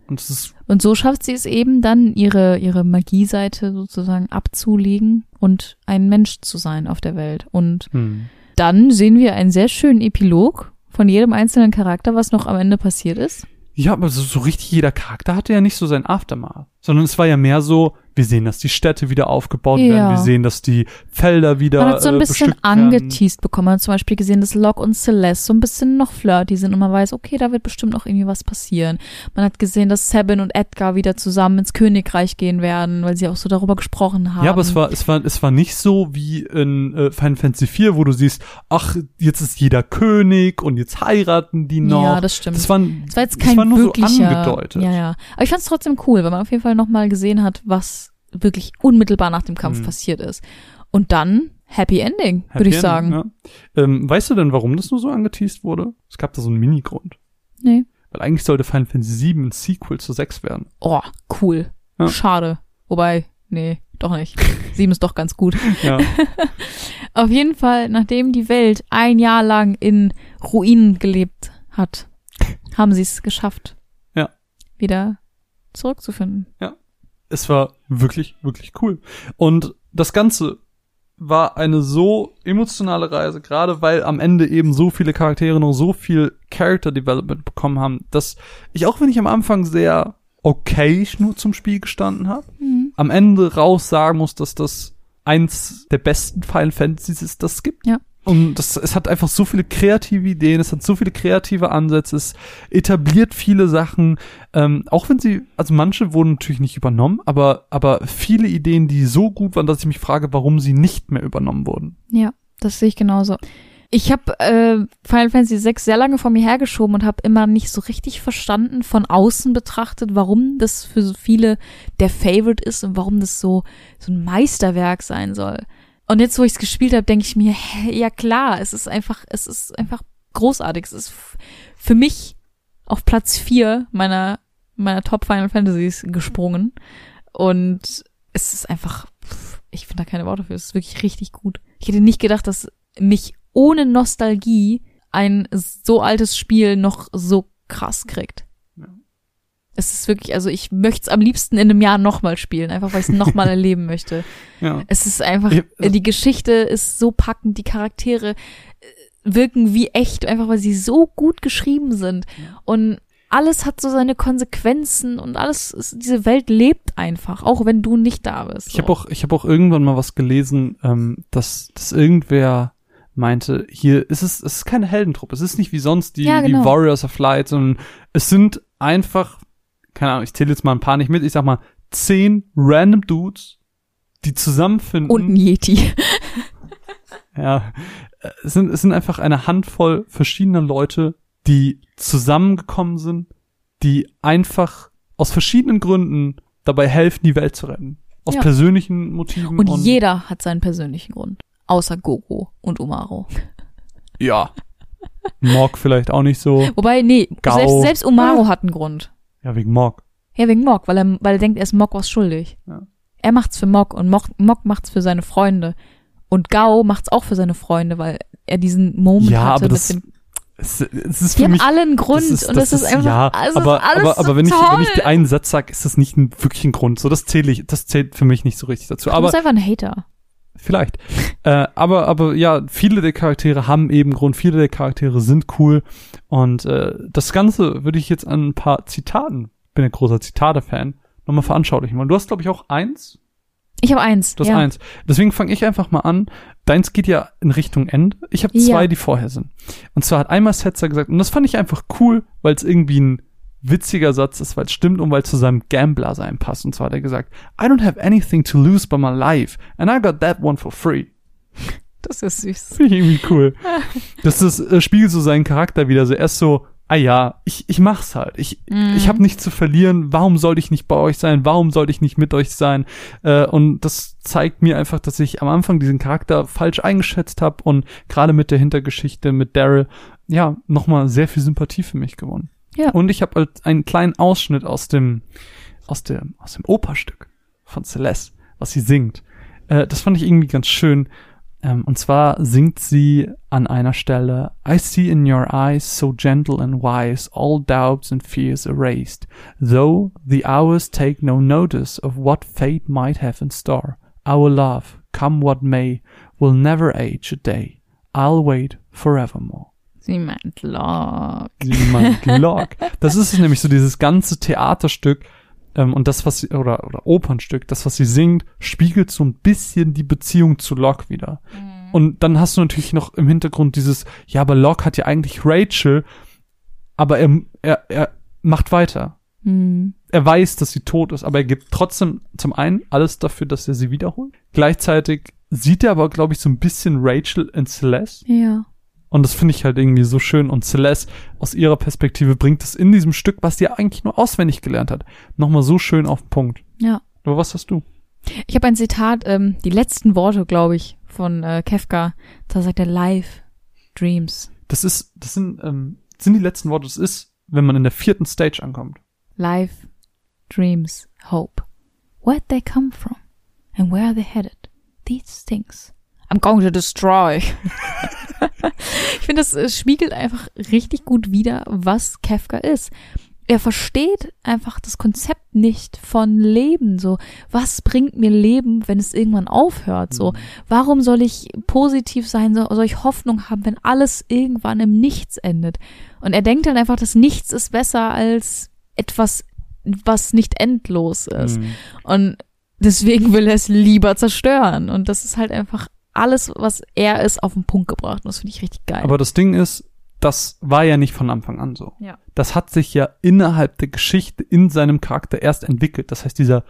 Und Und so schafft sie es eben dann, ihre, ihre Magieseite sozusagen abzulegen und ein Mensch zu sein auf der Welt. Und hm. dann sehen wir einen sehr schönen Epilog von jedem einzelnen Charakter, was noch am Ende passiert ist. ja, aber so, so richtig jeder Charakter hatte ja nicht so sein Aftermath, sondern es war ja mehr so, wir sehen, dass die Städte wieder aufgebaut Ja. werden, wir sehen, dass die Felder wieder Man hat so ein äh, bisschen angeteased bekommen. Man hat zum Beispiel gesehen, dass Locke und Celeste so ein bisschen noch flirty sind und man weiß, okay, da wird bestimmt noch irgendwie was passieren. Man hat gesehen, dass Sabin und Edgar wieder zusammen ins Königreich gehen werden, weil sie auch so darüber gesprochen haben. Ja, aber es war, es war, es war nicht so wie in äh, Final Fantasy IV, wo du siehst, ach, jetzt ist jeder König und jetzt heiraten die noch. Ja, das stimmt. Das war, Es war jetzt das kein war nur wirklicher, so angedeutet. Ja, ja. Aber ich fand es trotzdem cool, weil man auf jeden Fall nochmal gesehen hat, was wirklich unmittelbar nach dem Kampf Mhm. passiert ist. Und dann Happy Ending, würde ich sagen. Ja. Ähm, weißt du denn, warum das nur so angeteased wurde? Es gab da so einen Mini-Grund. Nee. Weil eigentlich sollte Final Fantasy 7 ein Sequel zu 6 werden. Oh, cool. Ja. Schade. Wobei, nee, doch nicht. Sieben ist doch ganz gut. Ja. Auf jeden Fall, nachdem die Welt ein Jahr lang in Ruinen gelebt hat, haben sie es geschafft, Ja. wieder zurückzufinden. Es war wirklich, wirklich cool. Und das Ganze war eine so emotionale Reise, gerade weil am Ende eben so viele Charaktere noch so viel Character Development bekommen haben, dass ich auch wenn ich am Anfang sehr okay nur zum Spiel gestanden habe, am Ende raus sagen muss, dass das eins der besten Final Fantasies ist, das es gibt. Ja. Und das, es hat einfach so viele kreative Ideen, es hat so viele kreative Ansätze, es etabliert viele Sachen, ähm, auch wenn sie, also manche wurden natürlich nicht übernommen, aber, aber viele Ideen, die so gut waren, dass ich mich frage, warum sie nicht mehr übernommen wurden. Ja, das sehe ich genauso. Ich habe äh, Final Fantasy VI sehr lange vor mir hergeschoben und habe immer nicht so richtig verstanden, von außen betrachtet, warum das für so viele der Favorite ist und warum das so, so ein Meisterwerk sein soll. Und jetzt, wo ich es gespielt habe, denke ich mir, hä, ja klar, es ist einfach, es ist einfach großartig. Es ist für mich auf Platz vier meiner, meiner Top Final Fantasies gesprungen. Und es ist einfach, ich finde da keine Worte für. Es ist wirklich richtig gut. Ich hätte nicht gedacht, dass mich ohne Nostalgie ein so altes Spiel noch so krass kriegt. Es ist wirklich, also ich möchte es am liebsten in einem Jahr nochmal spielen, einfach weil ich es nochmal erleben möchte. Ja. Es ist einfach, äh, die Geschichte ist so packend, die Charaktere äh, wirken wie echt, einfach weil sie so gut geschrieben sind. Und alles hat so seine Konsequenzen und alles, ist, diese Welt lebt einfach, auch wenn du nicht da bist. Ich habe auch, ich habe auch irgendwann mal was gelesen, ähm, dass, dass irgendwer meinte, hier ist es, es ist keine Heldentruppe, es ist nicht wie sonst die, Ja, genau. die Warriors of Light, sondern es sind einfach, keine Ahnung, ich zähle jetzt mal ein paar nicht mit, ich sag mal, zehn random Dudes, die zusammenfinden. und ein Yeti. Ja, äh, es sind, es sind einfach eine Handvoll verschiedener Leute, die zusammengekommen sind, die einfach aus verschiedenen Gründen dabei helfen, die Welt zu retten. Aus Ja. persönlichen Motiven. Und jeder hat seinen persönlichen Grund. Außer Gogo und Umaro. Ja. Morg vielleicht auch nicht so. Wobei, nee, Gau. selbst, selbst Umaro hat einen Grund. Ja, wegen Morg. Ja, wegen Mok, weil er, weil er denkt, er ist Mok was schuldig. Ja. Er macht's für Mok und Mok, Mok macht's für seine Freunde. Und Gao macht's auch für seine Freunde, weil er diesen Moment Ja, hatte aber das mit dem. Es, es ist Die für haben mich. alle einen Grund das ist, und das, ist, einfach. ja, es ist aber, alles aber, aber so wenn ich, toll. wenn ich einen Satz sag, ist das nicht ein, wirklich ein Grund. So, das zähle ich, das zählt für mich nicht so richtig dazu. du Aber bist einfach ein Hater. Vielleicht. äh, aber, aber ja, viele der Charaktere haben eben Grund, viele der Charaktere sind cool. Und äh, das Ganze würde ich jetzt an ein paar Zitaten, bin ein großer Zitate-Fan, nochmal veranschaulichen wollen. Du hast, glaube ich, auch eins. Ich habe eins. Du hast ja. eins. Deswegen fange ich einfach mal an. Deins geht ja in Richtung Ende. Ich habe zwei, Ja. die vorher sind. Und zwar hat einmal Setzer gesagt, und das fand ich einfach cool, weil es irgendwie ein witziger Satz ist, weil es stimmt und weil es zu seinem Gambler-Sein passt. Und zwar hat er gesagt, I don't have anything to lose but my life, and I got that one for free. Das ist süß. Finde ich irgendwie cool. Das ist, äh, spiegelt so seinen Charakter wieder. So erst so, ah ja, ich, ich mach's halt. Ich, Mhm. ich habe nichts zu verlieren. Warum sollte ich nicht bei euch sein? Warum sollte ich nicht mit euch sein? Äh, und das zeigt mir einfach, dass ich am Anfang diesen Charakter falsch eingeschätzt habe und gerade mit der Hintergeschichte mit Daryl, ja, nochmal sehr viel Sympathie für mich gewonnen. Ja. Und ich habe halt einen kleinen Ausschnitt aus dem, aus dem, aus dem Operstück von Celeste, was sie singt. Äh, das fand ich irgendwie ganz schön. Ähm, und zwar singt sie an einer Stelle, I see in your eyes so gentle and wise, all doubts and fears erased, though the hours take no notice of what fate might have in store. Our love, come what may, will never age a day. I'll wait forevermore. Sie meint Log. Sie meint Log. Das ist es nämlich so dieses ganze Theaterstück ähm, und das, was sie, oder, oder Opernstück, das, was sie singt, spiegelt so ein bisschen die Beziehung zu Locke wieder. Und dann hast du natürlich noch im Hintergrund dieses, ja, aber Locke hat ja eigentlich Rachel, aber er, er, er macht weiter. Hm. Er weiß, dass sie tot ist, aber er gibt trotzdem zum einen alles dafür, dass er sie wiederholt. Gleichzeitig sieht er aber, glaube ich, so ein bisschen Rachel in Celeste. Ja. Und das finde ich halt irgendwie so schön. Und Celeste aus ihrer Perspektive bringt es in diesem Stück, was sie ja eigentlich nur auswendig gelernt hat, nochmal so schön auf den Punkt. Ja. Aber was hast du? Ich habe ein Zitat, ähm, die letzten Worte, glaube ich, von äh, Kefka. Da sagt er Life, Dreams. Das ist, das sind, ähm, sind die letzten Worte. Das ist, wenn man in der vierten Stage ankommt. Life, Dreams, Hope. Where'd they come from? And where are they headed? These things. I'm going to destroy. ich finde, das äh, spiegelt einfach richtig gut wider, was Kafka ist. Er versteht einfach das Konzept nicht von Leben. So, was bringt mir Leben, wenn es irgendwann aufhört? So, warum soll ich positiv sein? So, soll ich Hoffnung haben, wenn alles irgendwann im Nichts endet? Und er denkt dann einfach, dass nichts ist besser als etwas, was nicht endlos ist. Mhm. Und deswegen will er es lieber zerstören. Und das ist halt einfach alles, was er ist, auf den Punkt gebracht. Und das finde ich richtig geil. Aber das Ding ist, das war ja nicht von Anfang an so. ja. Das hat sich ja innerhalb der Geschichte in seinem Charakter erst entwickelt. Das heißt, dieser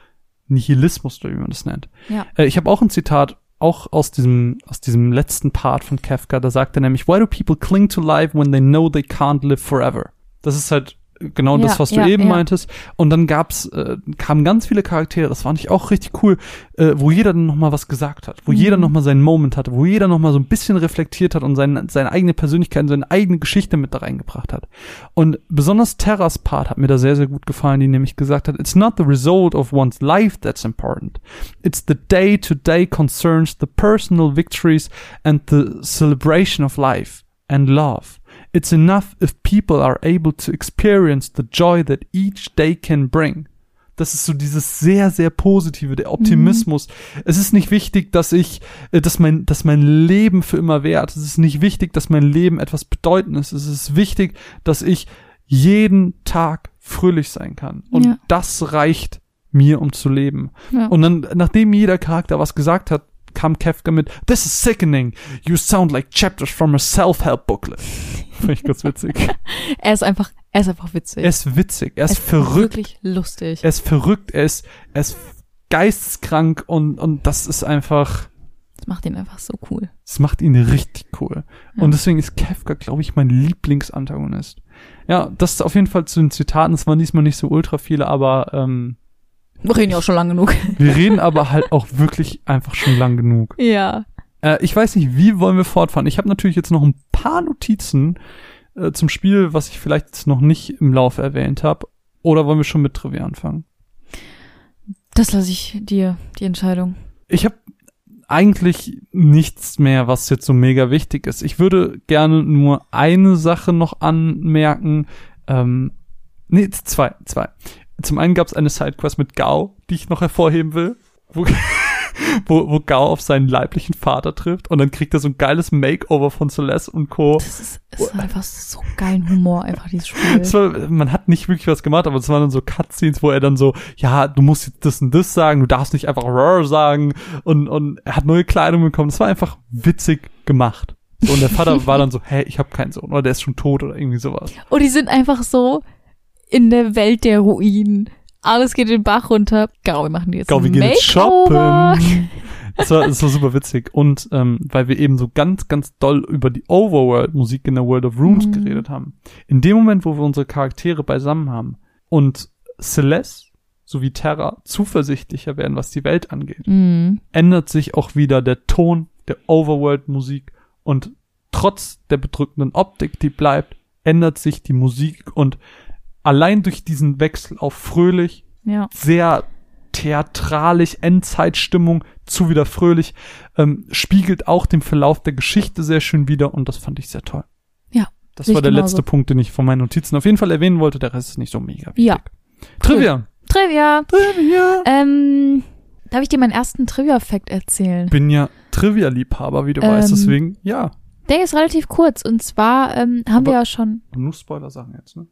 Nihilismus, oder wie man das nennt. Ja. Äh, ich habe auch ein Zitat, auch aus diesem, aus diesem letzten Part von Kafka, da sagt er nämlich, why do people cling to life when they know they can't live forever? Das ist halt genau Ja, das, was du ja, eben ja. meintest. Und dann gab's, äh, kamen ganz viele Charaktere, das fand ich auch richtig cool, äh, wo jeder dann nochmal was gesagt hat, wo Mhm. jeder nochmal seinen Moment hatte, wo jeder nochmal so ein bisschen reflektiert hat und seine, seine eigene Persönlichkeit, seine eigene Geschichte mit da reingebracht hat. Und besonders Terras Part hat mir da sehr, sehr gut gefallen, die nämlich gesagt hat, it's not the result of one's life that's important. It's the day-to-day concerns, the personal victories and the celebration of life and love. It's enough if people are able to experience the joy that each day can bring. Das ist so dieses sehr, sehr positive, der Optimismus. Es ist nicht wichtig, dass ich, äh, dass mein, dass mein Leben für immer währt. Es ist nicht wichtig, dass mein Leben etwas Bedeutendes ist. Es ist wichtig, dass ich jeden Tag fröhlich sein kann. Und Ja. das reicht mir, um zu leben. Ja. Und dann, nachdem jeder Charakter was gesagt hat, kam Kefka mit, This is sickening. You sound like chapters from a self-help booklet. Finde ich ganz witzig. Er ist einfach, er ist einfach witzig. Er ist witzig, er ist Er verrückt, Wirklich lustig. er ist verrückt, er ist, er ist geisteskrank und, und das ist einfach, Das macht ihn einfach so cool. das macht ihn richtig cool. Ja. Und deswegen ist Kefka, glaube ich, mein Lieblingsantagonist. Ja, das ist auf jeden Fall zu den Zitaten. Es waren diesmal nicht so ultra viele, aber ähm, Wir reden ja auch schon lange genug. wir reden aber halt auch wirklich einfach schon lang genug. ja. Äh, ich weiß nicht, wie wollen wir fortfahren? Ich habe natürlich jetzt noch ein paar Notizen äh, zum Spiel, was ich vielleicht jetzt noch nicht im Laufe erwähnt habe. Oder wollen wir schon mit Trivia anfangen? Das lasse ich dir, die Entscheidung. Ich habe eigentlich nichts mehr, was jetzt so mega wichtig ist. Ich würde gerne nur eine Sache noch anmerken. Ähm, nee, zwei, zwei. Zum einen gab es eine Sidequest mit Gao, die ich noch hervorheben will, wo, wo, Gao auf seinen leiblichen Vater trifft und dann kriegt er so ein geiles Makeover von Celeste und Co. Das ist, ist einfach so geilen Humor, einfach dieses Spiel. War, man hat nicht wirklich was gemacht, aber es waren dann so Cutscenes, wo er dann so, ja, du musst jetzt das und das sagen, du darfst nicht einfach Roar sagen und, und er hat neue Kleidung bekommen. Es war einfach witzig gemacht. So, und der Vater war dann so, hey, ich habe keinen Sohn oder der ist schon tot oder irgendwie sowas. Und die sind einfach so in der Welt der Ruinen. Alles geht den Bach runter. Gau, wir machen die jetzt Gau, wir gehen jetzt shoppen. Das war, das war super witzig. Und ähm, weil wir eben so ganz, ganz doll über die Overworld-Musik in der World of Runes Mhm. geredet haben. In dem Moment, wo wir unsere Charaktere beisammen haben und Celeste sowie Terra zuversichtlicher werden, was die Welt angeht, Mhm. ändert sich auch wieder der Ton der Overworld-Musik und trotz der bedrückenden Optik, die bleibt, ändert sich die Musik und allein durch diesen Wechsel auf fröhlich Ja. sehr theatralisch, Endzeitstimmung zu wieder fröhlich, ähm, spiegelt auch den Verlauf der Geschichte sehr schön wider und das fand ich sehr toll. Ja, Das war der genauso. letzte Punkt, den ich von meinen Notizen auf jeden Fall erwähnen wollte. Der Rest ist nicht so mega wichtig. Ja. Trivia. Trivia. Trivia. Ähm, darf ich dir meinen ersten Trivia-Fact erzählen? Bin ja Trivia-Liebhaber, wie du Ähm, weißt, deswegen, ja. Der ist relativ kurz und zwar ähm, haben wir Aber- ja schon. Nur Spoiler-Sachen jetzt, ne?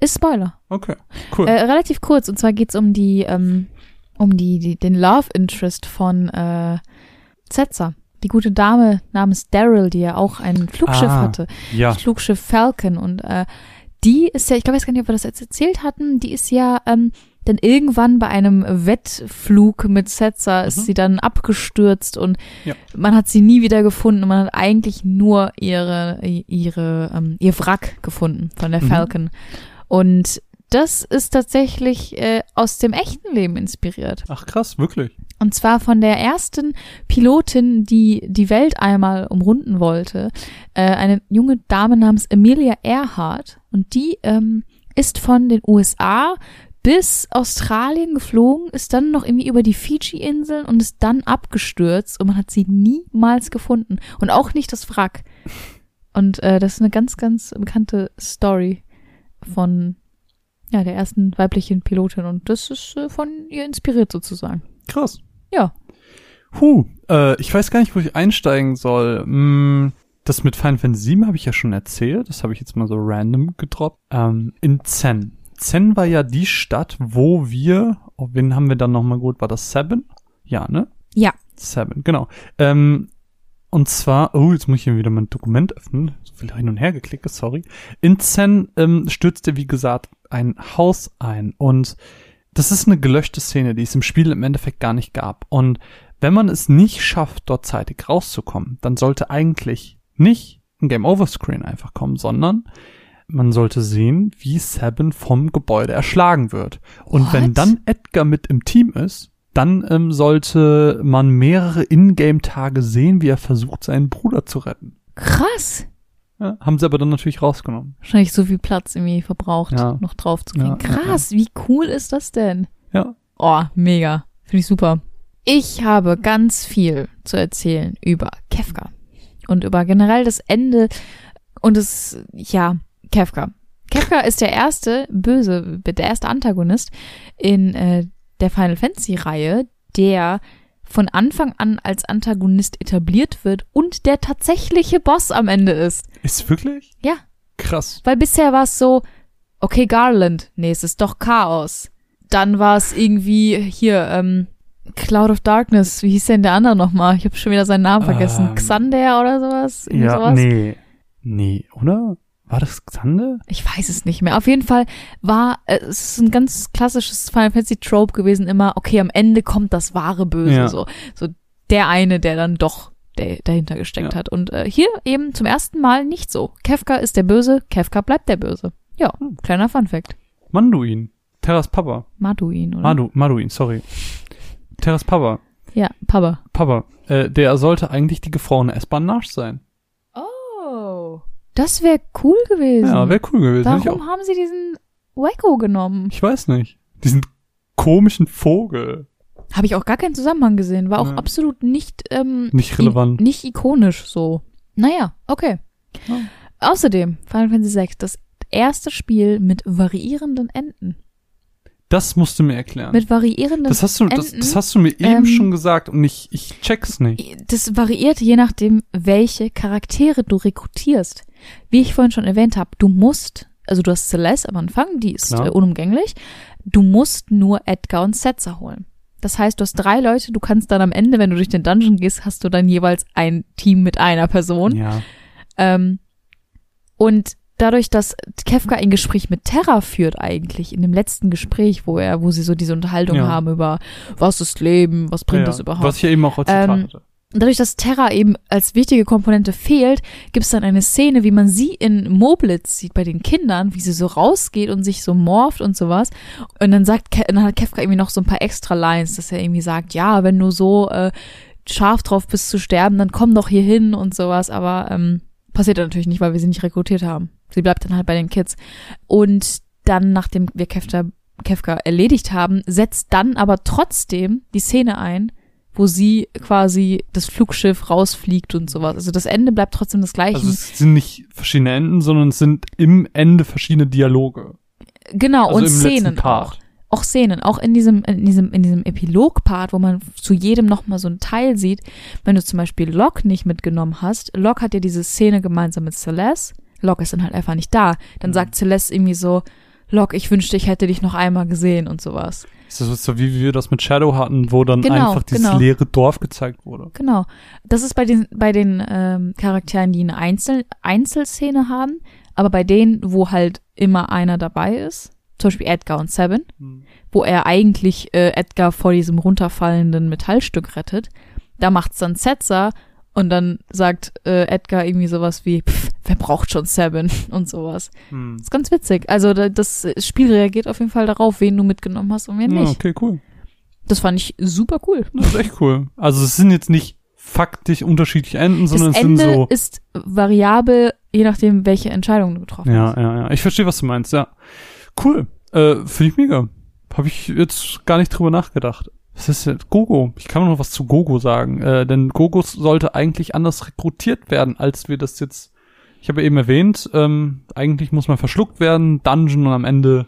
Ist Spoiler. Okay, cool. Äh, relativ kurz und zwar geht's um die ähm, um die, die den Love Interest von äh, Zetzer. Die gute Dame namens Daryl, die ja auch ein Flugschiff Ah, hatte. ja. Das Flugschiff Falcon und äh, die ist ja, ich glaube, ich weiß gar nicht, ob wir das jetzt erzählt hatten, die ist ja ähm, dann irgendwann bei einem Wettflug mit Setzer ist Mhm. sie dann abgestürzt und Ja. man hat sie nie wieder gefunden und man hat eigentlich nur ihre ihre ähm, ihr Wrack gefunden von der Mhm. Und das ist tatsächlich äh, aus dem echten Leben inspiriert. Ach krass, wirklich. Und zwar von der ersten Pilotin, die die Welt einmal umrunden wollte. Äh, eine junge Dame namens Amelia Earhart. Und die ähm, ist von den USA bis Australien geflogen, ist dann noch irgendwie über die Fiji-Inseln und ist dann abgestürzt und man hat sie niemals gefunden. Und auch nicht das Wrack. Und äh, das ist eine ganz, ganz bekannte Story von ja, der ersten weiblichen Pilotin. Und das ist äh, von ihr inspiriert sozusagen. Krass. Ja. Huh, äh, ich weiß gar nicht, wo ich einsteigen soll. Hm, das mit Final Fantasy 7 habe ich ja schon erzählt. Das habe ich jetzt mal so random gedroppt. Ähm, in Zen. Zen war ja die Stadt, wo wir, oh, wen haben wir dann nochmal gut? War das Seven? Ja, ne? Ja. Seven, genau. Ähm, und zwar, oh, jetzt muss ich hier wieder mein Dokument öffnen. So viel hin und her geklickt, sorry. In Zen ähm, stürzte, wie gesagt, ein Haus ein. Und das ist eine gelöschte Szene, die es im Spiel im Endeffekt gar nicht gab. Und wenn man es nicht schafft, dort zeitig rauszukommen, dann sollte eigentlich nicht ein Game Over Screen einfach kommen, sondern man sollte sehen, wie Sabin vom Gebäude erschlagen wird. Und What? wenn dann Edgar mit im Team ist, dann ähm, sollte man mehrere Ingame-Tage sehen, wie er versucht, seinen Bruder zu retten. Krass. Ja, haben sie aber dann natürlich rausgenommen. Wahrscheinlich so viel Platz irgendwie verbraucht, Ja. noch drauf zu kriegen. Ja, Krass, wie cool ist das denn? Ja. Oh, mega. Finde ich super. Ich habe ganz viel zu erzählen über Kefka und über generell das Ende und das, ja, Kefka. Kefka ist der erste böse, der erste Antagonist in äh, der Final Fantasy Reihe, der von Anfang an als Antagonist etabliert wird und der tatsächliche Boss am Ende ist. Ist wirklich? Ja. Krass. Weil bisher war es so, okay, Garland. Nee, es ist doch Chaos. Dann war es irgendwie hier, ähm, Cloud of Darkness. Wie hieß denn der andere nochmal? Ich habe schon wieder seinen Namen vergessen. Ähm, Xander oder sowas? Irgend ja, sowas? nee. Nee, oder? War das Xande? Ich weiß es nicht mehr. Auf jeden Fall war äh, es ist ein ganz klassisches Final Fantasy Trope gewesen immer, okay, am Ende kommt das wahre Böse, Ja. so so der eine, der dann doch der dahinter gesteckt Ja. hat und äh, hier eben zum ersten Mal nicht so. Kefka ist der Böse, Kefka bleibt der Böse. Ja, Hm. kleiner Fun Fact. Manduin. Terras Papa. Maduin, oder? Madu, Maduin, sorry. Terras Papa. ja, Papa. Papa. Äh, der sollte eigentlich die gefrorene S-Bahn Nash sein. Das wäre cool gewesen. Ja, wäre cool gewesen. Warum haben sie diesen Wacko genommen? ich weiß nicht. Diesen komischen Vogel. Habe ich auch gar keinen Zusammenhang gesehen. War auch Nee. absolut nicht ähm, Nicht relevant. Nicht ikonisch so. Naja, okay. Ja. Außerdem, Final Fantasy VI, das erste Spiel mit variierenden Enden. Das musst du mir erklären. Mit variierenden das hast du, das, Enden. das hast du mir eben Ähm, schon gesagt und ich, ich check's nicht. Das variiert je nachdem, welche Charaktere du rekrutierst. Wie ich vorhin schon erwähnt habe, du musst, also du hast Celeste am Anfang, die ist Klar. äh, unumgänglich. Du musst nur Edgar und Setzer holen. Das heißt, du hast drei Leute, du kannst dann am Ende, wenn du durch den Dungeon gehst, hast du dann jeweils ein Team mit einer Person. Ja. Ähm, und dadurch, dass Kefka ein Gespräch mit Terra führt eigentlich, in dem letzten Gespräch, wo er, wo sie so diese Unterhaltung Ja. haben über, was ist Leben, was bringt ja. das überhaupt. Was ich eben auch als Zitat Ähm, hatte. Dadurch, dass Terra eben als wichtige Komponente fehlt, gibt es dann eine Szene, wie man sie in Moblitz sieht bei den Kindern, wie sie so rausgeht und sich so morpht und sowas. Und dann sagt, Ke dann hat Kefka irgendwie noch so ein paar extra Lines, dass er irgendwie sagt, ja, wenn du so äh, scharf drauf bist zu sterben, dann komm doch hier hin und sowas. Aber ähm, passiert natürlich nicht, weil wir sie nicht rekrutiert haben. Sie bleibt dann halt bei den Kids. Und dann, nachdem wir Kefka, Kefka erledigt haben, setzt dann aber trotzdem die Szene ein, wo sie quasi das Flugschiff rausfliegt und sowas. Also das Ende bleibt trotzdem das gleiche. Also es sind nicht verschiedene Enden, sondern es sind im Ende verschiedene Dialoge. genau, Also und Szenen Part. auch. Auch Szenen, auch in diesem, in diesem, in diesem Epilog-Part, wo man zu jedem nochmal so einen Teil sieht, wenn du zum Beispiel Locke nicht mitgenommen hast, Locke hat ja diese Szene gemeinsam mit Celeste, Locke ist dann halt einfach nicht da, dann Mhm. sagt Celeste irgendwie so, Locke, ich wünschte, ich hätte dich noch einmal gesehen und sowas. Das ist so, wie wir das mit Shadow hatten, wo dann Genau, einfach dieses genau. leere Dorf gezeigt wurde. Genau. Das ist bei den, bei den ähm, Charakteren, die eine Einzel Einzelszene haben, aber bei denen, wo halt immer einer dabei ist, zum Beispiel Edgar und Seven, Hm. wo er eigentlich äh, Edgar vor diesem runterfallenden Metallstück rettet, da macht's dann Setzer und dann sagt äh, Edgar irgendwie sowas wie, pff, wer braucht schon Seven und sowas. Hm. ist ganz witzig. Also da, das Spiel reagiert auf jeden Fall darauf, wen du mitgenommen hast und wen Ja, nicht. okay, cool. Das fand ich super cool. Das ist echt cool. Also es sind jetzt nicht faktisch unterschiedliche Enden, Das sondern es sind Ende so. ist variabel, je nachdem, welche Entscheidung du getroffen Ja, hast. ja, ja. Ich verstehe, was du meinst, ja. Cool. Äh, Finde ich mega. Habe ich jetzt gar nicht drüber nachgedacht. Was ist jetzt? Gogo. Ich kann noch was zu Gogo sagen. Äh, denn Gogo sollte eigentlich anders rekrutiert werden, als wir das jetzt. Ich habe ja eben erwähnt, ähm, eigentlich muss man verschluckt werden, Dungeon und am Ende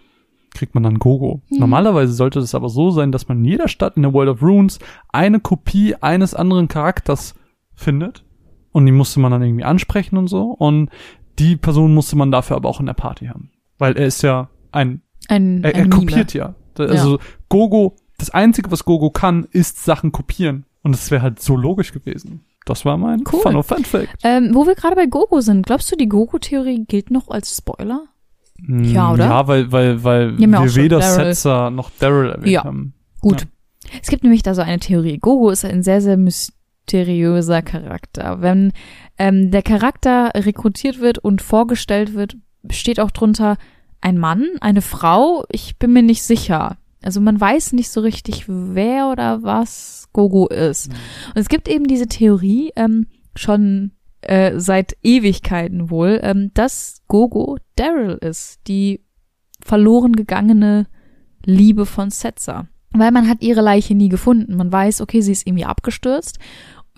kriegt man dann Gogo. Mhm. Normalerweise sollte es aber so sein, dass man in jeder Stadt in der World of Runes eine Kopie eines anderen Charakters findet. Und die musste man dann irgendwie ansprechen und so. Und die Person musste man dafür aber auch in der Party haben. Weil er ist ja ein, Ein, er, er kopiert ja. Also Gogo, das Einzige, was Gogo kann, ist Sachen kopieren. Und das wäre halt so logisch gewesen. Das war mein Cool. Fun of Fun Fact. Ähm, wo wir gerade bei Gogo sind, glaubst du, die Gogo-Theorie gilt noch als Spoiler? Ja, Mm, oder? Ja, weil, weil, weil ja wir schon weder. Setzer noch Daryl erwähnt Ja. haben. Gut. Es gibt nämlich da so eine Theorie. Gogo ist ein sehr, sehr mysteriöser Charakter. Wenn ähm, der Charakter rekrutiert wird und vorgestellt wird, steht auch drunter ein Mann, eine Frau. Ich bin mir nicht sicher. Also man weiß nicht so richtig, wer oder was Gogo ist. Mhm. Und es gibt eben diese Theorie, ähm, schon äh, seit Ewigkeiten wohl, ähm, dass Gogo Daryl ist, die verloren gegangene Liebe von Setzer. Weil man hat ihre Leiche nie gefunden. Man weiß, okay, sie ist irgendwie abgestürzt.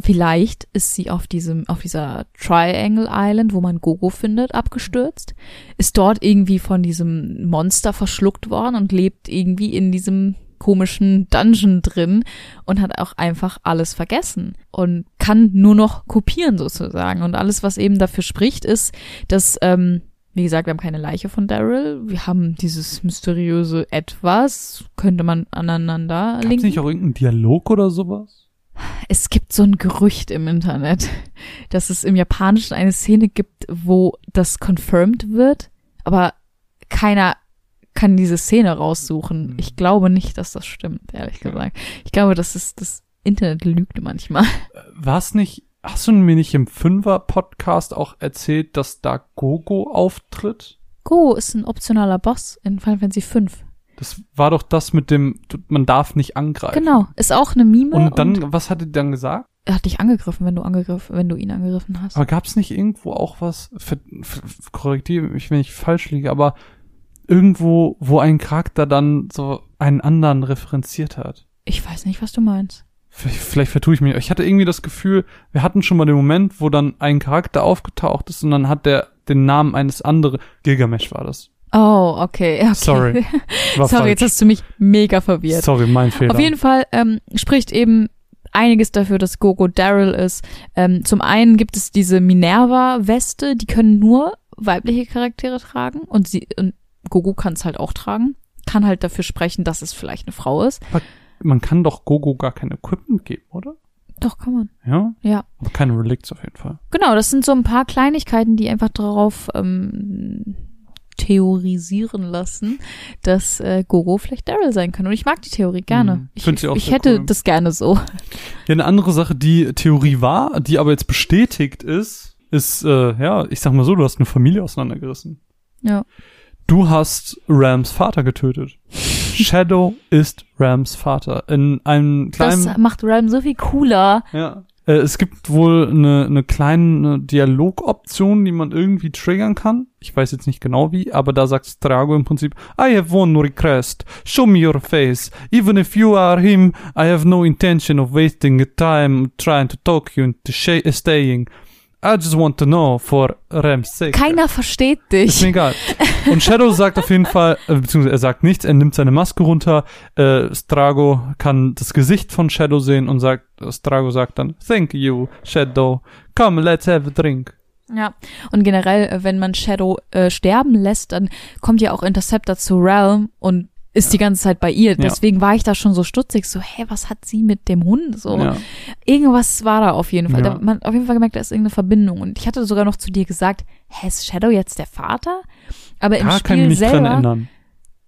Vielleicht ist sie auf diesem, auf dieser Triangle Island, wo man Gogo findet, abgestürzt. Ist dort irgendwie von diesem Monster verschluckt worden und lebt irgendwie in diesem komischen Dungeon drin und hat auch einfach alles vergessen und kann nur noch kopieren sozusagen. Und alles, was eben dafür spricht, ist, dass ähm, Wie gesagt, wir haben keine Leiche von Daryl. Wir haben dieses mysteriöse Etwas. Könnte man aneinander Gab's linken. nicht auch irgendeinen Dialog oder sowas? Es gibt so ein Gerücht im Internet, dass es im Japanischen eine Szene gibt, wo das confirmed wird, aber keiner kann diese Szene raussuchen. Hm. Ich glaube nicht, dass das stimmt, ehrlich gesagt. Ich glaube, das ist das Internet lügt manchmal. War's nicht, hast du mir nicht im Fünfer-Podcast auch erzählt, dass da Gogo auftritt? Go ist ein optionaler Boss in Final Fantasy V. Das war doch das mit dem, man darf nicht angreifen. Genau, ist auch eine Mime. Und dann, was hat er dann gesagt? er hat dich angegriffen, wenn du angegriffen, wenn du ihn angegriffen hast. Aber gab's nicht irgendwo auch was, ver- ver- korrigiere mich, wenn ich falsch liege, aber irgendwo, wo ein Charakter dann so einen anderen referenziert hat? Ich weiß nicht, was du meinst. Vielleicht, vielleicht vertue ich mich. Ich hatte irgendwie das Gefühl, wir hatten schon mal den Moment, wo dann ein Charakter aufgetaucht ist und dann hat der den Namen eines anderen. Gilgamesh war das. Oh, okay. okay. Sorry. War Sorry, jetzt hast du mich mega verwirrt. Sorry, mein Fehler. Auf jeden Fall ähm, spricht eben einiges dafür, dass Gogo Daryl ist. Ähm, zum einen gibt es diese Minerva-Weste, die können nur weibliche Charaktere tragen und sie und Gogo kann es halt auch tragen. Kann halt dafür sprechen, dass es vielleicht eine Frau ist. Man kann doch Gogo gar kein Equipment geben, oder? Doch, kann man. Ja? Ja. Aber keine Relicts auf jeden Fall. Genau, das sind so ein paar Kleinigkeiten, die einfach darauf ähm, theorisieren lassen, dass äh, Gogo vielleicht Daryl sein kann. Und ich mag die Theorie gerne. Mhm. Ich, Find sie auch ich sehr hätte cool. das gerne so. Ja, eine andere Sache, die Theorie war, die aber jetzt bestätigt ist, ist, äh, ja, ich sag mal so, du hast eine Familie auseinandergerissen. Ja. Du hast Rams Vater getötet. Shadow ist Rams Vater. In einem kleinen, Das macht Realm so viel cooler. ja. Äh, es gibt wohl eine, eine kleine Dialogoption, die man irgendwie triggern kann. Ich weiß jetzt nicht genau wie, aber da sagt Strago im Prinzip, I have one request. Show me your face. Even if you are him, I have no intention of wasting time trying to talk you into staying. I just want to know for Rams sake. Keiner versteht Ist dich. mir egal. Und Shadow sagt auf jeden Fall, äh, beziehungsweise er sagt nichts, er nimmt seine Maske runter. Äh, Strago kann das Gesicht von Shadow sehen und sagt, Strago sagt dann, Thank you, Shadow. Come, let's have a drink. Ja. Und generell, äh, wenn man Shadow äh, sterben lässt, dann kommt ja auch Interceptor zu Realm und ist die ganze Zeit bei ihr. Deswegen war ich da schon so stutzig, so, hä, was hat sie mit dem Hund? So, Ja. irgendwas war da auf jeden Fall. Ja. Da, man hat auf jeden Fall gemerkt, da ist irgendeine Verbindung. Und ich hatte sogar noch zu dir gesagt, hä, ist Shadow jetzt der Vater? Aber im Da kann ich Spiel mich nicht dran selber, erinnern.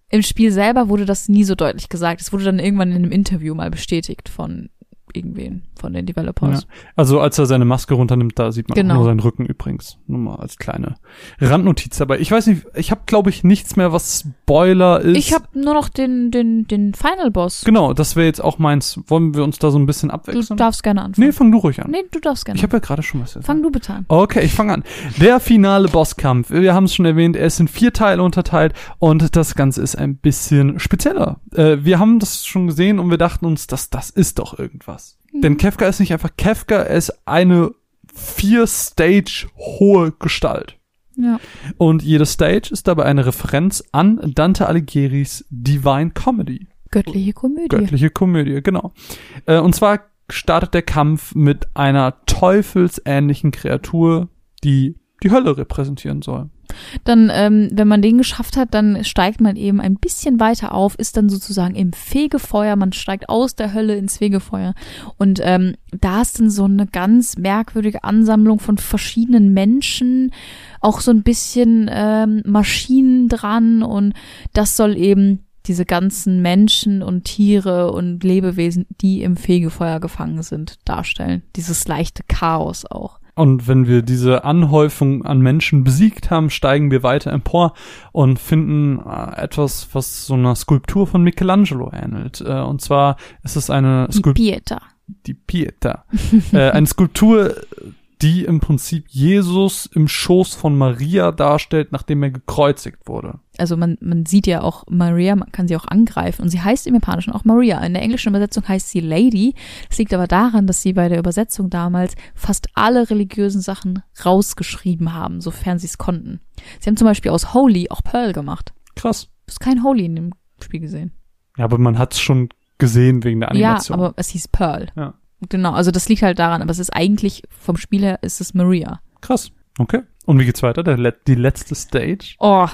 im Spiel selber wurde das nie so deutlich gesagt. Es wurde dann irgendwann in einem Interview mal bestätigt von irgendwen, von den Developers. Also als er seine Maske runternimmt, da sieht man Genau. auch nur seinen Rücken übrigens. Nur mal als kleine Randnotiz. Aber ich weiß nicht, ich habe glaube ich nichts mehr, was Spoiler ist. Ich habe nur noch den, den, den Final Boss. Genau, das wäre jetzt auch meins. Wollen wir uns da so ein bisschen Du abwechseln? darfst gerne anfangen. nee, fang du ruhig an. Nee, du darfst gerne. Ich habe ja gerade schon was gesagt. Fang du bitte an. Okay, ich fange an. Der finale Bosskampf. Wir haben es schon erwähnt, er ist in vier Teile unterteilt und das Ganze ist ein bisschen spezieller. Äh, wir haben das schon gesehen und wir dachten uns, dass das ist doch irgendwas. Denn Kefka ist nicht einfach Kefka, er ist eine vier Stage hohe Gestalt. Ja. Und jede Stage ist dabei eine Referenz an Dante Alighieri's Divine Comedy. Göttliche Komödie. Göttliche Komödie, genau. Äh, und zwar startet der Kampf mit einer teufelsähnlichen Kreatur, die die Hölle repräsentieren soll. Dann, ähm, wenn man den geschafft hat, dann steigt man eben ein bisschen weiter auf, ist dann sozusagen im Fegefeuer. Man steigt aus der Hölle ins Fegefeuer. Und ähm, da ist dann so eine ganz merkwürdige Ansammlung von verschiedenen Menschen, auch so ein bisschen ähm, Maschinen dran. Und das soll eben diese ganzen Menschen und Tiere und Lebewesen, die im Fegefeuer gefangen sind, darstellen. Dieses leichte Chaos auch. Und wenn wir diese Anhäufung an Menschen besiegt haben, steigen wir weiter empor und finden äh, etwas, was so einer Skulptur von Michelangelo ähnelt. Äh, und zwar ist es eine Die Skulptur, Pieta. die Pieta. äh, eine Skulptur, die im Prinzip Jesus im Schoß von Maria darstellt, nachdem er gekreuzigt wurde. also man, man sieht ja auch Maria, man kann sie auch angreifen und sie heißt im Japanischen auch Maria. In der englischen Übersetzung heißt sie Lady. Das liegt aber daran, dass sie bei der Übersetzung damals fast alle religiösen Sachen rausgeschrieben haben, sofern sie es konnten. Sie haben zum Beispiel aus Holy auch Pearl gemacht. Krass. Du hast kein Holy in dem Spiel gesehen. Ja, aber man hat's schon gesehen wegen der Animation. Ja, aber es hieß Pearl. Ja. Genau, also das liegt halt daran, aber es ist eigentlich vom Spiel her ist es Maria. Krass. Okay. Und wie geht's weiter? Der, die letzte Stage. Oh,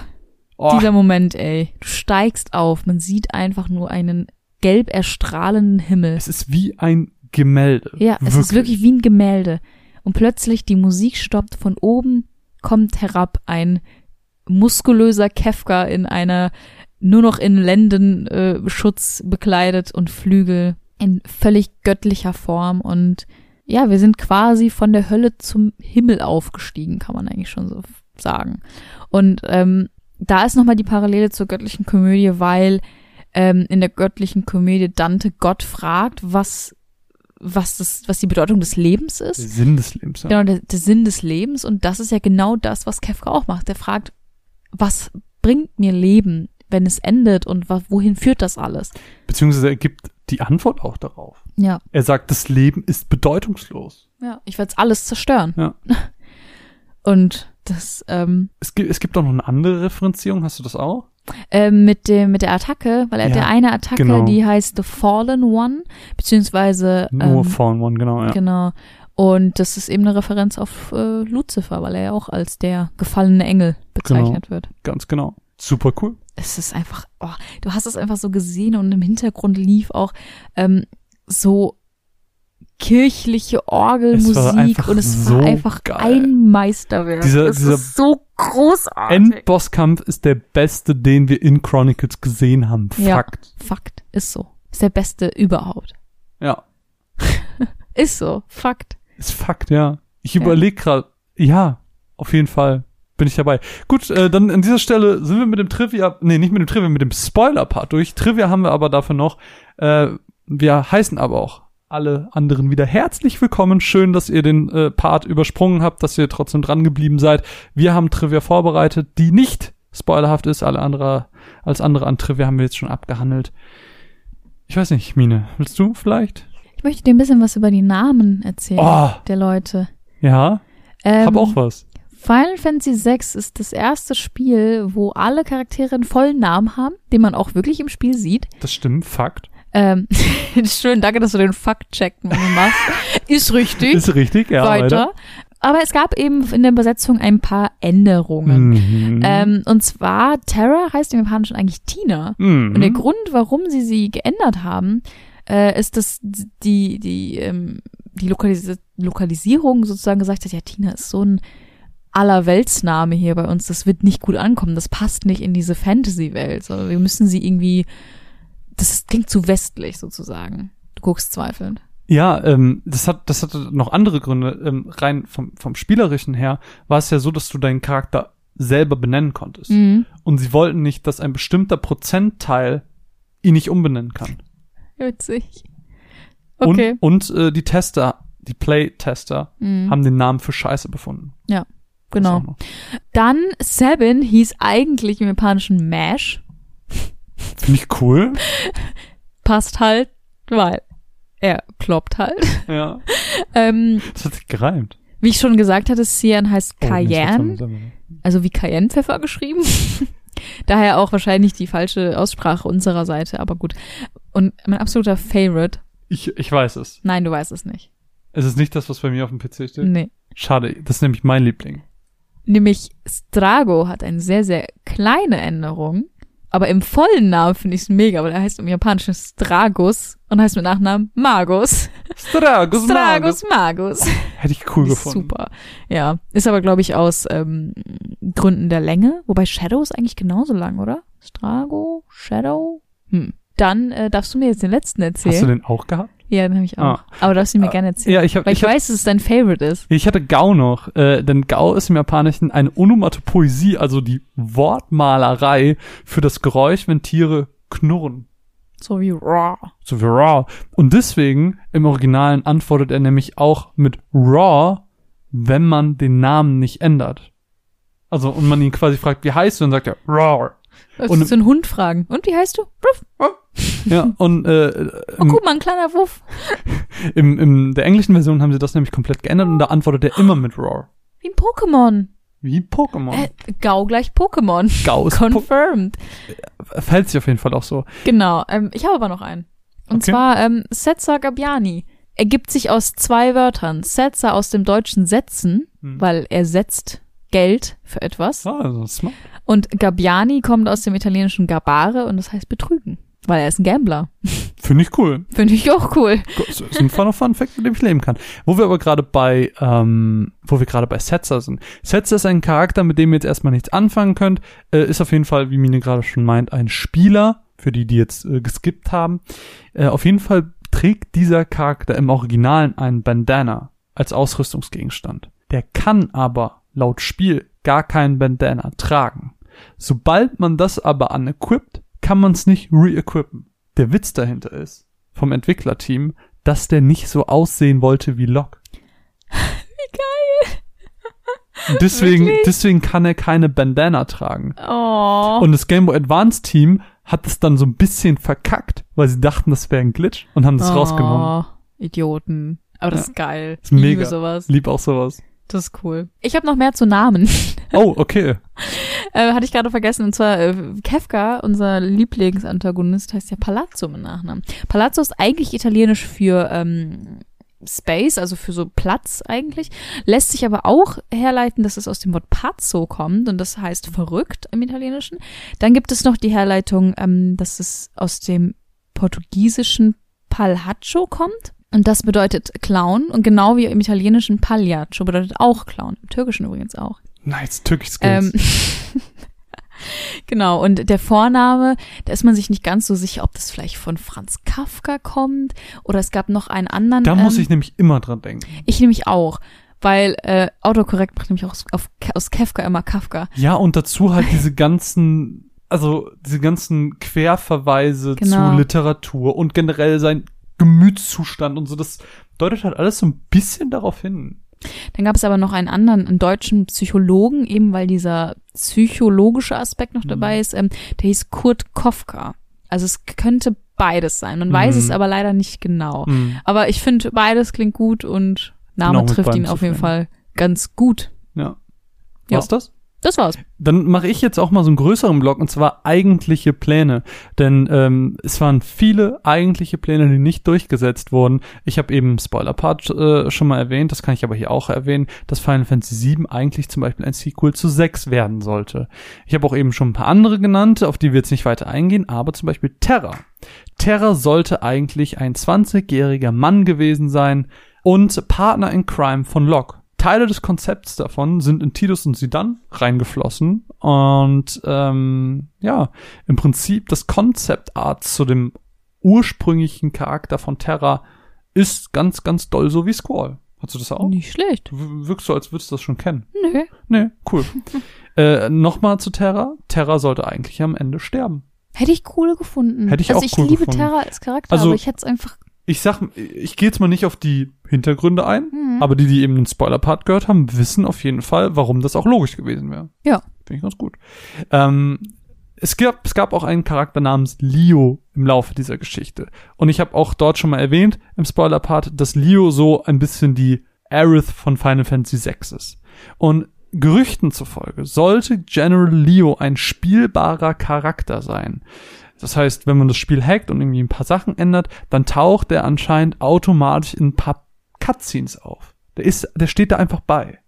Oh, dieser Moment, ey. Du steigst auf, man sieht einfach nur einen gelb erstrahlenden Himmel. es ist wie ein Gemälde. Ja, es ist wirklich wie ein Gemälde. Und plötzlich die Musik stoppt, von oben kommt herab ein muskulöser Kefka in einer nur noch in Lendenschutz äh, bekleidet und Flügel in völlig göttlicher Form und ja, wir sind quasi von der Hölle zum Himmel aufgestiegen, kann man eigentlich schon so sagen. Und ähm, da ist nochmal die Parallele zur göttlichen Komödie, weil ähm, in der göttlichen Komödie Dante Gott fragt, was was das, was die Bedeutung des Lebens der ist. Sinn des Lebens. Ja. Genau, der, der Sinn des Lebens. Und das ist ja genau das, was Kefka auch macht. Der fragt, was bringt mir Leben, wenn es endet und wohin führt das alles? Beziehungsweise er gibt die Antwort auch darauf. Ja. Er sagt, das Leben ist bedeutungslos. Ja, ich werde alles zerstören. Ja. Und das ähm, Es gibt, es gibt auch noch eine andere Referenzierung. Hast du das auch? ähm, mit dem mit der Attacke, weil er hat Ja, ja eine Attacke, genau. die heißt The Fallen One, beziehungsweise Nur ähm, Fallen One, genau. Ja. genau. Und das ist eben eine Referenz auf äh, Lucifer, weil er ja auch als der gefallene Engel bezeichnet wird. Ganz genau. Super cool. es ist einfach, oh, du hast es einfach so gesehen und im Hintergrund lief auch ähm, so kirchliche Orgelmusik und es so war einfach geil. ein Meisterwerk. Dieser- es dieser ist so großartig. Endbosskampf ist der beste, den wir in Chronicles gesehen haben. Ja. Fakt. Fakt, ist so. Ist der beste überhaupt. Ja. Ist so, Fakt. Ist Fakt, ja. Ich Ja. überlege gerade, ja, auf jeden Fall bin ich dabei. Gut, äh, dann an dieser Stelle sind wir mit dem Trivia, nee, nicht mit dem Trivia, mit dem Spoiler-Part durch. Trivia haben wir aber dafür noch. Äh, wir heißen aber auch alle anderen wieder herzlich willkommen. Schön, dass ihr den äh, Part übersprungen habt, dass ihr trotzdem dran geblieben seid. Wir haben Trivia vorbereitet, die nicht spoilerhaft ist. Alle andere, als andere an Trivia haben wir jetzt schon abgehandelt. Ich weiß nicht, Mine, willst du vielleicht? Ich möchte dir ein bisschen was über die Namen erzählen Oh, der Leute. ja, Ähm, hab auch was. Final Fantasy VI ist das erste Spiel, wo alle Charaktere einen vollen Namen haben, den man auch wirklich im Spiel sieht. Das stimmt, Fakt. Ähm, schön, danke, dass du den Fakt-Check machst. Ist richtig. Ist richtig, ja. weiter. Aber es gab eben in der Übersetzung ein paar Änderungen. Mhm. Ähm, und zwar, Terra heißt im Japanischen eigentlich Tina. mhm. Und der Grund, warum sie sie geändert haben, äh, ist, dass die, die, ähm, die Lokalis Lokalisierung sozusagen gesagt hat, ja, Tina ist so ein Allerweltsname hier bei uns, das wird nicht gut ankommen, das passt nicht in diese Fantasy-Welt. So, wir müssen sie irgendwie, das klingt zu westlich sozusagen. Du guckst zweifelnd. Ja, ähm, das hat, das hatte noch andere Gründe. Ähm, rein vom, vom Spielerischen her war es ja so, dass du deinen Charakter selber benennen konntest. Mhm. Und sie wollten nicht, dass ein bestimmter Prozentteil ihn nicht umbenennen kann. Witzig. Okay. Und, und äh, die Tester, die Play-Tester, Mhm. haben den Namen für Scheiße befunden. Das Genau. Dann Sabin hieß eigentlich im Japanischen Mash. Finde ich cool. Passt halt, weil er kloppt halt. ja. ähm, Das hat sich gereimt. wie ich schon gesagt hatte, Cyan heißt Oh, Cayenne, dann- also wie Cayennepfeffer geschrieben. Daher auch wahrscheinlich die falsche Aussprache unserer Seite, aber gut. Und mein absoluter Favorite, Ich, ich weiß es. nein, du weißt es nicht. Es ist nicht das, was bei mir auf dem PC steht. Nee. Schade, das ist nämlich mein Liebling. Nämlich Strago hat eine sehr, sehr kleine Änderung. Aber im vollen Namen finde ich es mega, weil er heißt im Japanischen Stragus und heißt mit Nachnamen Magus. Stragus, Magus. Stragus Magus. Hätte ich cool gefunden. Super. Ja. Ist aber, glaube ich, aus ähm, Gründen der Länge. Wobei Shadow ist eigentlich genauso lang, oder? Strago, Shadow. Hm. Dann äh, darfst du mir jetzt den letzten erzählen. Hast du den auch gehabt? Ja, den habe ich auch. Ah. Aber darfst du mir Ah, gerne erzählen. Ja, ich habe Weil ich, ich, hab, weiß, dass es dein Favorite ist. ich hatte Gau noch, äh, denn Gau ist im Japanischen eine Onomatopoesie, also die Wortmalerei für das Geräusch, wenn Tiere knurren. So wie Raw. So wie raw. Und deswegen im Originalen antwortet er nämlich auch mit raw, wenn man den Namen nicht ändert. Also, und man ihn quasi fragt, wie heißt du? Und dann sagt er raw. Das Und- ist so ein Hund fragen. Und wie heißt du? Ruff. Ja, und äh, Oh, im, guck mal, ein kleiner Wuff. im, im der englischen Version haben sie das nämlich komplett geändert und da antwortet er immer mit raw. Wie ein Pokémon. Wie Pokémon. Äh, Gau gleich Pokémon. Gau ist Po- Confirmed. fällt sich auf jeden Fall auch so. Genau. Ähm, ich habe aber noch einen. Und Okay. zwar ähm, Setsa Gabiani. ergibt sich aus zwei Wörtern. Setzer aus dem deutschen setzen, Hm. weil er setzt Geld für etwas. Ah, also smart. Und Gabbiani kommt aus dem italienischen Gabare und das heißt betrügen. Weil er ist ein Gambler. Finde ich cool. Finde ich auch cool. Das ist ein Fun Fun Fact, mit dem ich leben kann. Wo wir aber gerade bei, ähm, wo wir gerade bei Setzer sind. Setzer ist ein Charakter, mit dem ihr jetzt erstmal nichts anfangen könnt. Äh, ist auf jeden Fall, wie Mine gerade schon meint, ein Spieler, für die, die jetzt äh, geskippt haben. Äh, auf jeden Fall trägt dieser Charakter im Originalen einen Bandana als Ausrüstungsgegenstand. Der kann aber laut Spiel gar keinen Bandana tragen. Sobald man das aber unequipped, kann man es nicht re-equippen. Der Witz dahinter ist, vom Entwicklerteam, dass der nicht so aussehen wollte wie Locke. Wie geil. Und Deswegen, Wirklich? deswegen kann er keine Bandana tragen. Oh. Und das Game Boy Advance Team hat es dann so ein bisschen verkackt, weil sie dachten, das wäre ein Glitch und haben das oh, rausgenommen. Idioten. Aber das Ja. ist geil. Ist mega. Liebe sowas. Lieb auch sowas. Das ist cool. Ich habe noch mehr zu Namen. Oh, okay. äh, hatte ich gerade vergessen. Und zwar äh, Kefka, unser Lieblingsantagonist, heißt ja Palazzo mit Nachnamen. Palazzo ist eigentlich italienisch für ähm, Space, also für so Platz eigentlich. Lässt sich aber auch herleiten, dass es aus dem Wort pazzo kommt und das heißt verrückt im Italienischen. Dann gibt es noch die Herleitung, ähm, dass es aus dem portugiesischen Palhaccio kommt. Und das bedeutet Clown. Und genau wie im italienischen Pagliaccio bedeutet auch Clown. Im türkischen übrigens auch. Nice, Türkisch Skills. Ähm, genau, und der Vorname, da ist man sich nicht ganz so sicher, ob das vielleicht von Franz Kafka kommt oder es gab noch einen anderen. da muss ähm, ich nämlich immer dran denken. Ich nämlich auch, weil äh, Autokorrekt macht nämlich auch aus, auf, aus Kafka immer Kafka. Ja, und dazu halt diese ganzen, also diese ganzen Querverweise Genau. zu Literatur und generell sein Gemütszustand und so, das deutet halt alles so ein bisschen darauf hin. Dann gab es aber noch einen anderen, einen deutschen Psychologen, eben weil dieser psychologische Aspekt noch dabei Mhm. ist, ähm, der hieß Kurt Kofka. Also es könnte beides sein. Man weiß Mhm. es aber leider nicht genau. Mhm. Aber ich finde, beides klingt gut und Name mit trifft ihn auf jeden. Fall ganz gut. Ja. Ja. Was das? Das war's. Dann mache ich jetzt auch mal so einen größeren Block und zwar eigentliche Pläne. Denn ähm, es waren viele eigentliche Pläne, die nicht durchgesetzt wurden. Ich habe eben Spoiler-Part äh, schon mal erwähnt, das kann ich aber hier auch erwähnen, dass Final Fantasy VII eigentlich zum Beispiel ein Sequel zu 6 werden sollte. Ich habe auch eben schon ein paar andere genannt, auf die wir jetzt nicht weiter eingehen, aber zum Beispiel Terra. Terra sollte eigentlich ein 20-jähriger Mann gewesen sein und Partner in Crime von Locke. Teile des Konzepts davon sind in Tidus und Sidan reingeflossen und ähm, ja, im Prinzip das Concept Art zu dem ursprünglichen Charakter von Terra ist ganz, ganz doll so wie Squall. Hast du das auch? Nicht schlecht. Du wirkst so, als würdest du das schon kennen. Nö. Nee, cool. äh, Nochmal zu Terra. Terra sollte eigentlich am Ende sterben. Hätte ich cool gefunden. Hätte ich also auch ich cool liebe gefunden. Terra als Charakter, Also- aber ich hätte es einfach. Ich sag, ich gehe jetzt mal nicht auf die Hintergründe ein, Mhm. aber die, die eben den Spoiler-Part gehört haben, wissen auf jeden Fall, warum das auch logisch gewesen wäre. Ja. Finde ich ganz gut. Ähm, es gab, es gab auch einen Charakter namens Leo im Laufe dieser Geschichte. Und ich habe auch dort schon mal erwähnt, im Spoiler-Part, dass Leo so ein bisschen die Aerith von Final Fantasy VI ist. Und Gerüchten zufolge sollte General Leo ein spielbarer Charakter sein. Das heißt, wenn man das Spiel hackt und irgendwie ein paar Sachen ändert, dann taucht der anscheinend automatisch in ein paar Cutscenes auf. Der ist, der steht da einfach bei.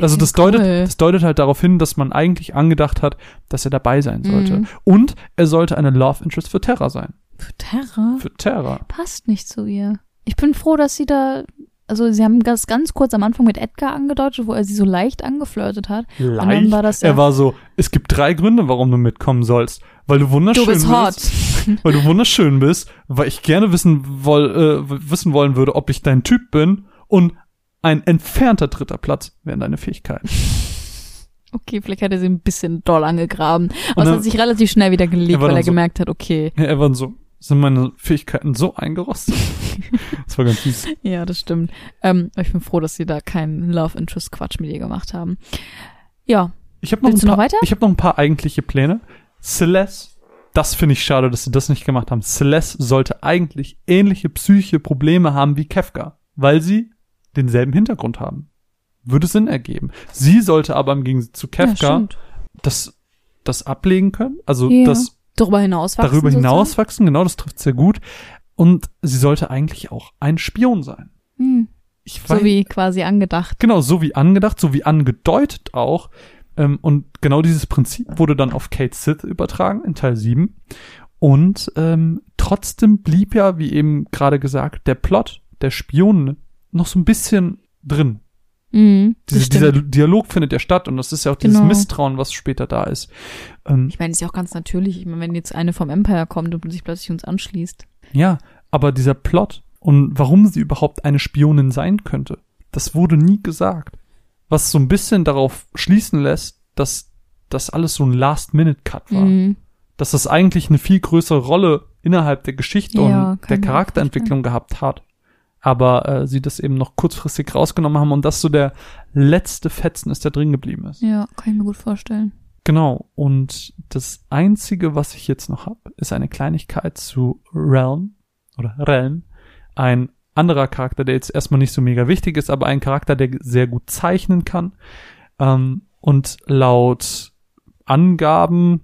Also das Cool. deutet, das deutet halt darauf hin, dass man eigentlich angedacht hat, dass er dabei sein sollte. Mhm. Und er sollte eine Love Interest für Terra sein. Für Terra Für Terra. passt nicht zu ihr. Ich bin froh, dass sie da. Also sie haben das ganz kurz am Anfang mit Edgar angedeutet, wo er sie so leicht angeflirtet hat. Dann war das ja. Er war so, es gibt drei Gründe, warum du mitkommen sollst. Weil du wunderschön du bist hot. Weil du wunderschön bist, weil ich gerne wissen, woll, äh, wissen wollen würde, ob ich dein Typ bin und ein entfernter dritter Platz wären deine Fähigkeiten. Okay, vielleicht hat er sie ein bisschen doll angegraben. Aber es hat sich relativ schnell wieder gelegt, weil er so- gemerkt hat, okay. Ja, er war so, sind meine Fähigkeiten so eingerostet? das war ganz süß. Ja, das stimmt. Ähm, ich bin froh, dass sie da keinen Love Interest Quatsch mit ihr gemacht haben. Ja, Ich habe noch, ein noch weiter? ich hab noch ein paar eigentliche Pläne. Celeste, das finde ich schade, dass sie das nicht gemacht haben. Celeste sollte eigentlich ähnliche psychische Probleme haben wie Kefka, weil sie denselben Hintergrund haben. Würde Sinn ergeben. Sie sollte aber im Gegensatz zu ja Kefka stimmt. das, das ablegen können, also Ja. das Darüber hinaus wachsen darüber sozusagen? hinauswachsen, genau, das trifft sehr gut. und sie sollte eigentlich auch ein Spion sein. Hm. Ich So wie quasi angedacht. Genau, so wie angedacht, so wie angedeutet auch. Ähm, und genau dieses Prinzip wurde dann auf Kate Sith übertragen in Teil 7. Und ähm, trotzdem blieb ja, wie eben gerade gesagt, der Plot der Spione noch so ein bisschen drin. Mhm, Diese, dieser. Dialog findet ja statt und das ist ja auch dieses Genau. Misstrauen, was später da ist. Ähm, Ich meine, ist ja auch ganz natürlich. Ich meine, wenn jetzt eine vom Empire kommt und sich plötzlich uns anschließt. ja, aber dieser Plot und warum sie überhaupt eine Spionin sein könnte, das wurde nie gesagt. Was so ein bisschen darauf schließen lässt, dass das alles so ein Last-Minute-Cut war. Mhm. Dass das eigentlich eine viel größere Rolle innerhalb der Geschichte Ja, und der Charakterentwicklung gehabt hat. Aber äh, sie das eben noch kurzfristig rausgenommen haben und das so der letzte Fetzen ist, der drin geblieben ist. Ja, kann ich mir gut vorstellen. Genau. Und das Einzige, was ich jetzt noch habe, ist eine Kleinigkeit zu Realm oder Realm. Ein anderer Charakter, der jetzt erstmal nicht so mega wichtig ist, aber ein Charakter, der sehr gut zeichnen kann. Ähm, und laut Angaben,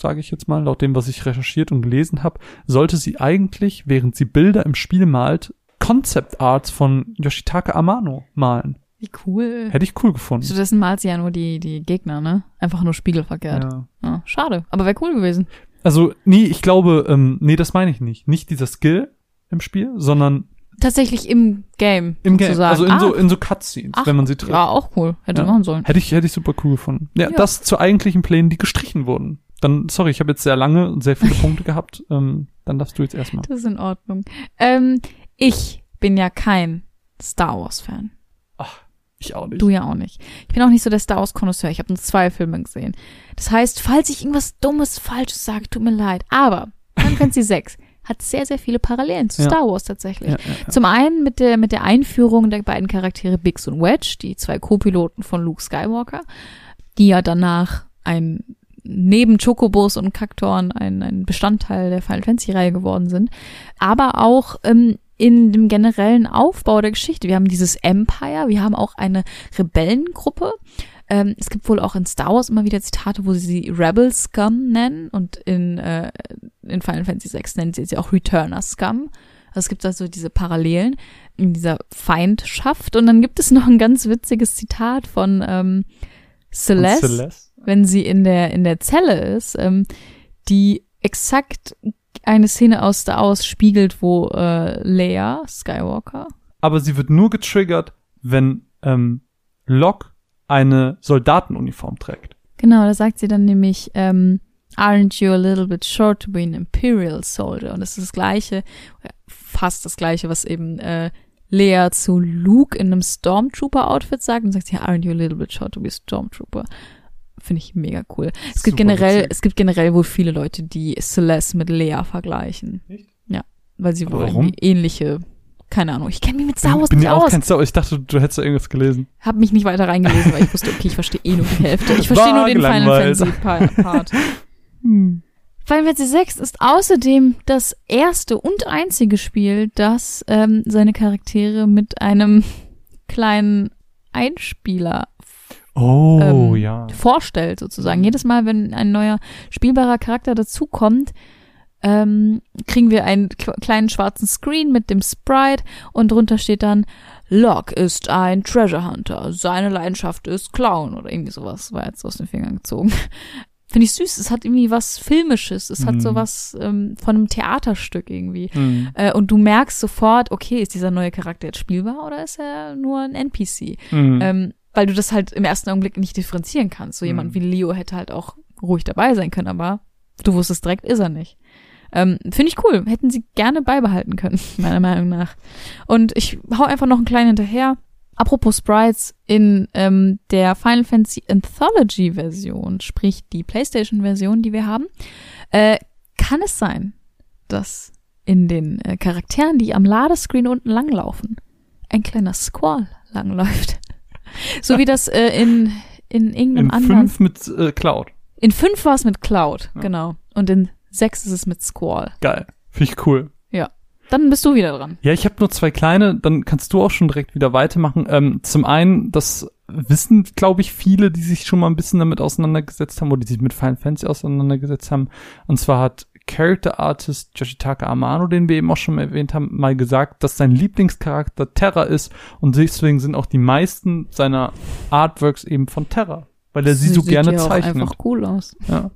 sage ich jetzt mal, laut dem, was ich recherchiert und gelesen habe, sollte sie eigentlich, während sie Bilder im Spiel malt, Concept Arts von Yoshitaka Amano malen. Wie cool. Hätte ich cool gefunden. Stattdessen malt sie ja nur die, die Gegner, ne? Einfach nur spiegelverkehrt. Ja. Ja, schade. Aber wäre cool gewesen. Also, nee, ich glaube, ähm, nee, das meine ich nicht. Nicht dieser Skill im Spiel, sondern Tatsächlich im Game. im Game. sozusagen. Also in ah, so, in so Cutscenes, ach, wenn man sie trifft. Ja, auch cool. Hätte Ja. machen sollen. Hätte ich, hätte ich super cool gefunden. Ja, Ja. das zu eigentlichen Plänen, die gestrichen wurden. Dann, sorry, ich habe jetzt sehr lange und sehr viele Punkte gehabt. Ähm, dann darfst du jetzt erstmal. Das ist in Ordnung. Ähm, ich bin ja kein Star Wars-Fan. Ich auch nicht. Du ja auch nicht. Ich bin auch nicht so der Star Wars-Konnoisseur. Ich habe nur zwei Filme gesehen. Das heißt, falls ich irgendwas Dummes, Falsches sage, tut mir leid. Aber Final Fantasy 6 hat sehr, sehr viele Parallelen zu Ja. Star Wars tatsächlich. Ja, ja. Zum einen mit der, mit der Einführung der beiden Charaktere Biggs und Wedge, die zwei Co-Piloten von Luke Skywalker, die ja danach ein neben Chocobos und Kaktoren ein, ein Bestandteil der Final Fantasy Reihe geworden sind. Aber auch ähm, in dem generellen Aufbau der Geschichte. Wir haben dieses Empire, wir haben auch eine Rebellengruppe. Ähm, es gibt wohl auch in Star Wars immer wieder Zitate, wo sie sie Rebel Scum nennen und in, äh, in Final Fantasy VI nennen sie sie auch Returner Scum. Also es gibt also diese Parallelen in dieser Feindschaft. Und dann gibt es noch ein ganz witziges Zitat von ähm, Celeste, Celeste? wenn sie in der, in der Zelle ist, ähm, die exakt eine Szene aus Star Wars spiegelt, wo äh, Leia Skywalker Aber sie wird nur getriggert, wenn ähm, Locke eine Soldatenuniform trägt. Genau, da sagt sie dann nämlich, ähm, aren't you a little bit short to be an Imperial Soldier? Und das ist das Gleiche, fast das Gleiche, was eben äh, Lea zu Luke in einem Stormtrooper-Outfit sagt und sagt sie, aren't you a little bit short to be a Stormtrooper? Finde ich mega cool. Es gibt generell, witzig. es gibt generell wohl viele Leute, die Celeste mit Lea vergleichen. Echt? Ja, weil sie wohl ähnliche, keine Ahnung, ich kenne mich mit Star bin Wars bin nicht ja auch aus. kein Star Wars. Ich dachte, du hättest da irgendwas gelesen. Hab mich nicht weiter reingelesen, weil ich wusste, okay, ich verstehe eh nur die Hälfte. Ich verstehe nur den Final. Fantasy Pa- Part. Final Fantasy VI ist außerdem das erste und einzige Spiel, das ähm, seine Charaktere mit einem kleinen Einspieler Oh, Ähm, ja. vorstellt, sozusagen. Jedes Mal, wenn ein neuer spielbarer Charakter dazukommt, ähm, kriegen wir einen kleinen schwarzen Screen mit dem Sprite und drunter steht dann, Locke ist ein Treasure Hunter, seine Leidenschaft ist Clown oder irgendwie sowas, war jetzt aus den Fingern gezogen. Finde ich süß, es hat irgendwie was Filmisches, es hat Mhm. sowas ähm, von einem Theaterstück irgendwie. Hm. Äh, und du merkst sofort, okay, ist dieser neue Charakter jetzt spielbar oder ist er nur ein NPC? Hm. Ähm, weil du das halt im ersten Augenblick nicht differenzieren kannst. So jemand Mhm. wie Leo hätte halt auch ruhig dabei sein können, aber du wusstest direkt, ist er nicht. Ähm, Finde ich cool. Hätten sie gerne beibehalten können, meiner Meinung nach. Und ich hau einfach noch einen kleinen hinterher. Apropos Sprites, in ähm, der Final Fantasy Anthology Version, sprich die PlayStation Version, die wir haben, äh, kann es sein, dass in den äh, Charakteren, die am Ladescreen unten langlaufen, ein kleiner Squall langläuft. so wie das äh, in, in irgendeinem In anderen. fünf mit äh, Cloud. In fünf war es mit Cloud, Ja. genau. Und in sechs ist es mit Squall. Geil. Finde ich cool. Dann bist du wieder dran. Ja, ich habe nur zwei kleine, dann kannst du auch schon direkt wieder weitermachen. Ähm, zum einen, das wissen, glaube ich, viele, die sich schon mal ein bisschen damit auseinandergesetzt haben oder die sich mit Final Fantasy auseinandergesetzt haben. Und zwar hat Character Artist Yoshitaka Amano, den wir eben auch schon erwähnt haben, mal gesagt, dass sein Lieblingscharakter Terra ist und deswegen sind auch die meisten seiner Artworks eben von Terra, weil er sie, so sieht gerne ja zeichnet. einfach cool aus. Ja.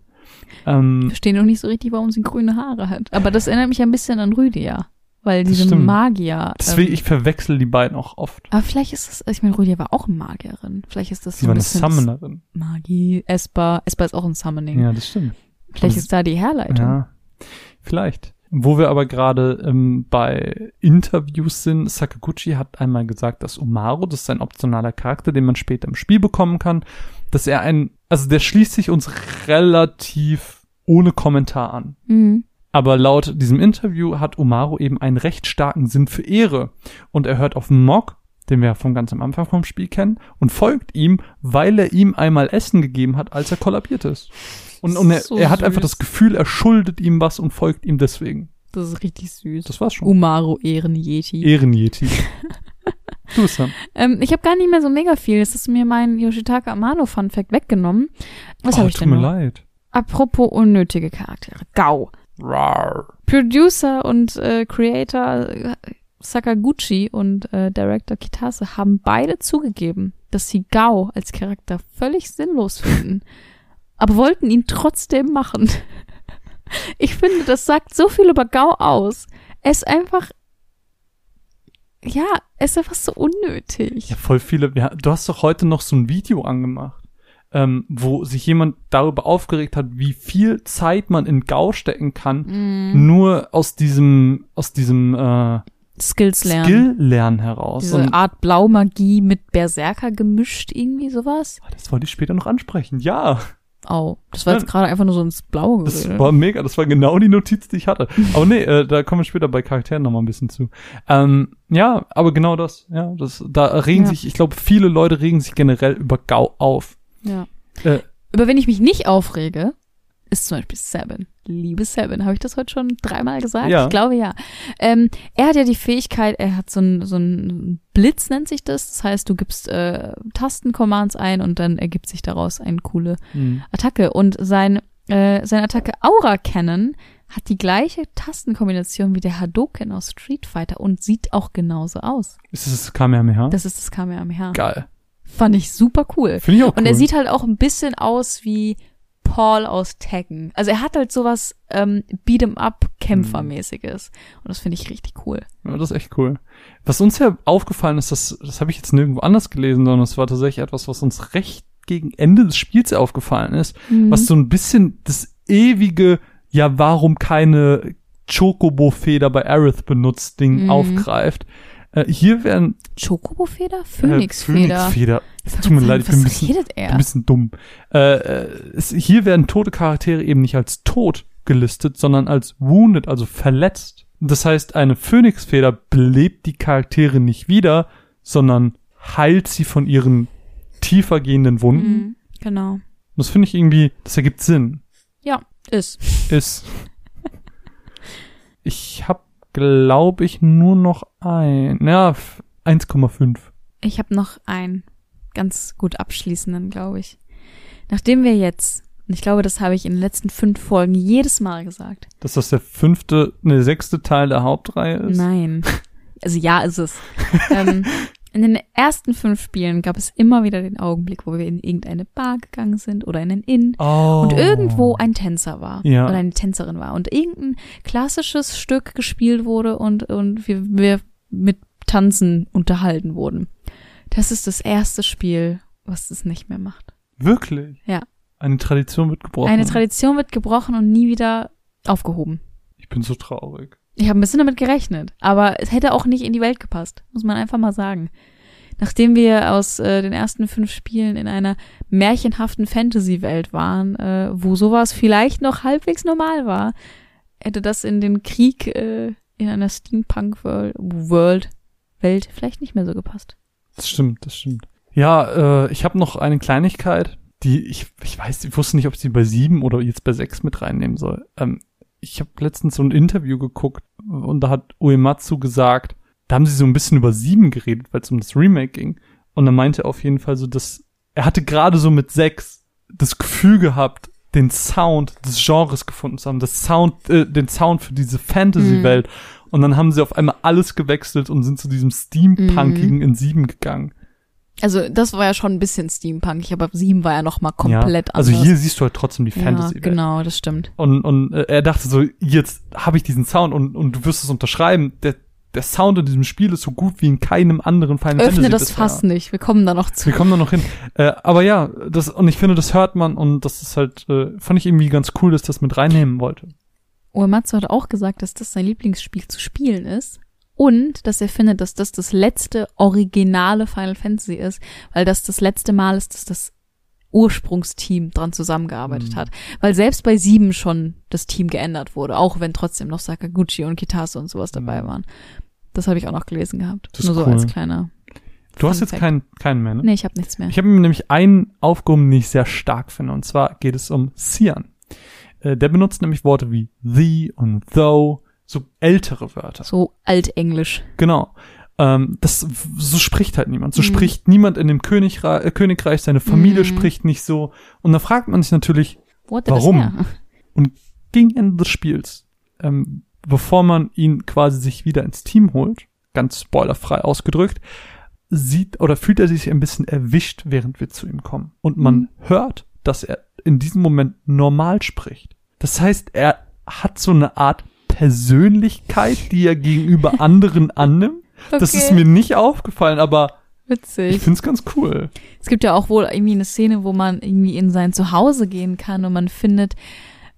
Ähm, Ich verstehe noch nicht so richtig, warum sie grüne Haare hat. Aber das erinnert mich ein bisschen an Rüdiger. Weil Das diese stimmt. Magier. deswegen, ähm, ich verwechsel die beiden auch oft. aber vielleicht ist das, ich meine, Rüdiger war auch eine Magierin. Vielleicht ist das Sie so war ein eine bisschen Summonerin. Magie, Esper. Esper ist auch ein Summoning. Ja, das stimmt. Vielleicht Und- ist da die Herleitung. Ja, vielleicht. Wo wir aber gerade ähm, bei Interviews sind, Sakaguchi hat einmal gesagt, dass Umaru, das ist ein optionaler Charakter, den man später im Spiel bekommen kann, dass er ein, also der schließt sich uns relativ ohne Kommentar an. Mhm. Aber laut diesem Interview hat Umaru eben einen recht starken Sinn für Ehre. Und er hört auf Mog, den wir von ganz am Anfang vom Spiel kennen, und folgt ihm, weil er ihm einmal Essen gegeben hat, als er kollabiert ist. Und, und er, So er hat einfach süß. das Gefühl, er schuldet ihm was und folgt ihm deswegen. Das ist richtig süß. Das war's schon. Umaru Ehren-Yeti. Ehrenjeti. du dann. Ähm, ich habe gar nicht mehr so mega viel. Es ist mir mein Yoshitaka Amano Fun Fact weggenommen. Was oh, habe ich tut denn mir noch? leid. Apropos unnötige Charaktere. Gau. Rar. Producer und äh, Creator äh, Sakaguchi und äh, Director Kitase haben beide zugegeben, dass sie Gao als Charakter völlig sinnlos finden, aber wollten ihn trotzdem machen. Ich finde, das sagt so viel über Gao aus. Er ist einfach, ja, er ist einfach so unnötig. Ja, voll viele. Ja, du hast doch heute noch so ein Video angemacht, ähm, wo sich jemand darüber aufgeregt hat, wie viel Zeit man in Gau stecken kann, Mhm. nur aus diesem, aus diesem äh, Skills lernen. Skill-Lernen heraus. Diese Und, Art Blaumagie mit Berserker gemischt, irgendwie sowas. Ah, das wollte ich später noch ansprechen. Ja, Oh, das war jetzt gerade einfach nur so ins Blaue das geredet. war mega. Das war genau die Notiz, die ich hatte. Aber nee, äh, da kommen wir später bei Charakteren noch mal ein bisschen zu. Ähm, ja, aber genau das. Ja, das, da regen Ja. sich, ich glaube, viele Leute regen sich generell über Gau auf. Ja. Äh, Über wen ich mich nicht aufrege, ist zum Beispiel Seven. Liebe Seven. Habe ich das heute schon dreimal gesagt? Ja. Ich glaube ja. Ähm, er hat ja die Fähigkeit, er hat so ein, so ein Blitz, nennt sich das. Das heißt, du gibst äh, Tastenkommands ein und dann ergibt sich daraus eine coole hm. Attacke. Und sein, äh, seine Attacke Aura Cannon hat die gleiche Tastenkombination wie der Hadoken aus Street Fighter und sieht auch genauso aus. Ist es Kamehameha? Das ist das Kamehameha. Geil. Fand ich super cool. Finde ich auch cool. Und er sieht halt auch ein bisschen aus wie Paul aus Tekken. Also er hat halt sowas ähm, Beat'em-up-Kämpfermäßiges. Und das finde ich richtig cool. Ja, das ist echt cool. Was uns ja aufgefallen ist, das, das habe ich jetzt nirgendwo anders gelesen, sondern es war tatsächlich etwas, was uns recht gegen Ende des Spiels aufgefallen ist, Mhm. was so ein bisschen das ewige, ja, warum keine Chocobo-Feder bei Aerith benutzt, Ding Mhm. aufgreift. Äh, hier werden Chocobo-Feder? äh, Phönix-Feder. Phönixfeder. Ich Tut mir leid, ich bin ein bisschen, ein bisschen dumm. Äh, äh, es, hier werden tote Charaktere eben nicht als tot gelistet, sondern als wounded, also verletzt. Das heißt, eine Phönixfeder belebt die Charaktere nicht wieder, sondern heilt sie von ihren tiefer gehenden Wunden. Mhm, genau. Das finde ich irgendwie, das ergibt Sinn. Ja, ist. Ist. Ich habe, glaube ich, nur noch ein, ja, f- 1,5. Ich habe noch einen ganz gut abschließenden, glaube ich. Nachdem wir jetzt, und ich glaube, das habe ich in den letzten fünf Folgen jedes Mal gesagt. Dass das der fünfte, ne, sechste Teil der Hauptreihe ist. Nein. Also ja, ist es. ähm, in den ersten fünf Spielen gab es immer wieder den Augenblick, wo wir in irgendeine Bar gegangen sind oder in einen Inn Oh. und irgendwo ein Tänzer war Ja. oder eine Tänzerin war und irgendein klassisches Stück gespielt wurde und, und wir, wir mit Tanzen unterhalten wurden. Das ist das erste Spiel, was es nicht mehr macht. Wirklich? Ja. Eine Tradition wird gebrochen. Eine Tradition wird gebrochen und nie wieder aufgehoben. Ich bin so traurig. Ich habe ein bisschen damit gerechnet, aber es hätte auch nicht in die Welt gepasst, muss man einfach mal sagen. Nachdem wir aus äh, den ersten fünf Spielen in einer märchenhaften Fantasy-Welt waren, äh, wo sowas vielleicht noch halbwegs normal war, hätte das in den Krieg äh, in einer Steampunk-World World, Welt vielleicht nicht mehr so gepasst. Das stimmt, das stimmt. Ja, äh, ich habe noch eine Kleinigkeit, die ich, ich weiß, ich wusste nicht, ob ich sie bei sieben oder jetzt bei sechs mit reinnehmen soll. Ähm, ich habe letztens so ein Interview geguckt und da hat Uematsu gesagt, da haben sie so ein bisschen über sieben geredet, weil es um das Remake ging. Und er meinte auf jeden Fall so, dass er hatte gerade so mit sechs das Gefühl gehabt, den Sound des Genres gefunden zu haben, das Sound, äh, den Sound für diese Fantasy-Welt. Und dann haben sie auf einmal alles gewechselt und sind zu diesem Steampunkigen in sieben gegangen. Also das war ja schon ein bisschen Steampunkig, aber sieben war ja noch mal komplett ja, also anders. hier siehst du halt trotzdem die ja, Fantasy-Welt. genau, das stimmt. Und, und äh, er dachte so, jetzt habe ich diesen Sound und, und du wirst es unterschreiben. Der, der Sound in diesem Spiel ist so gut wie in keinem anderen Final Öffne Fantasy das bisher. Fass nicht, wir kommen da noch zu. Wir kommen da noch hin. Äh, aber ja, das, und ich finde, das hört man und das ist halt, äh, fand ich irgendwie ganz cool, dass das mit reinnehmen wollte. Uematsu hat auch gesagt, dass das sein Lieblingsspiel zu spielen ist. Und dass er findet, dass das das letzte originale Final Fantasy ist, weil das das letzte Mal ist, dass das Ursprungsteam dran zusammengearbeitet Mhm. hat. Weil selbst bei sieben schon das Team geändert wurde, auch wenn trotzdem noch Sakaguchi und Kitase und sowas dabei Mhm. waren. Das habe ich auch noch gelesen gehabt. Das Nur so cool. als kleiner. Du hast Fun jetzt Fact. keinen, keinen mehr, ne? Nee, ich habe nichts mehr. Ich habe mir nämlich einen aufgehoben, den ich sehr stark finde. Und zwar geht es um Cian. Äh, der benutzt nämlich Worte wie the und though, so ältere Wörter. So altenglisch. Genau. Ähm, das, so spricht halt niemand. So Mhm. spricht niemand in dem Königreich, äh, Königreich, seine Familie Mhm. spricht nicht so. Und da fragt man sich natürlich, Warum? Her? gegen Ende des Spiels, ähm, bevor man ihn quasi sich wieder ins Team holt, ganz spoilerfrei ausgedrückt, sieht oder fühlt er sich ein bisschen erwischt, während wir zu ihm kommen. Und man Mhm. hört, dass er in diesem Moment normal spricht. Das heißt, er hat so eine Art Persönlichkeit, die er gegenüber anderen annimmt. Das ist Okay. mir nicht aufgefallen, aber ich Witzig. find's ganz cool. Es gibt ja auch wohl irgendwie eine Szene, wo man irgendwie in sein Zuhause gehen kann und man findet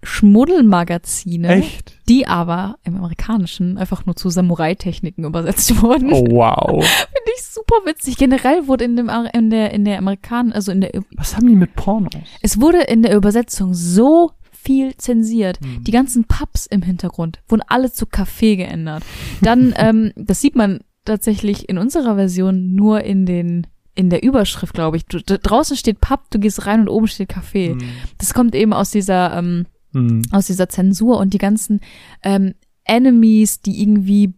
Schmuddelmagazine, Echt? die aber im Amerikanischen einfach nur zu Samurai-Techniken übersetzt wurden. Oh, wow. Finde ich super witzig. Generell wurde in dem in der in der Amerikan also in der Was haben die mit Pornos? es wurde in der Übersetzung so viel zensiert. Hm. Die ganzen Pubs im Hintergrund wurden alle zu Kaffee geändert. Dann, ähm, das sieht man tatsächlich in unserer Version nur in den in der Überschrift, glaube ich. Du, draußen steht Pub, du gehst rein und oben steht Kaffee. Hm. Das kommt eben aus dieser ähm, Hm. aus dieser Zensur und die ganzen ähm, Enemies, die irgendwie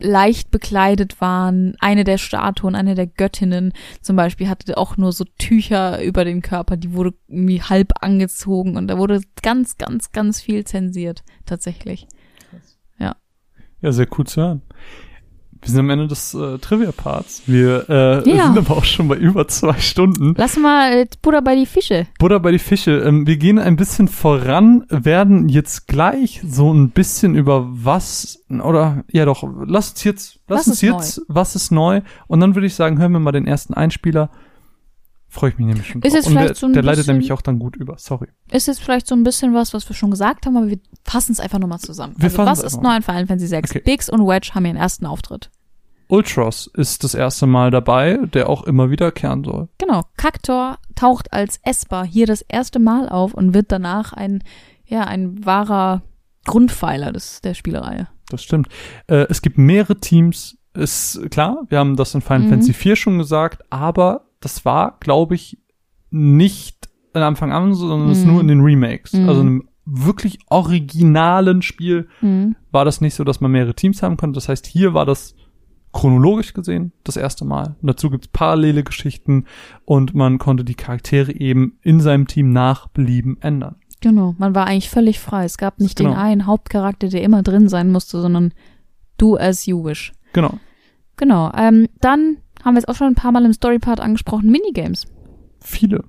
leicht bekleidet waren. Eine der Statuen, eine der Göttinnen zum Beispiel hatte auch nur so Tücher über den Körper, die wurde irgendwie halb angezogen und da wurde ganz, ganz, ganz viel zensiert, tatsächlich. Ja, sehr cool zu hören. Wir sind am Ende des äh, Trivia-Parts. Wir äh, Ja. sind aber auch schon bei über zwei Stunden. Lass mal Buddha bei die Fische. Butter bei die Fische. Ähm, wir gehen ein bisschen voran, werden jetzt gleich so ein bisschen über was, oder, ja doch, lass uns jetzt, lass Was uns jetzt, was ist neu? Und dann würde ich sagen, hören wir mal den ersten Einspieler. Freue ich mich nämlich schon Ist jetzt Und der, vielleicht so ein der leitet bisschen- nämlich auch dann gut über. Sorry. Ist jetzt vielleicht so ein bisschen was, was wir schon gesagt haben, aber wir fassen es einfach nochmal zusammen. Wir also, was es ist neu in Final Fantasy VI? Okay. Biggs und Wedge haben ihren ersten Auftritt. Ultros ist das erste Mal dabei, der auch immer wiederkehren soll. Genau. Kaktor taucht als Esper hier das erste Mal auf und wird danach ein, ja, ein wahrer Grundpfeiler des, der Spielereihe. Das stimmt. Äh, es gibt mehrere Teams. Ist klar, wir haben das in Final Mhm. Fantasy 4 schon gesagt, aber das war, glaube ich, nicht von Anfang an, sondern es ist Mhm. nur in den Remakes. Mhm. Also in einem wirklich originalen Spiel Mhm. war das nicht so, dass man mehrere Teams haben konnte. Das heißt, hier war das chronologisch gesehen das erste Mal. Und dazu gibt's parallele Geschichten und man konnte die Charaktere eben in seinem Team nach Belieben ändern. Genau. Man war eigentlich völlig frei. Es gab nicht Genau. den einen Hauptcharakter, der immer drin sein musste, sondern do as you wish. Genau. Genau. Ähm, dann haben wir jetzt auch schon ein paar Mal im Storypart angesprochen, Minigames. Viele.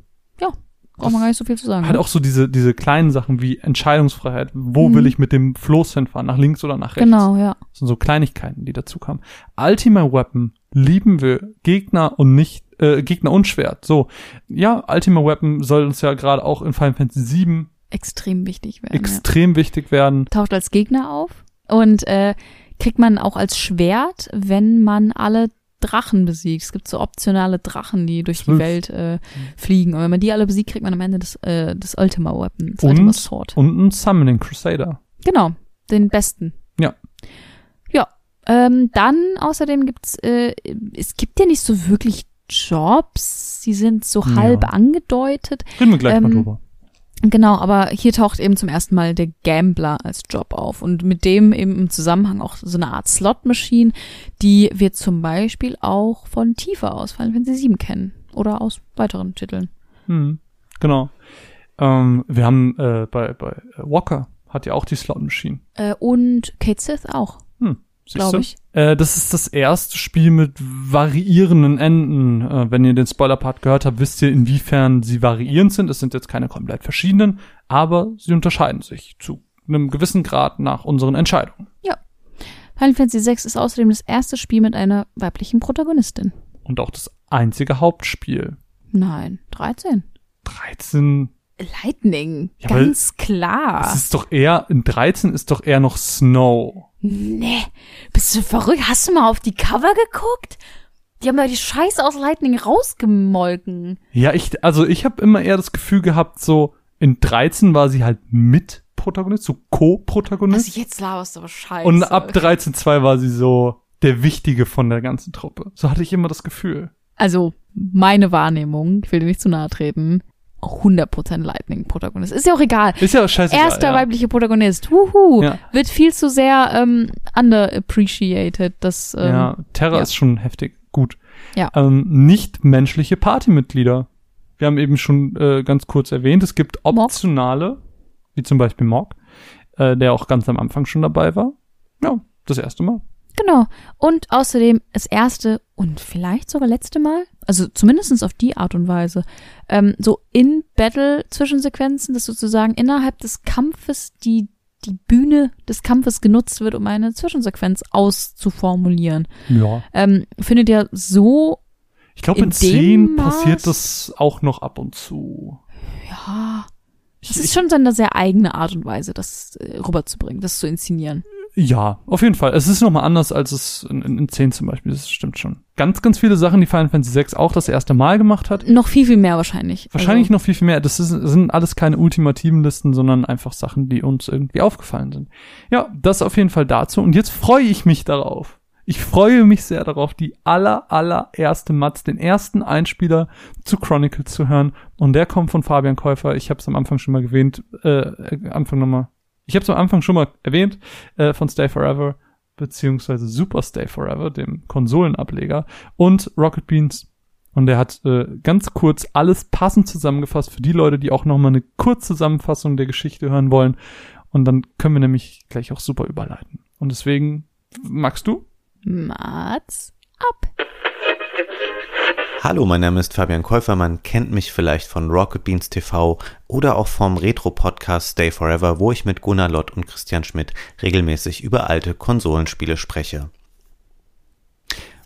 Braucht man gar nicht so viel zu sagen. Halt ne? auch so diese, diese kleinen Sachen wie Entscheidungsfreiheit. Wo Mhm. will ich mit dem Floß hinfahren? Nach links oder nach rechts? Genau, ja. Das sind so Kleinigkeiten, die dazu kamen. Ultima Weapon lieben wir Gegner und nicht, äh, Gegner und Schwert. So. Ja, Ultima Weapon soll uns ja gerade auch in Final Fantasy VII Extrem wichtig werden. ja. extrem wichtig werden. taucht als Gegner auf und äh, kriegt man auch als Schwert, wenn man alle Drachen besiegt. Es gibt so optionale Drachen, die durch Zwölf. die Welt äh, fliegen. Und wenn man die alle besiegt, kriegt man am Ende das, äh, das Ultima Weapon, das Und- Ultima Sword. Und ein Summoning Crusader. Genau, den besten. Ja. Ja. Ähm, dann außerdem gibt's, äh, es gibt ja nicht so wirklich Jobs. Sie sind so Ja. halb angedeutet. Reden wir gleich mal Ähm, drüber. Genau, aber hier taucht eben zum ersten Mal der Gambler als Job auf und mit dem eben im Zusammenhang auch so eine Art Slot-Machine, die wir zum Beispiel auch von Tifa aus Final Fantasy VII kennen oder aus weiteren Titeln. Hm, genau. Ähm, wir haben äh, bei, bei Walker hat ja auch die Slot Machine. Äh, und Kate Sith auch, glaube ich. Äh, das ist das erste Spiel mit variierenden Enden. Äh, wenn ihr den Spoiler-Part gehört habt, wisst ihr, inwiefern sie variierend sind. Es sind jetzt keine komplett verschiedenen, aber sie unterscheiden sich zu einem gewissen Grad nach unseren Entscheidungen. Final Fantasy VI ist außerdem das erste Spiel mit einer weiblichen Protagonistin. Und auch das einzige Hauptspiel. Nein, 13. 13 Lightning, Ja, ganz klar. Es ist doch eher, in 13 ist doch eher noch Snow. Nee, bist du verrückt? Hast du mal auf die Cover geguckt? Die haben da die Scheiße aus Lightning rausgemolken. Ja, ich, also ich habe immer eher das Gefühl gehabt, so in 13 war sie halt Mitprotagonist, so Co-Protagonist. Also jetzt laberst du aber Scheiße. und ab 13.2 war sie so der Wichtige von der ganzen Truppe. So hatte ich immer das Gefühl. Also, meine Wahrnehmung, ich will dir nicht zu nahe treten, 100% Lightning-Protagonist. Ist ja auch egal. Ist ja scheißegal. Erster ja. weiblicher Protagonist. Wuhu. Ja. Wird viel zu sehr ähm, underappreciated. Das, ähm, ja, Terra ja. ist schon heftig. Gut. Ja. Ähm, nicht menschliche Partymitglieder. Wir haben eben schon äh, ganz kurz erwähnt, es gibt optionale, wie zum Beispiel Morg, äh, der auch ganz am Anfang schon dabei war. Ja, das erste Mal. Genau. Und außerdem das erste und vielleicht sogar letzte Mal, also zumindestens auf die Art und Weise, ähm, so in Battle-Zwischensequenzen, dass sozusagen innerhalb des Kampfes die, die Bühne des Kampfes genutzt wird, um eine Zwischensequenz auszuformulieren. Ja. Ähm, findet ja so, Ich glaube, In in, dem 10 Maß- passiert das auch noch ab und zu. ja, Ich, es ist ich, schon so eine sehr eigene Art und Weise, das äh, rüberzubringen, das zu inszenieren. Ja, auf jeden Fall. Es ist nochmal anders als es in, in, in 10 zum Beispiel. Das stimmt schon. Ganz, ganz viele Sachen, die Final Fantasy 6 auch das erste Mal gemacht hat. Noch viel, viel mehr wahrscheinlich. Wahrscheinlich also, noch viel, viel mehr. Das ist, sind alles keine ultimativen Listen, sondern einfach Sachen, die uns irgendwie aufgefallen sind. Ja, das auf jeden Fall dazu. Und jetzt freue ich mich darauf. Ich freue mich sehr darauf, die aller, allererste Matz, den ersten Einspieler zu Chronicle zu hören. Und der kommt von Fabian Käufer. Ich habe es am Anfang schon mal erwähnt. Äh, äh, Anfang nochmal. Ich habe es am Anfang schon mal erwähnt äh, von Stay Forever beziehungsweise Super Stay Forever, dem Konsolenableger und Rocket Beans und er hat äh, ganz kurz alles passend zusammengefasst für die Leute, die auch nochmal eine Kurzzusammenfassung der Geschichte hören wollen. Und dann können wir nämlich gleich auch super überleiten. Und deswegen, magst du? Mats ab. Hallo, mein Name ist Fabian Käufer. Man kennt mich vielleicht von Rocket Beans TV oder auch vom Retro-Podcast Stay Forever, wo ich mit Gunnar Lott und Christian Schmidt regelmäßig über alte Konsolenspiele spreche.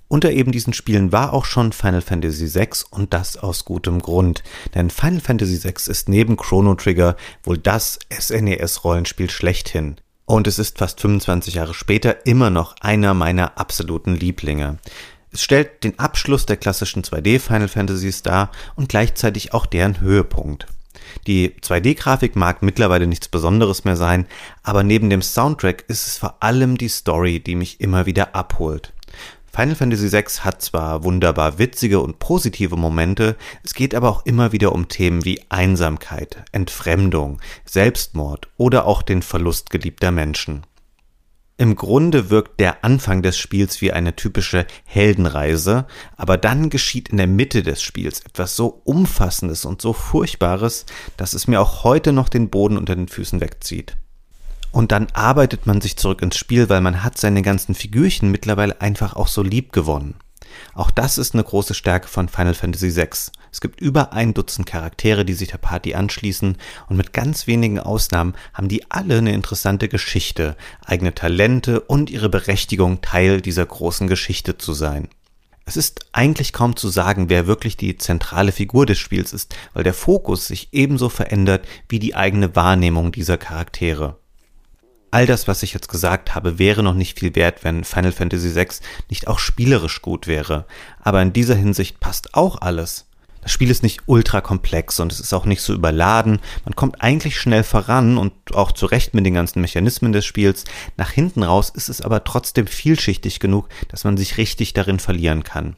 Unter eben diesen Spielen war auch schon Final Fantasy VI und das aus gutem Grund, denn Final Fantasy VI ist neben Chrono Trigger wohl das SNES-Rollenspiel schlechthin. Und es ist fast 25 Jahre später immer noch einer meiner absoluten Lieblinge. Es stellt den Abschluss der klassischen 2D Final Fantasies dar und gleichzeitig auch deren Höhepunkt. Die 2D-Grafik mag mittlerweile nichts Besonderes mehr sein, aber neben dem Soundtrack ist es vor allem die Story, die mich immer wieder abholt. Final Fantasy VI hat zwar wunderbar witzige und positive Momente, es geht aber auch immer wieder um Themen wie Einsamkeit, Entfremdung, Selbstmord oder auch den Verlust geliebter Menschen. Im Grunde wirkt der Anfang des Spiels wie eine typische Heldenreise, aber dann geschieht in der Mitte des Spiels etwas so Umfassendes und so Furchtbares, dass es mir auch heute noch den Boden unter den Füßen wegzieht. Und dann arbeitet man sich zurück ins Spiel, weil man hat seine ganzen Figürchen mittlerweile einfach auch so lieb gewonnen. Auch das ist eine große Stärke von Final Fantasy VI. Es gibt über ein Dutzend Charaktere, die sich der Party anschließen und mit ganz wenigen Ausnahmen haben die alle eine interessante Geschichte, eigene Talente und ihre Berechtigung, Teil dieser großen Geschichte zu sein. Es ist eigentlich kaum zu sagen, wer wirklich die zentrale Figur des Spiels ist, weil der Fokus sich ebenso verändert wie die eigene Wahrnehmung dieser Charaktere. All das, was ich jetzt gesagt habe, wäre noch nicht viel wert, wenn Final Fantasy VI nicht auch spielerisch gut wäre. Aber in dieser Hinsicht passt auch alles. Das Spiel ist nicht ultra komplex und es ist auch nicht so überladen. Man kommt eigentlich schnell voran und auch zurecht mit den ganzen Mechanismen des Spiels. Nach hinten raus ist es aber trotzdem vielschichtig genug, dass man sich richtig darin verlieren kann.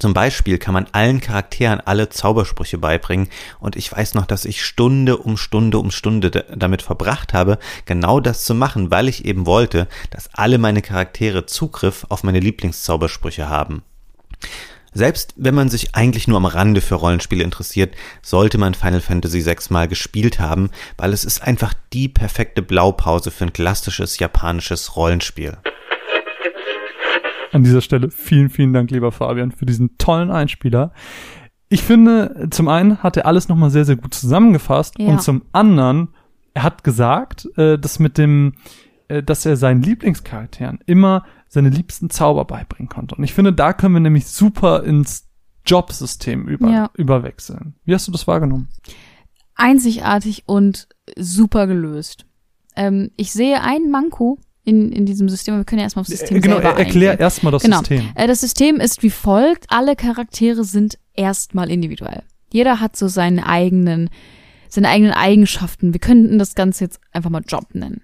Zum Beispiel kann man allen Charakteren alle Zaubersprüche beibringen und ich weiß noch, dass ich Stunde um Stunde um Stunde damit verbracht habe, genau das zu machen, weil ich eben wollte, dass alle meine Charaktere Zugriff auf meine Lieblingszaubersprüche haben. Selbst wenn man sich eigentlich nur am Rande für Rollenspiele interessiert, sollte man Final Fantasy VI mal gespielt haben, weil es ist einfach die perfekte Blaupause für ein klassisches japanisches Rollenspiel. An dieser Stelle vielen, vielen Dank, lieber Fabian, für diesen tollen Einspieler. Ich finde, zum einen hat er alles nochmal sehr, sehr gut zusammengefasst Ja. und zum anderen, er hat gesagt, äh, dass mit dem, äh, dass er seinen Lieblingscharakteren immer seine liebsten Zauber beibringen konnte. Und ich finde, da können wir nämlich super ins Jobsystem über, Ja. überwechseln. Wie hast du das wahrgenommen? Einzigartig und super gelöst. Ähm, ich sehe ein Manko in, in diesem System. Wir können ja erstmal aufs System Äh, genau, selber er- erklär eingehen. erstmal das Genau. System. Äh, Das System ist wie folgt. Alle Charaktere sind erstmal individuell. Jeder hat so seine eigenen, seine eigenen Eigenschaften. Wir könnten das Ganze jetzt einfach mal Job nennen.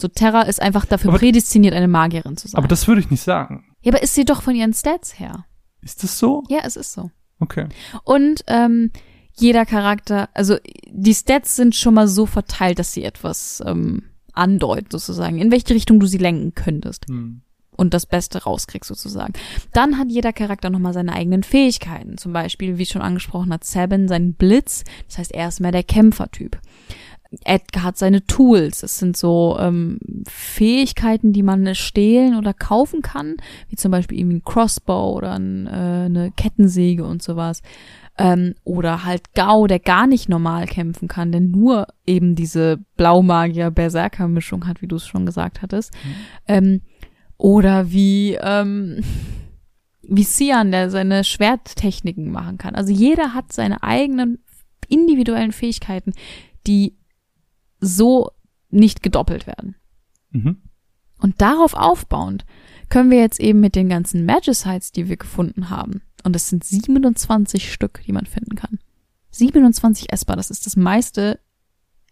So Terra ist einfach dafür Aber- prädestiniert, eine Magierin zu sein. Aber das würde ich nicht sagen. ja, aber ist sie doch von ihren Stats her. Ist das so? Ja, es ist so. Okay. Und ähm, jeder Charakter, also die Stats sind schon mal so verteilt, dass sie etwas ähm, andeuten, sozusagen, in welche Richtung du sie lenken könntest Hm. und das Beste rauskriegst, sozusagen. Dann hat jeder Charakter nochmal seine eigenen Fähigkeiten. Zum Beispiel, wie schon angesprochen hat, Sabin seinen Blitz. Das heißt, er ist mehr der Kämpfertyp. Edgar hat seine Tools. Das sind so ähm, Fähigkeiten, die man stehlen oder kaufen kann, wie zum Beispiel irgendwie ein Crossbow oder ein, äh, eine Kettensäge und sowas. Ähm, oder halt Gao, der gar nicht normal kämpfen kann, der nur eben diese Blaumagier-Berserker-Mischung hat, wie du es schon gesagt hattest. Ähm, oder wie, ähm, wie Sian, der seine Schwerttechniken machen kann. Also jeder hat seine eigenen individuellen Fähigkeiten, die so nicht gedoppelt werden. Mhm. Und darauf aufbauend können wir jetzt eben mit den ganzen Magicites, die wir gefunden haben, und es sind 27 Stück, die man finden kann. 27 Esper, das ist das meiste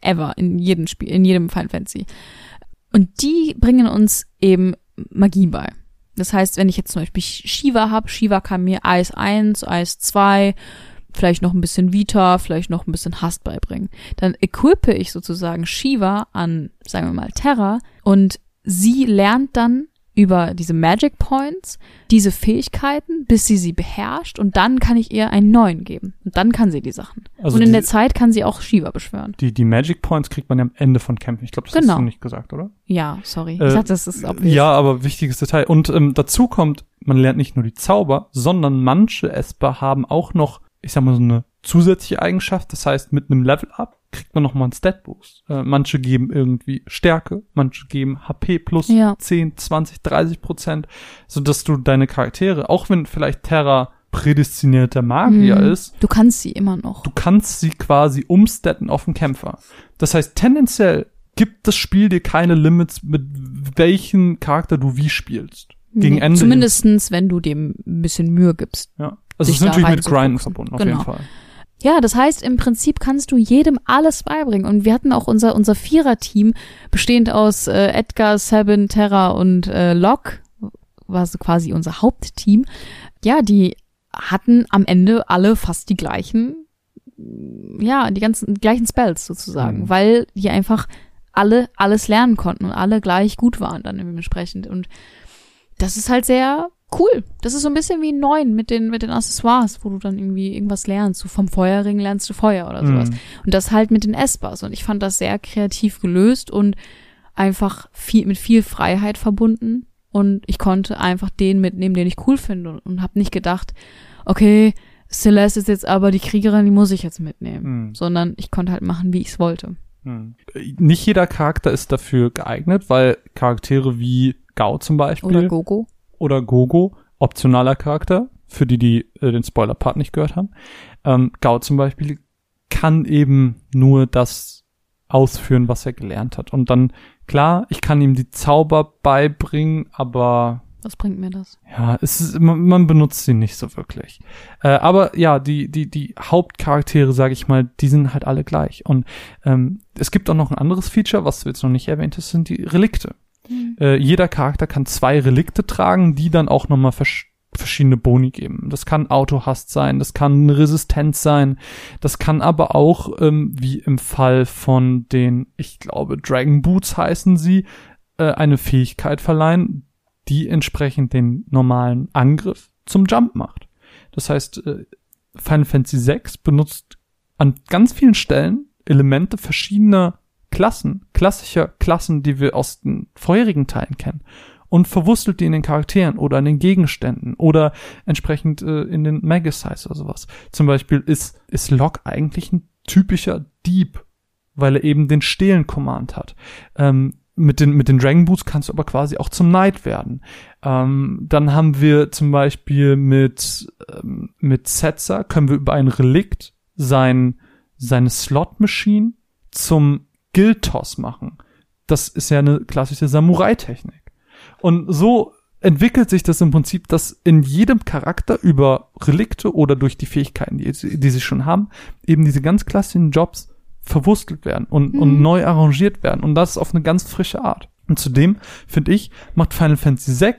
ever in jedem Spiel, in jedem Final Fantasy. Und die bringen uns eben Magie bei. Das heißt, wenn ich jetzt zum Beispiel Shiva habe, Shiva kann mir Eis 1, Eis 2, vielleicht noch ein bisschen Vita, vielleicht noch ein bisschen Hast beibringen. Dann equippe ich sozusagen Shiva an, sagen wir mal, Terra und sie lernt dann über diese Magic Points diese Fähigkeiten, bis sie sie beherrscht und dann kann ich ihr einen neuen geben. Und dann kann sie die Sachen. Also und in die- der Zeit kann sie auch Shiva beschwören. Die, die Magic Points kriegt man ja am Ende von Kämpfen. Ich glaube, das Genau. hast du nicht gesagt, oder? Ja, sorry. Äh, ich dachte, das ist obvious. Ja, aber wichtiges Detail. Und ähm, dazu kommt, man lernt nicht nur die Zauber, sondern manche Esper haben auch noch, ich sag mal, so eine zusätzliche Eigenschaft. Das heißt, mit einem Level-Up kriegt man noch mal einen Stat-Boost. Äh, manche geben irgendwie Stärke, manche geben HP plus Ja. 10, 20, 30 Prozent, sodass du deine Charaktere, auch wenn vielleicht Terra prädestinierter Magier Mhm. ist, Du kannst sie immer noch. du kannst sie quasi umstatten auf den Kämpfer. Das heißt, tendenziell gibt das Spiel dir keine Limits, mit welchen Charakter du wie spielst. Gegen Ende. Zumindestens, wenn du dem ein bisschen Mühe gibst. Ja. Also es ist natürlich mit. Grinden verbunden, auf Genau. jeden Fall. Ja, das heißt, im Prinzip kannst du jedem alles beibringen. Und wir hatten auch unser, unser Vierer-Team, bestehend aus äh, Edgar, Sabin, Terra und äh, Locke, war so quasi unser Hauptteam. Ja, die hatten am Ende alle fast die gleichen, ja, die ganzen die gleichen Spells sozusagen, Mhm. weil die einfach alle alles lernen konnten und alle gleich gut waren dann dementsprechend. Und das ist halt sehr cool. Das ist so ein bisschen wie neun mit den, mit den Accessoires, wo du dann irgendwie irgendwas lernst. So vom Feuerring lernst du Feuer oder sowas. Mhm. Und das halt mit den Espers. Und ich fand das sehr kreativ gelöst und einfach viel, mit viel Freiheit verbunden. Und ich konnte einfach den mitnehmen, den ich cool finde und, und habe nicht gedacht, okay, Celeste ist jetzt aber die Kriegerin, die muss ich jetzt mitnehmen. Mhm. Sondern ich konnte halt machen, wie ich es wollte. Mhm. Nicht jeder Charakter ist dafür geeignet, weil Charaktere wie Gao zum Beispiel Oder Gogo. Oder Gogo, optionaler Charakter, für die, die äh, den Spoiler-Part nicht gehört haben. Ähm, Gao zum Beispiel kann eben nur das ausführen, was er gelernt hat. Und dann, klar, ich kann ihm die Zauber beibringen, aber Was bringt mir das? ja, es ist, man, man benutzt sie nicht so wirklich. Äh, aber ja, die, die, die Hauptcharaktere, sage ich mal, die sind halt alle gleich. Und ähm, es gibt auch noch ein anderes Feature, was du jetzt noch nicht erwähnt hast, sind die Relikte. Äh, jeder Charakter kann zwei Relikte tragen, die dann auch nochmal versch verschiedene Boni geben. Das kann Autohast sein, das kann Resistenz sein, das kann aber auch, ähm, wie im Fall von den, ich glaube, Dragon Boots heißen sie, äh, eine Fähigkeit verleihen, die entsprechend den normalen Angriff zum Jump macht. Das heißt, äh, Final Fantasy VI benutzt an ganz vielen Stellen Elemente verschiedener Klassen, klassischer Klassen, die wir aus den vorherigen Teilen kennen und verwurstelt die in den Charakteren oder in den Gegenständen oder entsprechend äh, in den Magasize oder sowas. Zum Beispiel ist, ist Locke eigentlich ein typischer Dieb, weil er eben den Stehlen-Command hat. Ähm, mit den, mit den Dragon Boots kannst du aber quasi auch zum Knight werden. Ähm, dann haben wir zum Beispiel mit, ähm, mit Setzer können wir über ein Relikt sein, seine Slot-Machine zum Guild-Toss machen. Das ist ja eine klassische Samurai-Technik. Und so entwickelt sich das im Prinzip, dass in jedem Charakter über Relikte oder durch die Fähigkeiten, die, die sie schon haben, eben diese ganz klassischen Jobs verwurstelt werden und, mhm. und neu arrangiert werden. Und das auf eine ganz frische Art. Und zudem, finde ich, macht Final Fantasy VI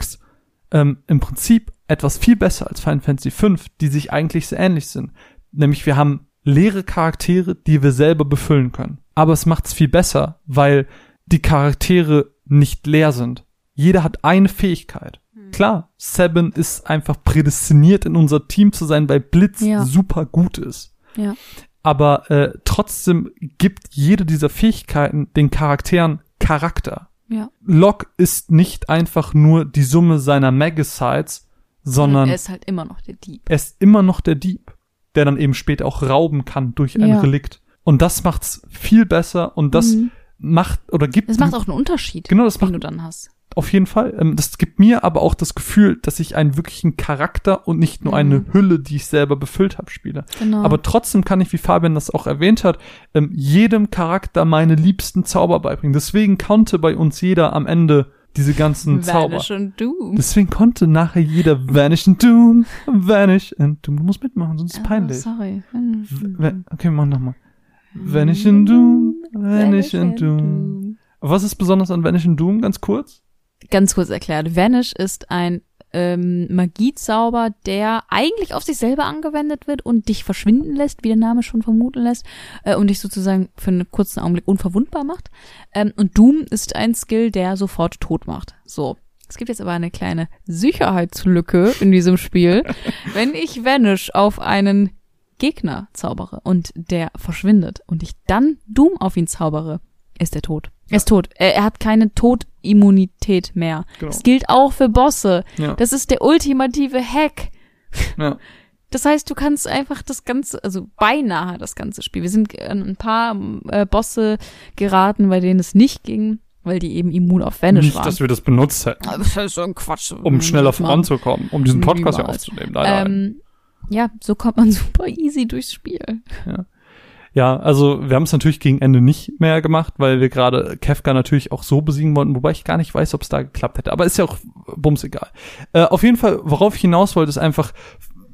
ähm, im Prinzip etwas viel besser als Final Fantasy V, die sich eigentlich sehr ähnlich sind. Nämlich wir haben leere Charaktere, die wir selber befüllen können. Aber es macht es viel besser, weil die Charaktere nicht leer sind. Jeder hat eine Fähigkeit. Hm. Klar, Seven ist einfach prädestiniert in unser Team zu sein, weil Blitz ja. super gut ist. Ja aber äh, trotzdem gibt jede dieser Fähigkeiten den Charakteren Charakter. Ja. Locke ist nicht einfach nur die Summe seiner Magasites, sondern er ist halt immer noch der Dieb. Er ist immer noch der Dieb, der dann eben später auch rauben kann durch ein ja. Relikt. Und das macht's viel besser und das mhm. macht oder gibt. Es macht auch einen Unterschied, genau, das macht, du dann hast auf jeden Fall. Ähm, das gibt mir aber auch das Gefühl, dass ich einen wirklichen Charakter und nicht nur mhm. eine Hülle, die ich selber befüllt habe, spiele. Genau. Aber trotzdem kann ich, wie Fabian das auch erwähnt hat, ähm, jedem Charakter meine liebsten Zauber beibringen. Deswegen konnte bei uns jeder am Ende diese ganzen Zauber. Vanish and Doom. Deswegen konnte nachher jeder Vanish and Doom, Vanish and Doom. Du musst mitmachen, sonst ist es oh, peinlich. Sorry. Okay, wir machen nochmal. Vanish and Doom, Vanish and Doom. Was ist besonders an Vanish and Doom, ganz kurz? ganz kurz erklärt, Vanish ist ein ähm, Magiezauber, der eigentlich auf sich selber angewendet wird und dich verschwinden lässt, wie der Name schon vermuten lässt, äh, und dich sozusagen für einen kurzen Augenblick unverwundbar macht. Ähm, und Doom ist ein Skill, der sofort tot macht. So. Es gibt jetzt aber eine kleine Sicherheitslücke in diesem Spiel. Wenn ich Vanish auf einen Gegner zaubere und der verschwindet und ich dann Doom auf ihn zaubere, ist er tot. Er ist tot. Er, er hat keine Todimmunität mehr. Genau. Das gilt auch für Bosse. Ja. Das ist der ultimative Hack. Ja. Das heißt, du kannst einfach das ganze, also beinahe das ganze Spiel. Wir sind an ein paar äh, Bosse geraten, bei denen es nicht ging, weil die eben immun auf Vanish nicht, waren. dass wir das benutzt hätten. Das ist so ein Quatsch. Um schneller voranzukommen, um diesen Podcast ja aufzunehmen. Nein, ähm, ja, so kommt man super easy durchs Spiel. Ja. Ja, also wir haben es natürlich gegen Ende nicht mehr gemacht, weil wir gerade Kefka natürlich auch so besiegen wollten, wobei ich gar nicht weiß, ob es da geklappt hätte. Aber ist ja auch bums egal. Äh, auf jeden Fall, worauf ich hinaus wollte, ist einfach,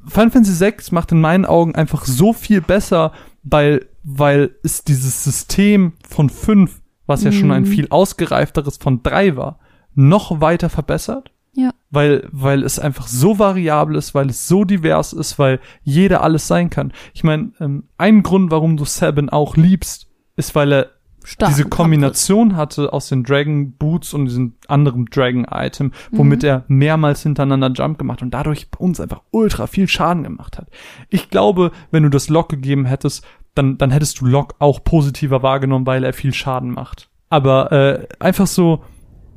Final Fantasy VI macht in meinen Augen einfach so viel besser, weil, weil es dieses System von fünf, was ja mhm. schon ein mhm. viel ausgereifteres von drei war, noch weiter verbessert ja. Weil, weil es einfach so variabel ist, weil es so divers ist, weil jeder alles sein kann. Ich meine, ähm, ein Grund, warum du Sabin auch liebst, ist, weil er Stark diese Kombination hatte aus den Dragon Boots und diesem anderen Dragon Item, womit mhm. er mehrmals hintereinander Jump gemacht und dadurch bei uns einfach ultra viel Schaden gemacht hat. Ich glaube, wenn du das Lock gegeben hättest, dann, dann hättest du Lock auch positiver wahrgenommen, weil er viel Schaden macht. Aber äh, einfach so,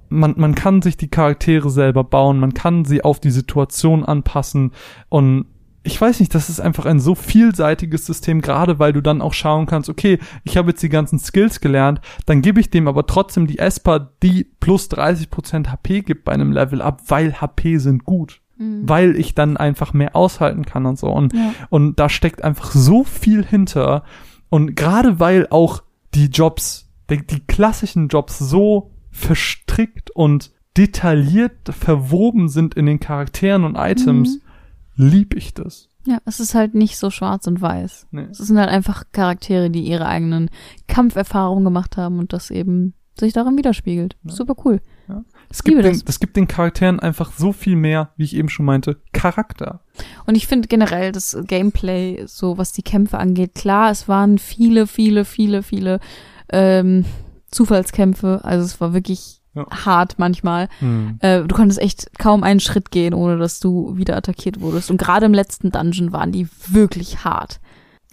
man, man kann sich die Charaktere selber bauen, man kann sie auf die Situation anpassen und ich weiß nicht, das ist einfach ein so vielseitiges System, gerade weil du dann auch schauen kannst, okay, ich habe jetzt die ganzen Skills gelernt, dann gebe ich dem aber trotzdem die Esper, die plus 30% HP gibt bei einem Level ab, weil HP sind gut. Mhm. Weil ich dann einfach mehr aushalten kann und so. Und, ja. und da steckt einfach so viel hinter. Und gerade weil auch die Jobs, die, die klassischen Jobs so verstrickt und detailliert verwoben sind in den Charakteren und Items, mhm. lieb ich das. Ja, es ist halt nicht so schwarz und weiß. Nee. Es sind halt einfach Charaktere, die ihre eigenen Kampferfahrungen gemacht haben und das eben sich darin widerspiegelt. Ja. Super cool. Ja. Es gibt, den, das. gibt den Charakteren einfach so viel mehr, wie ich eben schon meinte, Charakter. Und ich finde generell das Gameplay, so was die Kämpfe angeht, klar, es waren viele, viele, viele, viele ähm, Zufallskämpfe. Also es war wirklich Ja. hart manchmal. Hm. Äh, du konntest echt kaum einen Schritt gehen, ohne dass du wieder attackiert wurdest. Und gerade im letzten Dungeon waren die wirklich hart.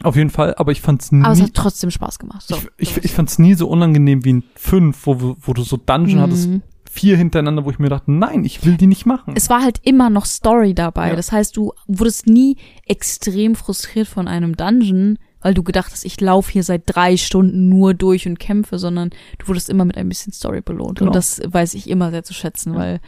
Auf jeden Fall, aber ich fand's nie. Aber es hat trotzdem Spaß gemacht. So, ich, ich, ich fand's nie so unangenehm wie in 5, wo, wo du so Dungeon Mhm. hattest, vier hintereinander, wo ich mir dachte, nein, ich will die nicht machen. es war halt immer noch Story dabei. Ja. Das heißt, du wurdest nie extrem frustriert von einem Dungeon, weil du gedacht hast, ich laufe hier seit drei Stunden nur durch und kämpfe, sondern du wurdest immer mit ein bisschen Story belohnt. Genau. Und das weiß ich immer sehr zu schätzen, Ja. weil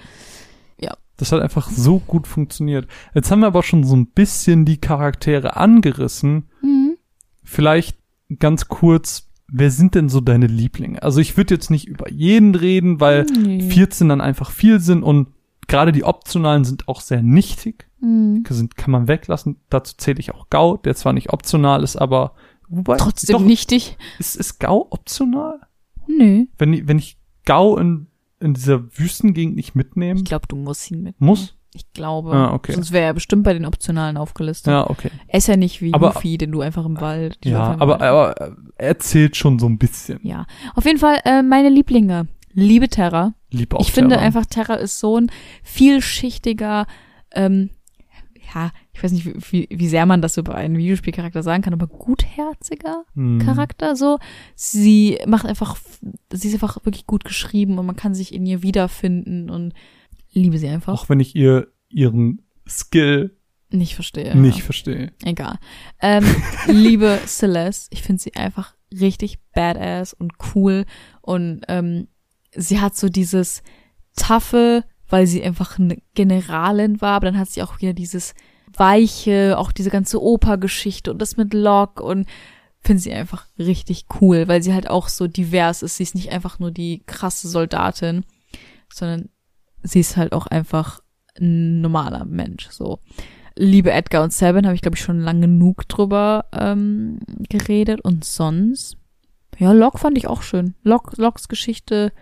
Das hat einfach so gut funktioniert. Jetzt haben wir aber schon so ein bisschen die Charaktere angerissen. mhm. Vielleicht ganz kurz, wer sind denn so deine Lieblinge? Also ich würde jetzt nicht über jeden reden, weil Nee. 14 dann einfach viel sind und gerade die optionalen sind auch sehr nichtig. Mhm. Sind, kann man weglassen. Dazu zähle ich auch Gau, der zwar nicht optional ist, aber wobei, trotzdem doch, nichtig. Ist, ist Gau optional? Nö. Wenn, ich- wenn ich Gau in, in dieser Wüstengegend nicht mitnehme, Ich glaube, du musst ihn mit. muss? Ich glaube. Ah, okay. Sonst wäre er bestimmt bei den Optionalen aufgelistet. Ja, okay. Er ist ja nicht wie Aber- Luffy, den du einfach im Wald. Ja, im aber, Wald- aber er zählt schon so ein bisschen. Ja. Auf jeden Fall äh, meine Lieblinge. Liebe Terra. Lieb auch ich finde Terra. einfach, Terra ist so ein vielschichtiger, ähm, ja, ich weiß nicht, wie, wie, sehr man das über einen Videospielcharakter sagen kann, aber gutherziger Hm. Charakter so. Sie macht einfach, sie ist einfach wirklich gut geschrieben und man kann sich in ihr wiederfinden und liebe sie einfach. Auch wenn ich ihr ihren Skill Nicht verstehe. nicht verstehe. Egal. Ähm, liebe Celeste, ich finde sie einfach richtig badass und cool und ähm, sie hat so dieses taffe, weil sie einfach eine Generalin war, aber dann hat sie auch wieder dieses weiche, auch diese ganze Opergeschichte und das mit Locke und finde sie einfach richtig cool, weil sie halt auch so divers ist. Sie ist nicht einfach nur die krasse Soldatin, sondern sie ist halt auch einfach ein normaler Mensch, so liebe Edgar und Sabin, habe ich glaube ich schon lang genug drüber ähm, geredet. Und sonst, ja, Locke fand ich auch schön. Locke, Locks Geschichte,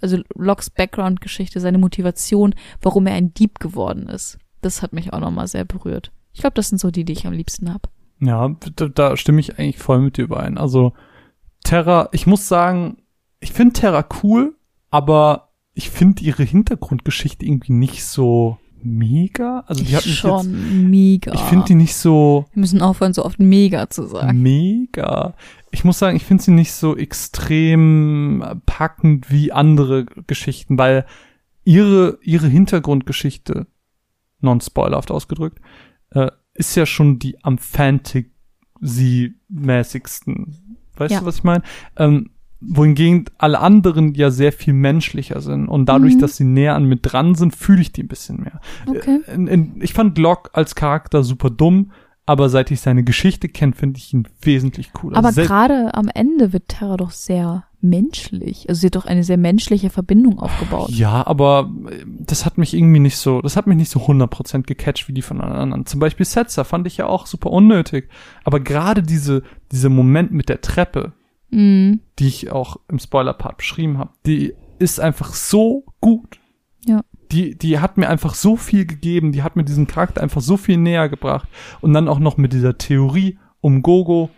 also Locks Background-Geschichte, seine Motivation, warum er ein Dieb geworden ist. Das hat mich auch nochmal sehr berührt. Ich glaube, das sind so die, die ich am liebsten habe. Ja, da, da stimme ich eigentlich voll mit dir überein. Also Terra, ich muss sagen, ich finde Terra cool, aber ich finde ihre Hintergrundgeschichte irgendwie nicht so mega. Also die hat mich jetzt, Schon mega. ich finde die nicht so Wir müssen aufhören, so oft mega zu sagen. mega. Ich muss sagen, ich finde sie nicht so extrem packend wie andere Geschichten, weil ihre, ihre Hintergrundgeschichte, non-spoilerhaft ausgedrückt, äh, ist ja schon die am Fantasy-mäßigsten. Weißt Ja. du, was ich meine? Ähm, wohingegen alle anderen ja sehr viel menschlicher sind und dadurch, Mhm. dass sie näher an mir dran sind, fühle ich die ein bisschen mehr. Okay. In, in, ich fand Locke als Charakter super dumm, aber seit ich seine Geschichte kenne, finde ich ihn wesentlich cooler. Aber gerade am Ende wird Terra doch sehr menschlich. Also sie hat doch eine sehr menschliche Verbindung aufgebaut. ja, aber äh, das hat mich irgendwie nicht so, das hat mich nicht so 100% gecatcht wie die von anderen. Zum Beispiel Setzer fand ich ja auch super unnötig. Aber gerade diese, dieser Moment mit der Treppe, Mhm. die ich auch im Spoiler-Part beschrieben habe, die ist einfach so gut. Ja. Die, die hat mir einfach so viel gegeben, die hat mir diesen Charakter einfach so viel näher gebracht. Und dann auch noch mit dieser Theorie um Gogo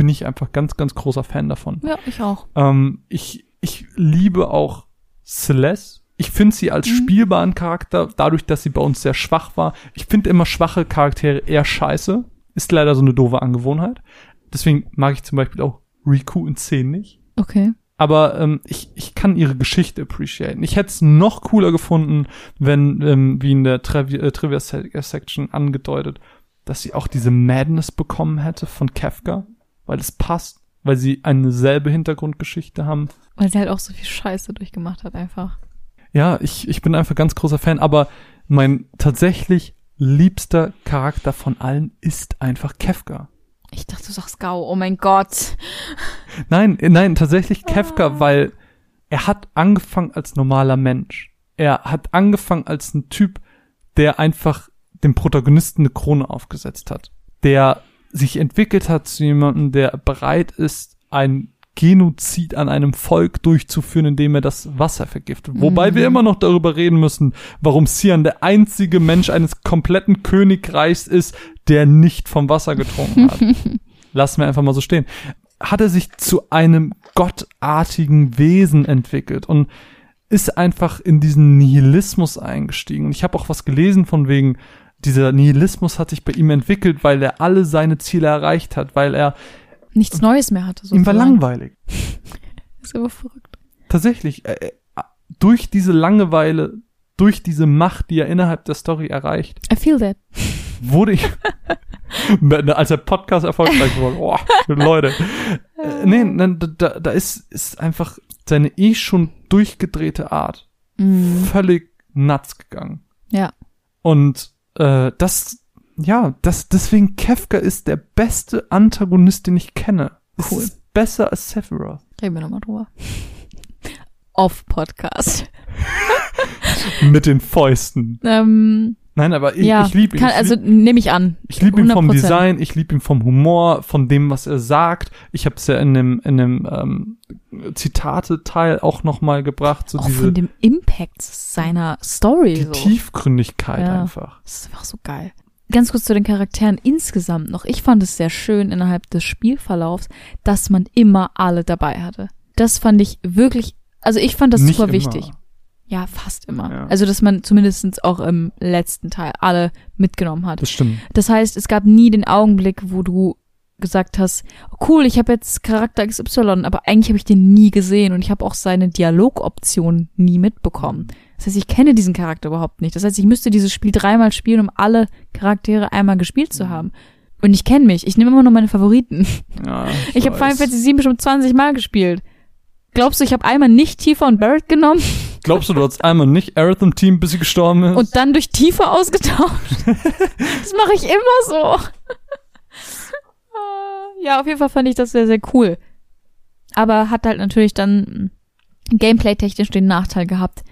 bin ich einfach ganz, ganz großer Fan davon. Ja, ich auch. Ähm, ich, ich liebe auch Celeste. Ich finde sie als Mhm. spielbaren Charakter, dadurch, dass sie bei uns sehr schwach war. Ich finde immer schwache Charaktere eher scheiße. Ist leider so eine doofe Angewohnheit. Deswegen mag ich zum Beispiel auch Riku in 10 nicht. Okay. Aber ähm, ich, ich kann ihre Geschichte appreciaten. Ich hätte es noch cooler gefunden, wenn, ähm, wie in der Travi äh, Trivia-Section angedeutet, dass sie auch diese Madness bekommen hätte von Kafka, weil es passt, weil sie eine selbe Hintergrundgeschichte haben. Weil sie halt auch so viel Scheiße durchgemacht hat einfach. Ja, ich, ich bin einfach ganz großer Fan, aber mein tatsächlich liebster Charakter von allen ist einfach Kafka. Ich dachte, du sagst Gau. Oh mein Gott. Nein, äh, nein, tatsächlich Kafka, weil er hat angefangen als normaler Mensch. Er hat angefangen als ein Typ, der einfach dem Protagonisten eine Krone aufgesetzt hat. Der sich entwickelt hat zu jemandem, der bereit ist, ein Genozid an einem Volk durchzuführen, indem er das Wasser vergiftet. Wobei Mhm. wir immer noch darüber reden müssen, warum Sian der einzige Mensch eines kompletten Königreichs ist, der nicht vom Wasser getrunken hat. Lassen wir einfach mal so stehen. Hat er sich zu einem gottartigen Wesen entwickelt und ist einfach in diesen Nihilismus eingestiegen. Und ich habe auch was gelesen von wegen, dieser Nihilismus hat sich bei ihm entwickelt, weil er alle seine Ziele erreicht hat, weil er Nichts Neues mehr hatte. ihm war sozusagen. langweilig. ist aber verrückt. Tatsächlich, äh, äh, durch diese Langeweile, durch diese Macht, die er innerhalb der Story erreicht, I feel that. wurde ich, als der Podcast erfolgreich wurde, oh, Leute, äh, nee, nein, da- da, ist, ist einfach seine eh schon durchgedrehte Art Mhm. völlig nuts gegangen. Ja. Und äh, das, ja, das, deswegen Kefka ist der beste Antagonist, den ich kenne. Cool. ist besser als Sephiroth. Reden wir nochmal drüber. Off-Podcast. Mit den Fäusten. Ähm, Nein, aber ich, ja, ich liebe ihn. kann, also nehme ich an. Ich liebe ihn vom 100%. Design, ich liebe ihn vom Humor, von dem, was er sagt. Ich habe es ja in dem, in dem ähm, Zitate-Teil auch nochmal gebracht, so Auch diese von dem Impact seiner Story. die so. Tiefgründigkeit Ja. einfach. Das ist einfach so geil. Ganz kurz zu den Charakteren insgesamt noch. Ich fand es sehr schön innerhalb des Spielverlaufs, dass man immer alle dabei hatte. Das fand ich wirklich, also ich fand das Nicht super immer. wichtig. Ja, fast immer. Ja. Also, dass man zumindestens auch im letzten Teil alle mitgenommen hat. Das stimmt. Das heißt, es gab nie den Augenblick, wo du gesagt hast, cool, ich habe jetzt Charakter XY, aber eigentlich habe ich den nie gesehen und ich habe auch seine Dialogoption nie mitbekommen. Das heißt, ich kenne diesen Charakter überhaupt nicht. Das heißt, ich müsste dieses Spiel dreimal spielen, um alle Charaktere einmal gespielt zu haben. Und ich kenne mich. Ich nehme immer nur meine Favoriten. Ja, Ich habe Final. Fantasy 7 bestimmt 20 Mal gespielt. Glaubst du, ich habe einmal nicht Tifa und Barrett genommen Glaubst du, du hattest einmal nicht Aerith im Team, bis sie gestorben ist? und dann durch Tifa ausgetauscht? das mache ich immer so. Ja, auf jeden Fall fand ich das sehr, sehr cool. Aber hat halt natürlich dann gameplay-technisch den Nachteil gehabt.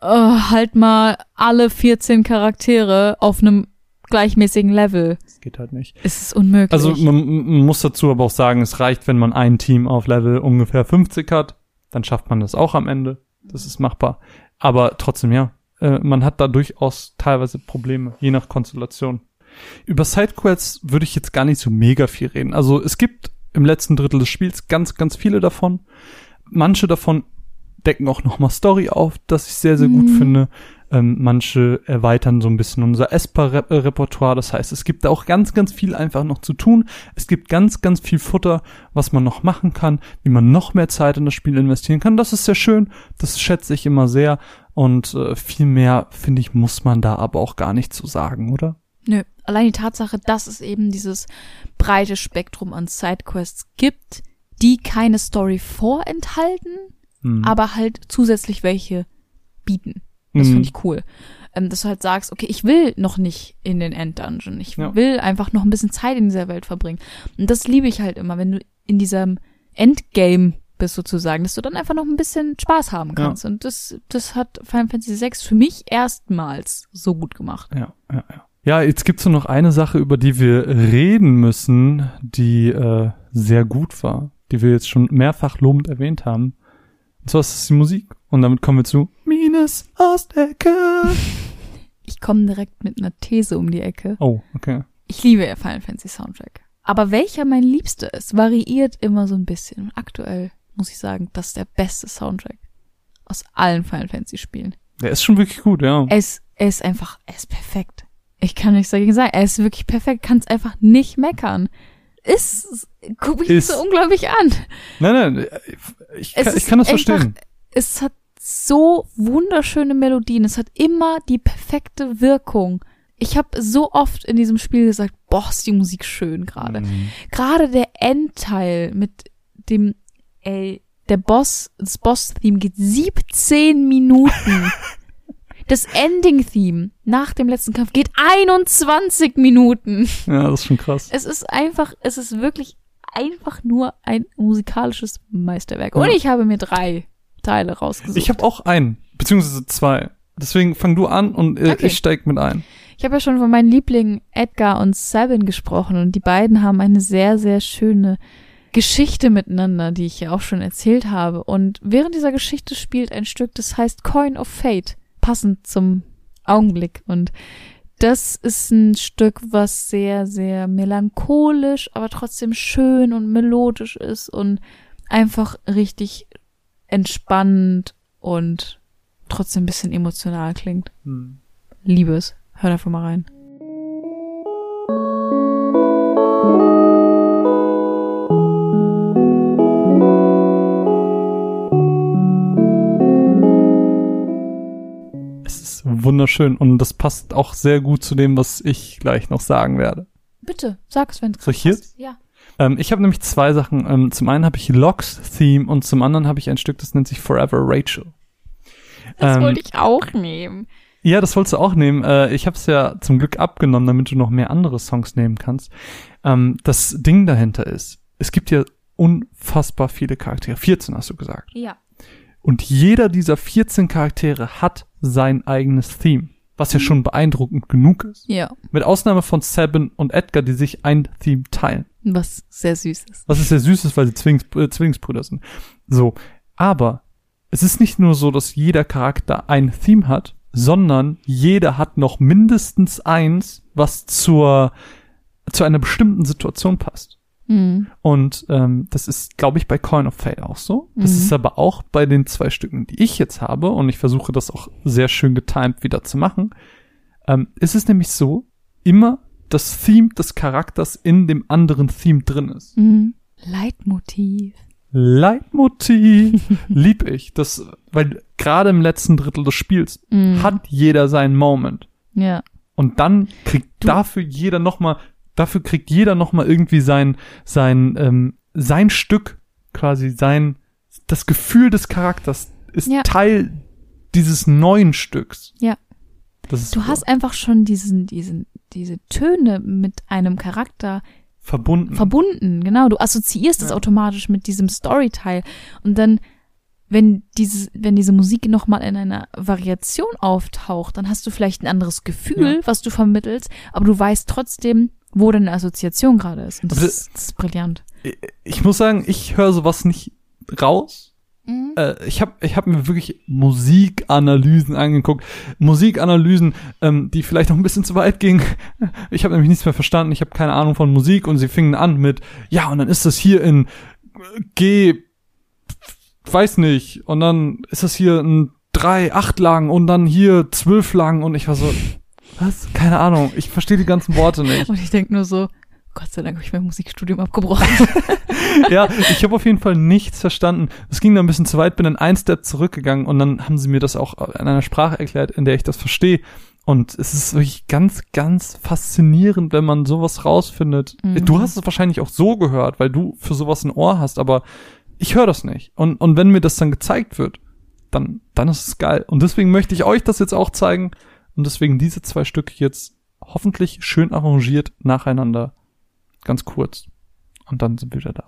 Äh, halt mal alle 14 Charaktere auf einem gleichmäßigen Level. das geht halt nicht. Es ist unmöglich. Also man, man muss dazu aber auch sagen, es reicht, wenn man ein Team auf Level ungefähr 50 hat, dann schafft man das auch am Ende. Das ist machbar. Aber trotzdem, ja, äh, man hat da durchaus teilweise Probleme, je nach Konstellation. Über Sidequests würde ich jetzt gar nicht so mega viel reden. Also es gibt im letzten Drittel des Spiels ganz, ganz viele davon. Manche davon decken auch nochmal Story auf, das ich sehr, sehr gut Mhm. finde. Ähm, manche erweitern so ein bisschen unser Esper-Repertoire. Das heißt, es gibt da auch ganz, ganz viel einfach noch zu tun. Es gibt ganz, ganz viel Futter, was man noch machen kann, wie man noch mehr Zeit in das Spiel investieren kann. Das ist sehr schön. Das schätze ich immer sehr. Und äh, viel mehr, finde ich, muss man da aber auch gar nicht zu sagen, oder? Nö, allein die Tatsache, dass es eben dieses breite Spektrum an Sidequests gibt, die keine Story vorenthalten, Hm. aber halt zusätzlich welche bieten. Das Mhm. finde ich cool. Ähm, dass du halt sagst, okay, ich will noch nicht in den Enddungeon. Ich Ja. will einfach noch ein bisschen Zeit in dieser Welt verbringen. Und das liebe ich halt immer, wenn du in diesem Endgame bist sozusagen, dass du dann einfach noch ein bisschen Spaß haben Ja. kannst. Und das, das hat Final Fantasy VI für mich erstmals so gut gemacht. Ja, ja, ja. Ja, jetzt gibt's nur noch eine Sache, über die wir reden müssen, die äh, sehr gut war, die wir jetzt schon mehrfach lobend erwähnt haben. Und zwar ist es die Musik. Und damit kommen wir zu Mines Ostecke. Ich komme direkt mit einer These um die Ecke. Oh, okay. Ich liebe ja Final Fantasy Soundtrack. Aber welcher mein liebster ist, variiert immer so ein bisschen. Und aktuell muss ich sagen, das ist der beste Soundtrack aus allen Final Fantasy Spielen. Der ist schon wirklich gut, ja. Er ist, er ist einfach, er ist perfekt. Ich kann nichts dagegen sagen. Er ist wirklich perfekt, kann es einfach nicht meckern. Ist, guck mich Ist. so unglaublich an. Nein, nein, ich, Es kann, ich kann das einfach- verstehen. Es hat so wunderschöne Melodien. Es hat immer die perfekte Wirkung. Ich habe so oft in diesem Spiel gesagt, boah, ist die Musik schön gerade. Mhm. Gerade der Endteil mit dem, ey, der Boss, das Boss-Theme geht 17 Minuten. Das Ending-Theme nach dem letzten Kampf geht 21 Minuten. Ja, das ist schon krass. Es ist einfach, es ist wirklich einfach nur ein musikalisches Meisterwerk. Und Ja. ich habe mir drei Teile rausgesucht. Ich habe auch einen, beziehungsweise zwei. Deswegen fang du an und äh, Okay. ich steig mit ein. Ich habe ja schon von meinen Lieblingen Edgar und Sabin gesprochen und die beiden haben eine sehr, sehr schöne Geschichte miteinander, die ich ja auch schon erzählt habe. Und während dieser Geschichte spielt ein Stück, das heißt Coin of Fate, passend zum Augenblick. Und das ist ein Stück, was sehr, sehr melancholisch, aber trotzdem schön und melodisch ist und einfach richtig entspannend und trotzdem ein bisschen emotional klingt. Liebe es. Hör einfach mal rein. Ist wunderschön und das passt auch sehr gut zu dem, was ich gleich noch sagen werde. Bitte, sag es, wenn es Soll ich hier? Ja. Ähm, ich habe nämlich zwei Sachen. Ähm, zum einen habe ich Locks Theme und zum anderen habe ich ein Stück, das nennt sich Forever Rachel. Das Ähm, wollte ich auch nehmen. Ja, das wolltest du auch nehmen. Äh, ich habe es ja zum Glück abgenommen, damit du noch mehr andere Songs nehmen kannst. Ähm, das Ding dahinter ist, es gibt ja unfassbar viele Charaktere. 14 hast du gesagt. Ja. Und jeder dieser 14 Charaktere hat sein eigenes Theme, was ja schon beeindruckend genug ist. Ja. Mit Ausnahme von Sabin und Edgar, die sich ein Theme teilen. Was sehr süß ist. Was ist sehr süß ist, weil sie Zwillings, äh, Zwillingsbrüder sind. So. Aber es ist nicht nur so, dass jeder Charakter ein Theme hat, sondern jeder hat noch mindestens eins, was zur, zu einer bestimmten Situation passt. Mhm. Und ähm, das ist, glaube ich, bei Coin of Fate auch so. Das Mhm. ist aber auch bei den zwei Stücken, die ich jetzt habe, und ich versuche das auch sehr schön getimed wieder zu machen. Ähm, ist es nämlich so, immer das Theme des Charakters in dem anderen Theme drin ist. Mhm. Leitmotiv. Leitmotiv lieb ich. Das, weil gerade im letzten Drittel des Spiels Mhm. hat jeder seinen Moment. Ja. Und dann kriegt Du- dafür jeder noch mal, dafür kriegt jeder noch mal irgendwie sein, sein, ähm, sein Stück, quasi sein, das Gefühl des Charakters ist Ja. Teil dieses neuen Stücks. Ja. Das ist Du super. hast einfach schon diesen, diesen, diese Töne mit einem Charakter verbunden. verbunden, genau. Du assoziierst es Ja. automatisch mit diesem Storyteil. Und dann, wenn diese, wenn diese Musik nochmal in einer Variation auftaucht, dann hast du vielleicht ein anderes Gefühl, was du vermittelst, aber du weißt trotzdem, wo deine Assoziation gerade ist. Und das, Aber ist, das ist brillant. ich muss sagen, ich höre sowas nicht raus. Äh, ich habe ich hab mir wirklich Musikanalysen angeguckt. Musikanalysen, ähm, die vielleicht noch ein bisschen zu weit gingen. Ich habe nämlich nichts mehr verstanden. Ich habe keine Ahnung von Musik und sie fingen an mit, ja, und dann ist das hier in G, weiß nicht, und dann ist das hier ein drei, acht Lagen und dann hier zwölf Lagen und ich war so, was? Keine Ahnung. Ich verstehe die ganzen Worte nicht. Und ich denke nur so, Gott sei Dank habe ich mein Musikstudium abgebrochen. ja, ich habe auf jeden Fall nichts verstanden. Es ging dann ein bisschen zu weit, bin dann ein Step zurückgegangen und dann haben sie mir das auch in einer Sprache erklärt, in der ich das verstehe. Und es ist wirklich ganz, ganz faszinierend, wenn man sowas rausfindet. Mhm. Du hast es wahrscheinlich auch so gehört, weil du für sowas ein Ohr hast, aber ich höre das nicht. Und, und wenn mir das dann gezeigt wird, dann, dann ist es geil. Und deswegen möchte ich euch das jetzt auch zeigen. Und deswegen diese zwei Stücke jetzt hoffentlich schön arrangiert nacheinander. Ganz kurz. Und dann sind wir wieder da.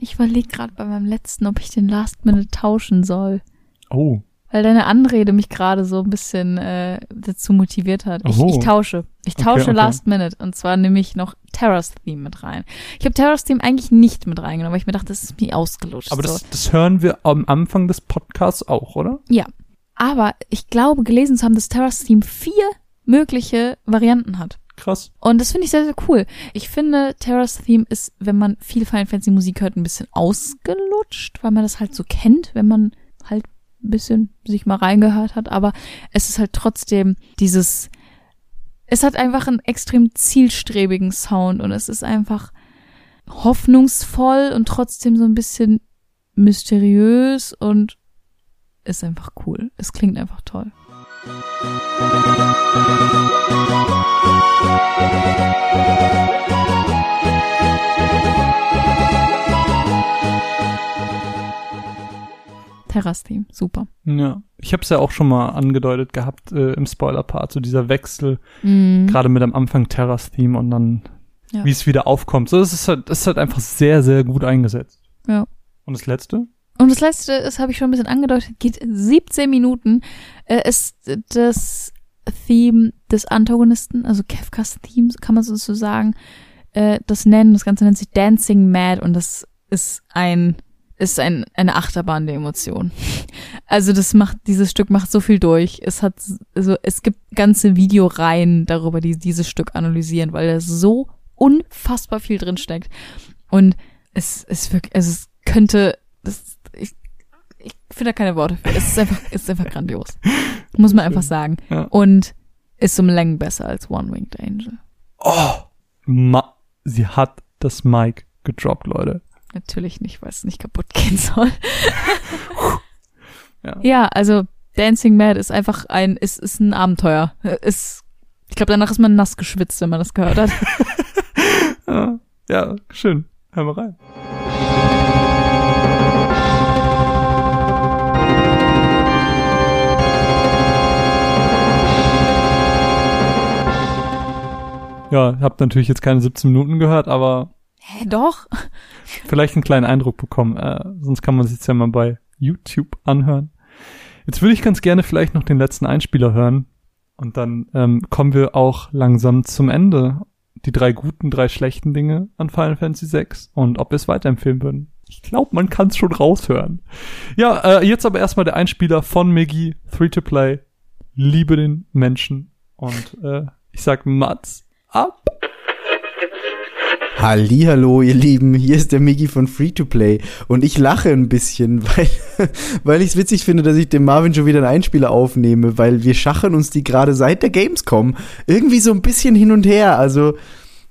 Ich überlege gerade bei meinem letzten, ob ich den Last Minute tauschen soll. Oh. Weil deine Anrede mich gerade so ein bisschen äh, dazu motiviert hat. Ich, Oh. ich tausche. Ich Okay, tausche okay. Last Minute. Und zwar nehme ich noch Terra's Theme mit rein. Ich habe Terra's Theme eigentlich nicht mit reingenommen, weil ich mir dachte, das ist mir ausgelutscht. Aber so. das, das hören wir am Anfang des Podcasts auch, oder? Ja. Aber ich glaube, gelesen zu haben, dass Terra's Theme vier mögliche Varianten hat. Krass. Und das finde ich sehr, sehr cool. Ich finde, Terra's Theme ist, wenn man viel Final Fantasy Musik hört, ein bisschen ausgelutscht, weil man das halt so kennt, wenn man bisschen sich mal reingehört hat. Aber es ist halt trotzdem dieses, es hat einfach einen extrem zielstrebigen Sound und es ist einfach hoffnungsvoll und trotzdem so ein bisschen mysteriös und ist einfach cool. Es klingt einfach toll. Terrace-Theme, super. Ja. Ich habe es ja auch schon mal angedeutet gehabt äh, im Spoiler-Part, so dieser Wechsel, Mhm. gerade mit am Anfang Terras-Theme und dann, Ja. wie es wieder aufkommt. So, es ist halt, es ist halt einfach sehr, sehr gut eingesetzt. Ja. Und das letzte? Und das letzte, das habe ich schon ein bisschen angedeutet, geht 17 Minuten, äh, ist das Theme des Antagonisten, also Kefkas Theme, kann man sozusagen äh, das nennen. Das Ganze nennt sich Dancing Mad und das ist ein ist ein, eine Achterbahn der Emotionen. Also das macht, dieses Stück macht so viel durch. Es hat, also es gibt ganze Videoreihen darüber, die dieses Stück analysieren, weil da so unfassbar viel drin steckt. Und es ist wirklich, also es könnte, das, ich, ich finde da keine Worte für. Es ist einfach, es ist einfach grandios. Muss man einfach sagen. Ja. Und ist um Längen besser als One Winged Angel. Oh, Ma sie hat das Mic gedroppt, Leute. Natürlich nicht, weil es nicht kaputt gehen soll. Ja. ja, also Dancing Mad ist einfach ein, ist, ist ein Abenteuer. Ist, ich glaube, danach ist man nass geschwitzt, wenn man das gehört hat. Ja, ja schön. Hör mal rein. Ja, habt natürlich jetzt keine 17 Minuten gehört, aber Hä, doch? vielleicht einen kleinen Eindruck bekommen. Äh, sonst kann man sich ja mal bei YouTube anhören. Jetzt würde ich ganz gerne vielleicht noch den letzten Einspieler hören. Und dann ähm, kommen wir auch langsam zum Ende. Die drei guten, drei schlechten Dinge an Final Fantasy VI und ob wir es weiterempfehlen würden. Ich glaube, man kann es schon raushören. Ja, äh, jetzt aber erstmal der Einspieler von Miggy, Free to Play. Liebe den Menschen. Und äh, ich sag Mats ab. Hallihallo, ihr Lieben, hier ist der Migi von Free-to-Play und ich lache ein bisschen, weil, weil ich es witzig finde, dass ich dem Marvin schon wieder einen Einspieler aufnehme, weil wir schachen uns die gerade seit der Gamescom irgendwie so ein bisschen hin und her, also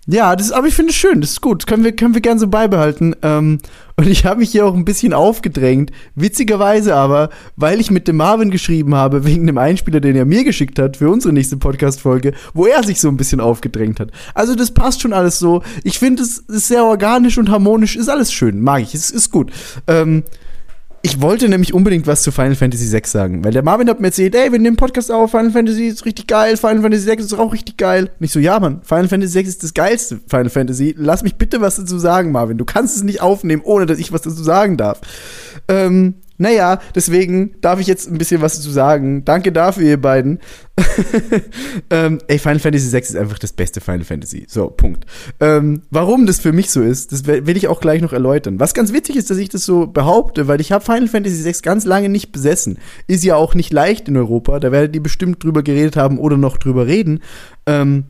ja, das, aber ich finde es schön, das ist gut, können wir, können wir gern so beibehalten. Ähm, und ich habe mich hier auch ein bisschen aufgedrängt, witzigerweise aber, weil ich mit dem Marvin geschrieben habe, wegen dem Einspieler, den er mir geschickt hat für unsere nächste Podcast-Folge, wo er sich so ein bisschen aufgedrängt hat. Also das passt schon alles so. Ich finde, es ist sehr organisch und harmonisch, ist alles schön, mag ich, es ist gut. Ähm, ich wollte nämlich unbedingt was zu Final Fantasy VI sagen, weil der Marvin hat mir erzählt, ey, wir nehmen Podcast auf, Final Fantasy ist richtig geil, Final Fantasy VI ist auch richtig geil. Und ich so, ja, Mann, Final Fantasy VI ist das geilste Final Fantasy. Lass mich bitte was dazu sagen, Marvin. Du kannst es nicht aufnehmen, ohne dass ich was dazu sagen darf. Ähm, naja, deswegen darf ich jetzt ein bisschen was dazu sagen. Danke dafür, ihr beiden. ähm, ey, Final Fantasy VI ist einfach das beste Final Fantasy. So, Punkt. Ähm, warum das für mich so ist, das will ich auch gleich noch erläutern. Was ganz witzig ist, dass ich das so behaupte, weil ich habe Final Fantasy VI ganz lange nicht besessen. Ist ja auch nicht leicht in Europa, da werdet ihr bestimmt drüber geredet haben oder noch drüber reden. Ähm,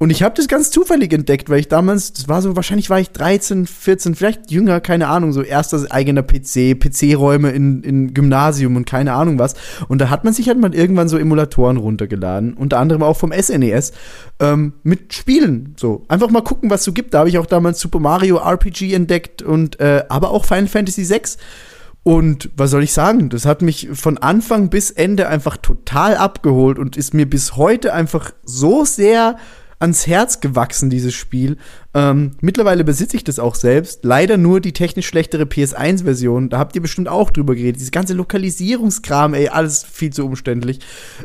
und ich habe das ganz zufällig entdeckt, weil ich damals, das war so, wahrscheinlich war ich 13, 14, vielleicht jünger, keine Ahnung, so erster eigener PC, PC-Räume in, in Gymnasium und keine Ahnung was. Und da hat man sich halt mal irgendwann so Emulatoren runtergeladen, unter anderem auch vom SNES, ähm, mit Spielen. So, einfach mal gucken, was so gibt. Da habe ich auch damals Super Mario RPG entdeckt und äh, aber auch Final Fantasy VI. Und was soll ich sagen? Das hat mich von Anfang bis Ende einfach total abgeholt und ist mir bis heute einfach so sehr ans Herz gewachsen, dieses Spiel. Ähm, mittlerweile besitze ich das auch selbst. Leider nur die technisch schlechtere PS1-Version. Da habt ihr bestimmt auch drüber geredet. Dieses ganze Lokalisierungskram, ey, alles viel zu umständlich.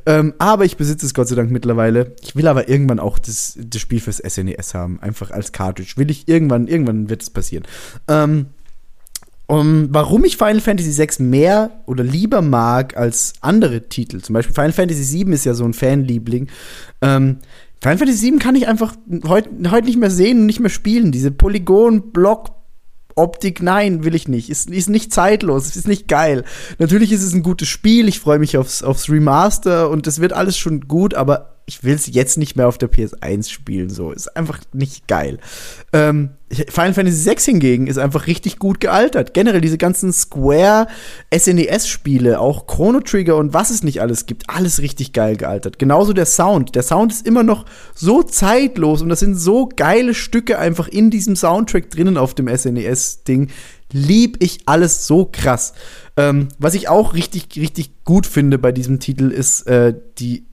Ähm, aber ich besitze es Gott sei Dank mittlerweile. Ich will aber irgendwann auch das, das Spiel fürs SNES haben. Einfach als Cartridge. Will ich irgendwann, irgendwann wird es passieren. Ähm, um, warum ich Final Fantasy VI mehr oder lieber mag als andere Titel, zum Beispiel Final Fantasy VII ist ja so ein Fanliebling. Ähm, Final Fantasy VII kann ich einfach heute heut nicht mehr sehen und nicht mehr spielen. Diese Polygon-Block- Optik, nein, will ich nicht. Ist, ist nicht zeitlos, ist nicht geil. Natürlich ist es ein gutes Spiel, ich freue mich aufs, aufs Remaster und das wird alles schon gut, aber ich will es jetzt nicht mehr auf der PS1 spielen. So, ist einfach nicht geil. Ähm, Final Fantasy VI hingegen ist einfach richtig gut gealtert. Generell diese ganzen Square SNES-Spiele, auch Chrono Trigger und was es nicht alles gibt, alles richtig geil gealtert. Genauso der Sound. Der Sound ist immer noch so zeitlos und das sind so geile Stücke einfach in diesem Soundtrack drinnen auf dem SNES-Ding. Lieb ich alles so krass. Ähm, was ich auch richtig, richtig gut finde bei diesem Titel ist äh, die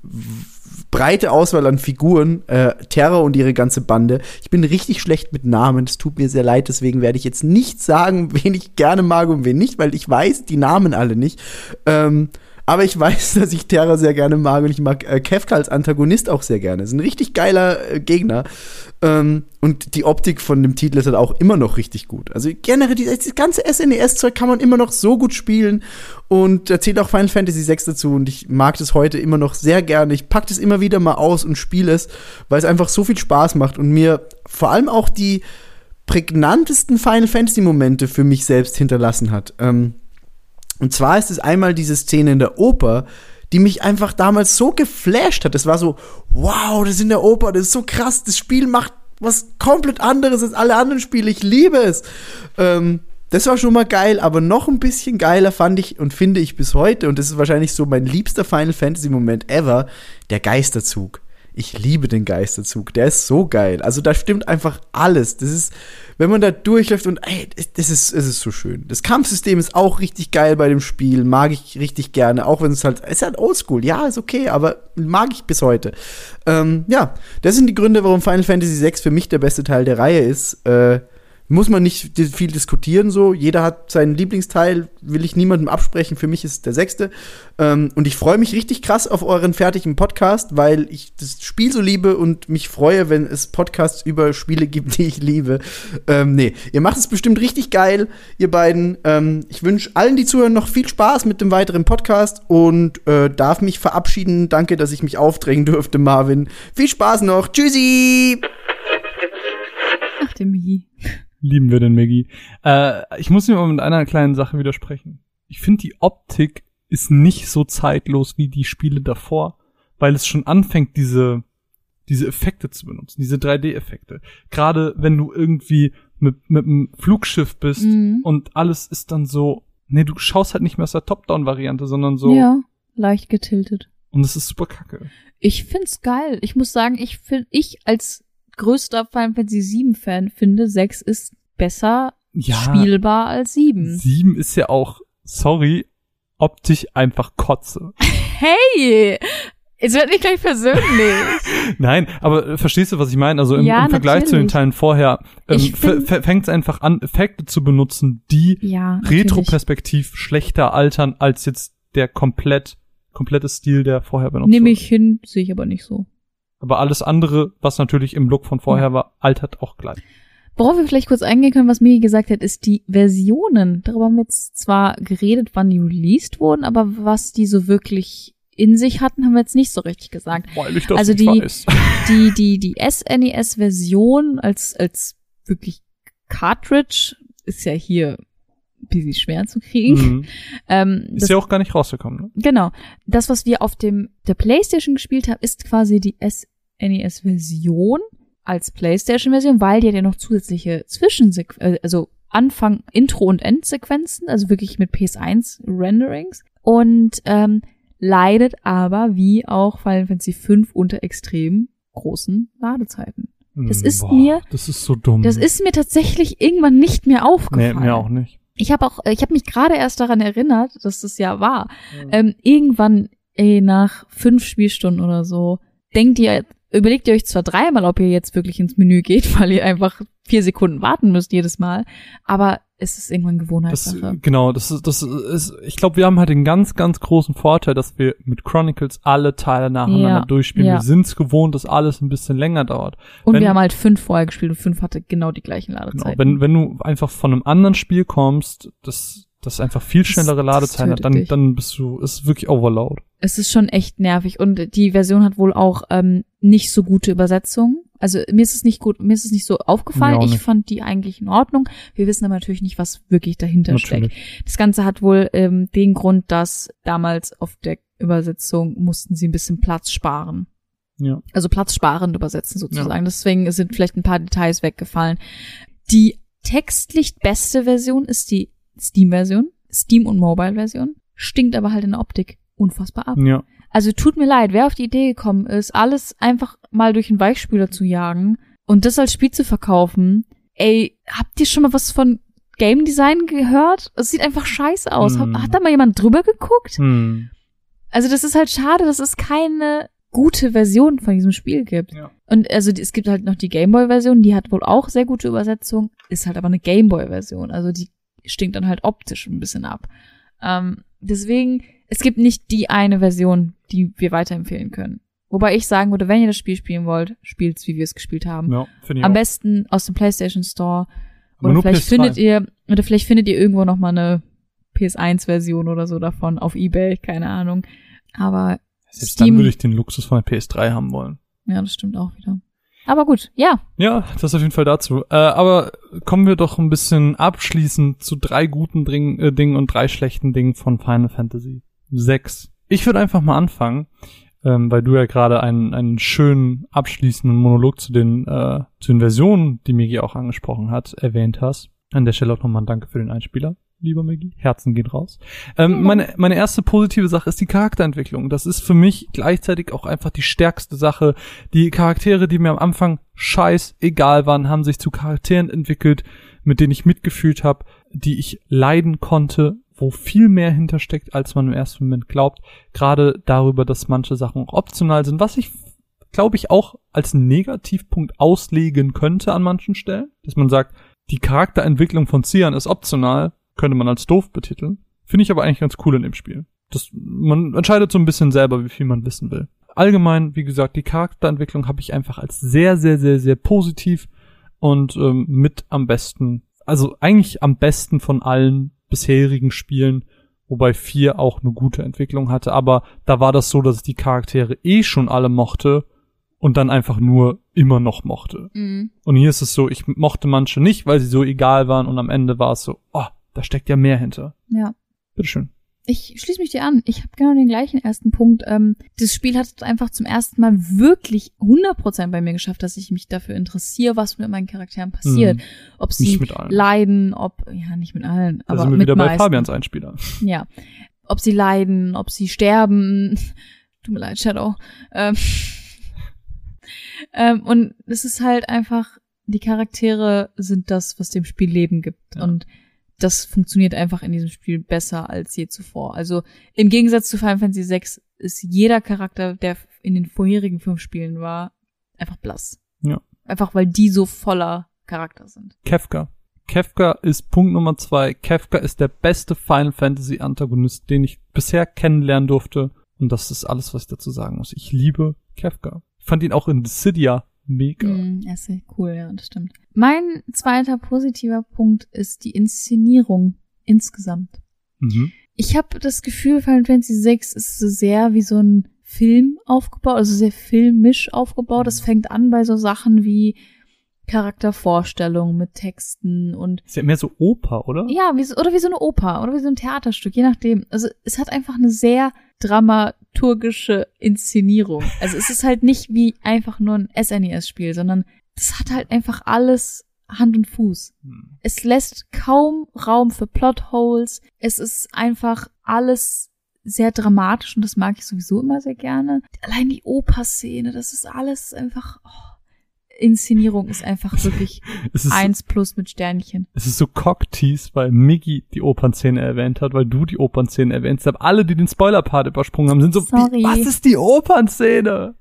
breite Auswahl an Figuren, äh, Terror und ihre ganze Bande. Ich bin richtig schlecht mit Namen, es tut mir sehr leid, deswegen werde ich jetzt nicht sagen, wen ich gerne mag und wen nicht, weil ich weiß die Namen alle nicht. Ähm, aber ich weiß, dass ich Terra sehr gerne mag und ich mag äh, Kefka als Antagonist auch sehr gerne. Ist ein richtig geiler äh, Gegner. Ähm, und die Optik von dem Titel ist halt auch immer noch richtig gut. Also generell, dieses die ganze SNES-Zeug kann man immer noch so gut spielen. Und erzählt auch Final Fantasy VI dazu. Und ich mag das heute immer noch sehr gerne. Ich packe das immer wieder mal aus und spiele es, weil es einfach so viel Spaß macht und mir vor allem auch die prägnantesten Final Fantasy Momente für mich selbst hinterlassen hat. Ähm, und zwar ist es einmal diese Szene in der Oper, die mich einfach damals so geflasht hat. Es war so, wow, das ist in der Oper, das ist so krass, das Spiel macht was komplett anderes als alle anderen Spiele. Ich liebe es. Ähm, das war schon mal geil, aber noch ein bisschen geiler fand ich und finde ich bis heute, und das ist wahrscheinlich so mein liebster Final Fantasy Moment ever, der Geisterzug. Ich liebe den Geisterzug, der ist so geil. Also da stimmt einfach alles. Das ist, wenn man da durchläuft und ey, das ist, es ist so schön. Das Kampfsystem ist auch richtig geil bei dem Spiel, mag ich richtig gerne, auch wenn es halt, es ist halt oldschool, ja, ist okay, aber mag ich bis heute. Ähm, ja, das sind die Gründe, warum Final Fantasy VI für mich der beste Teil der Reihe ist. Äh, muss man nicht viel diskutieren so. Jeder hat seinen Lieblingsteil, will ich niemandem absprechen. Für mich ist es der sechste. Ähm, und ich freue mich richtig krass auf euren fertigen Podcast, weil ich das Spiel so liebe und mich freue, wenn es Podcasts über Spiele gibt, die ich liebe. Ähm, nee, ihr macht es bestimmt richtig geil, ihr beiden. Ähm, ich wünsche allen, die zuhören, noch viel Spaß mit dem weiteren Podcast und äh, darf mich verabschieden. Danke, dass ich mich aufdrängen durfte, Marvin. Viel Spaß noch. Tschüssi! Ach, der Migi. Lieben wir den Maggie. Äh, ich muss mir mal mit einer kleinen Sache widersprechen. Ich finde, die Optik ist nicht so zeitlos wie die Spiele davor, weil es schon anfängt, diese, diese Effekte zu benutzen, diese 3D-Effekte. Gerade wenn du irgendwie mit, mit einem Flugschiff bist Mhm. und alles ist dann so, nee, du schaust halt nicht mehr aus der Top-Down-Variante, sondern so, Ja, leicht getiltet. und es ist super kacke. Ich find's geil. Ich muss sagen, ich find, ich als größter Final Fantasy 7 Fan finde, 6 ist besser Ja, spielbar als 7. sieben ist ja auch, sorry, optisch einfach Kotze. Hey! Es wird nicht gleich persönlich. Nein, aber äh, verstehst du, was ich meine? Also im, Ja, im Vergleich zu den natürlich. Teilen vorher ähm, fängt es einfach an, Effekte zu benutzen, die ja. natürlich. retroperspektiv schlechter altern als jetzt der komplett komplette Stil, der vorher benutzt Nehme wurde. ich hin, sehe ich aber nicht so. Aber alles andere, was natürlich im Look von vorher war, altert auch gleich. Worauf wir vielleicht kurz eingehen können, was Migi gesagt hat, ist die Versionen. Darüber haben wir jetzt zwar geredet, wann die released wurden, aber was die so wirklich in sich hatten, haben wir jetzt nicht so richtig gesagt. Weil ich das Also die- weiß. Die, die, die SNES-Version als, als wirklich Cartridge ist ja hier bisschen schwer zu kriegen. Mhm. Ähm, das, Ist ja auch gar nicht rausgekommen, ne? Genau. Das, was wir auf dem der PlayStation gespielt haben, ist quasi die SNES-Version als PlayStation-Version, weil die hat ja noch zusätzliche Zwischensequenzen, also Anfang, Intro und Endsequenzen, also wirklich mit PS1-Renderings. Und ähm, leidet aber, wie auch Final Fantasy V, unter extrem großen Ladezeiten. Das Mhm, ist mir- Das ist so dumm. Das ist mir tatsächlich irgendwann nicht mehr nee, aufgefallen. mir auch nicht. Ich habe auch, ich habe mich gerade erst daran erinnert, dass das ja war. Ähm, irgendwann, ey, nach fünf Spielstunden oder so, denkt ihr, überlegt ihr euch zwar dreimal, ob ihr jetzt wirklich ins Menü geht, weil ihr einfach vier Sekunden warten müsst jedes Mal, aber es ist irgendwann Das, Gewohnheitssache. genau, das ist, das ist, ich glaube, wir haben halt den ganz, ganz großen Vorteil, dass wir mit Chronicles alle Teile nacheinander Ja, durchspielen. ja. Wir sind's gewohnt, dass alles ein bisschen länger dauert. und wenn- wir haben halt fünf vorher gespielt und fünf hatte genau die gleichen Genau. Ladezeiten. Wenn, wenn du einfach von einem anderen Spiel kommst, das, das einfach viel schnellere das Ladezeiten hat, dann, dich. dann bist du, ist wirklich Overload. es ist schon echt nervig und die Version hat wohl auch ähm, nicht so gute Übersetzungen. Also mir ist es nicht gut, mir ist es nicht so aufgefallen. Auch Ich nicht. fand die eigentlich in Ordnung. Wir wissen aber natürlich nicht, was wirklich dahinter steckt. Natürlich. Das Ganze hat wohl ähm, den Grund, dass damals auf der Übersetzung mussten sie ein bisschen Platz sparen. Ja. Also platzsparend übersetzen sozusagen. Deswegen sind vielleicht ein paar Details weggefallen. Die textlich beste Version ist die Steam-Version, Steam- und Mobile-Version, stinkt aber halt in der Optik unfassbar ab. Ja. Also tut mir leid, wer auf die Idee gekommen ist, alles einfach mal durch einen Weichspüler zu jagen und das als Spiel zu verkaufen. Ey, habt ihr schon mal was von Game Design gehört? Es sieht einfach scheiße aus. Hm. Hat, hat da mal jemand drüber geguckt? Hm. Also das ist halt schade, dass es keine gute Version von diesem Spiel gibt. Ja. Und also es gibt halt noch die Gameboy-Version, die hat wohl auch sehr gute Übersetzung, ist halt aber eine Gameboy-Version. Also die stinkt dann halt optisch ein bisschen ab. Ähm, deswegen, es gibt nicht die eine Version, die wir weiterempfehlen können. Wobei ich sagen würde, wenn ihr das Spiel spielen wollt, spielt's, wie wir es gespielt haben. Ja, finde ich Am auch. besten aus dem PlayStation Store. Aber Oder vielleicht PS2. findet ihr, oder vielleicht findet ihr irgendwo noch mal eine PS1-Version oder so davon auf Ebay, keine Ahnung. Aber Selbst Steam- dann würde ich den Luxus von der PS3 haben wollen. ja, das stimmt auch wieder. Aber gut, ja. Ja, das auf jeden Fall dazu. Äh, aber kommen wir doch ein bisschen abschließend zu drei guten Ding, äh, Dingen und drei schlechten Dingen von Final Fantasy 6. Ich würde einfach mal anfangen, ähm, weil du ja gerade einen, einen schönen abschließenden Monolog zu den, äh, zu den Versionen, die Migi auch angesprochen hat, erwähnt hast. An der Stelle auch nochmal ein Danke für den Einspieler lieber Maggie. Herzen gehen raus. Ähm, meine, meine erste positive Sache ist die Charakterentwicklung. Das ist für mich gleichzeitig auch einfach die stärkste Sache. Die Charaktere, die mir am Anfang scheiß egal waren, haben sich zu Charakteren entwickelt, mit denen ich mitgefühlt habe, die ich leiden konnte, wo viel mehr hintersteckt, als man im ersten Moment glaubt. Gerade darüber, dass manche Sachen auch optional sind, was ich glaube ich auch als Negativpunkt auslegen könnte an manchen Stellen, dass man sagt, die Charakterentwicklung von Cian ist optional, könnte man als doof betiteln. Finde ich aber eigentlich ganz cool in dem Spiel. Das, man entscheidet so ein bisschen selber, wie viel man wissen will. Allgemein, wie gesagt, die Charakterentwicklung habe ich einfach als sehr, sehr, sehr, sehr positiv und ähm, mit am besten, also eigentlich am besten von allen bisherigen Spielen, wobei vier auch eine gute Entwicklung hatte, aber da war das so, dass ich die Charaktere eh schon alle mochte und dann einfach nur immer noch mochte. Mhm. Und hier ist es so, ich mochte manche nicht, weil sie so egal waren und am Ende war es so, oh, da steckt ja mehr hinter. Ja. Bitteschön. Ich schließe mich dir an. Ich habe genau den gleichen ersten Punkt. Ähm, das Spiel hat einfach zum ersten Mal wirklich 100% bei mir geschafft, dass ich mich dafür interessiere, was mit meinen Charakteren passiert. Mhm. Ob sie leiden, ob, ja, nicht mit allen, Da aber sind wir mit wieder bei meisten. Fabians Einspieler. Ja. Ob sie leiden, ob sie sterben. Tut mir leid, Shadow. Ähm, ähm, und es ist halt einfach, die Charaktere sind das, was dem Spiel Leben gibt. Ja. Und das funktioniert einfach in diesem Spiel besser als je zuvor. Also im Gegensatz zu Final Fantasy VI ist jeder Charakter, der in den vorherigen fünf Spielen war, einfach blass. Ja. Einfach weil die so voller Charakter sind. Kefka. Kefka ist Punkt Nummer zwei. Kefka ist der beste Final Fantasy Antagonist, den ich bisher kennenlernen durfte. Und das ist alles, was ich dazu sagen muss. Ich liebe Kefka. Ich fand ihn auch in Dissidia mega. Mm, er ist sehr cool, ja, das stimmt. Mein zweiter positiver Punkt ist die Inszenierung insgesamt. Mhm. Ich habe das Gefühl, Final Fantasy VI ist so sehr wie so ein Film aufgebaut, also sehr filmisch aufgebaut. Das fängt an bei so Sachen wie Charaktervorstellungen mit Texten und Ist ja mehr so Oper, oder? ja, wie so, oder wie so eine Oper oder wie so ein Theaterstück, je nachdem. Also es hat einfach eine sehr dramaturgische Inszenierung. Also es ist halt nicht wie einfach nur ein SNES-Spiel, sondern es hat halt einfach alles Hand und Fuß. Hm. Es lässt kaum Raum für Plotholes. Es ist einfach alles sehr dramatisch und das mag ich sowieso immer sehr gerne. Allein die Operszene, das ist alles einfach. Oh, Inszenierung ist einfach wirklich Es ist, eins plus mit Sternchen. es ist so Cocktease, weil Miggy die Opernszene erwähnt hat, weil du die Opernszene erwähnt hast. Alle, die den Spoiler-Part übersprungen haben, sind so, Sorry. wie, was ist die Opernszene?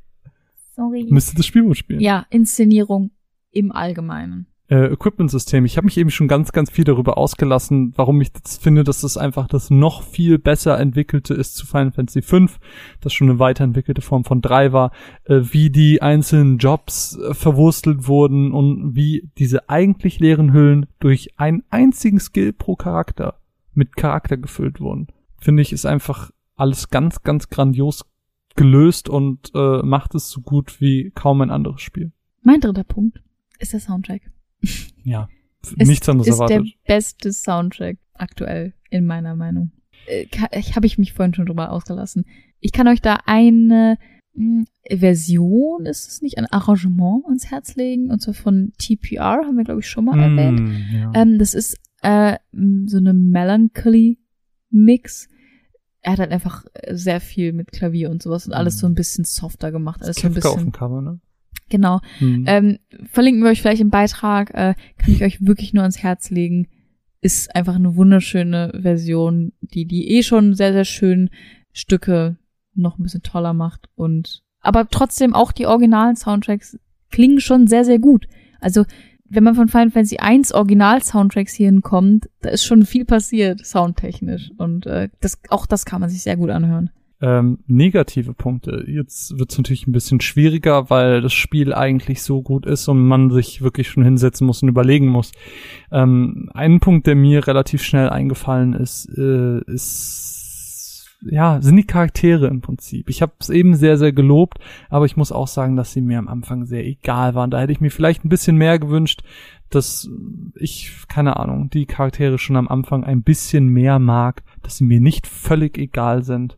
Sorry. Müsste das Spielmod spielen. Ja, Inszenierung im Allgemeinen. Äh, Equipment-System. Ich habe mich eben schon ganz, ganz viel darüber ausgelassen, warum ich das finde, dass das einfach das noch viel besser entwickelte ist zu Final Fantasy V, das schon eine weiterentwickelte Form von 3 war, äh, wie die einzelnen Jobs äh, verwurstelt wurden und wie diese eigentlich leeren Hüllen durch einen einzigen Skill pro Charakter mit Charakter gefüllt wurden. Finde ich, ist einfach alles ganz, ganz grandios gelöst und äh, macht es so gut wie kaum ein anderes Spiel. Mein dritter Punkt ist der Soundtrack. Ja. Nichts anderes ist erwartet. der beste Soundtrack aktuell, in meiner Meinung. Äh, Ich habe ich mich vorhin schon drüber ausgelassen. Ich kann euch da eine mh, Version, ist es nicht, ein Arrangement ans Herz legen, und zwar von TPR, haben wir, glaube ich, schon mal erwähnt. Mm, ja. Ähm, das ist äh, m, so eine Melancholy-Mix. Er hat halt einfach sehr viel mit Klavier und sowas und alles so ein bisschen softer gemacht. Alles so ein Kafka auf bisschen. dem Cover, ne? Genau. Hm. Ähm, verlinken wir euch vielleicht im Beitrag. Äh, kann ich euch wirklich nur ans Herz legen. Ist einfach eine wunderschöne Version, die die eh schon sehr, sehr schön Stücke noch ein bisschen toller macht. Und aber trotzdem auch die originalen Soundtracks klingen schon sehr, sehr gut. Also wenn man von Final Fantasy 1 Original-Soundtracks hier hinkommt, da ist schon viel passiert, soundtechnisch. Und äh, das, auch das kann man sich sehr gut anhören. Ähm, negative Punkte. Jetzt wird es natürlich ein bisschen schwieriger, weil das Spiel eigentlich so gut ist und man sich wirklich schon hinsetzen muss und überlegen muss. Ähm, ein Punkt, der mir relativ schnell eingefallen ist, äh, ist ja, sind die Charaktere im Prinzip. Ich habe es eben sehr, sehr gelobt, aber ich muss auch sagen, dass sie mir am Anfang sehr egal waren. Da hätte ich mir vielleicht ein bisschen mehr gewünscht, dass ich, keine Ahnung, die Charaktere schon am Anfang ein bisschen mehr mag, dass sie mir nicht völlig egal sind.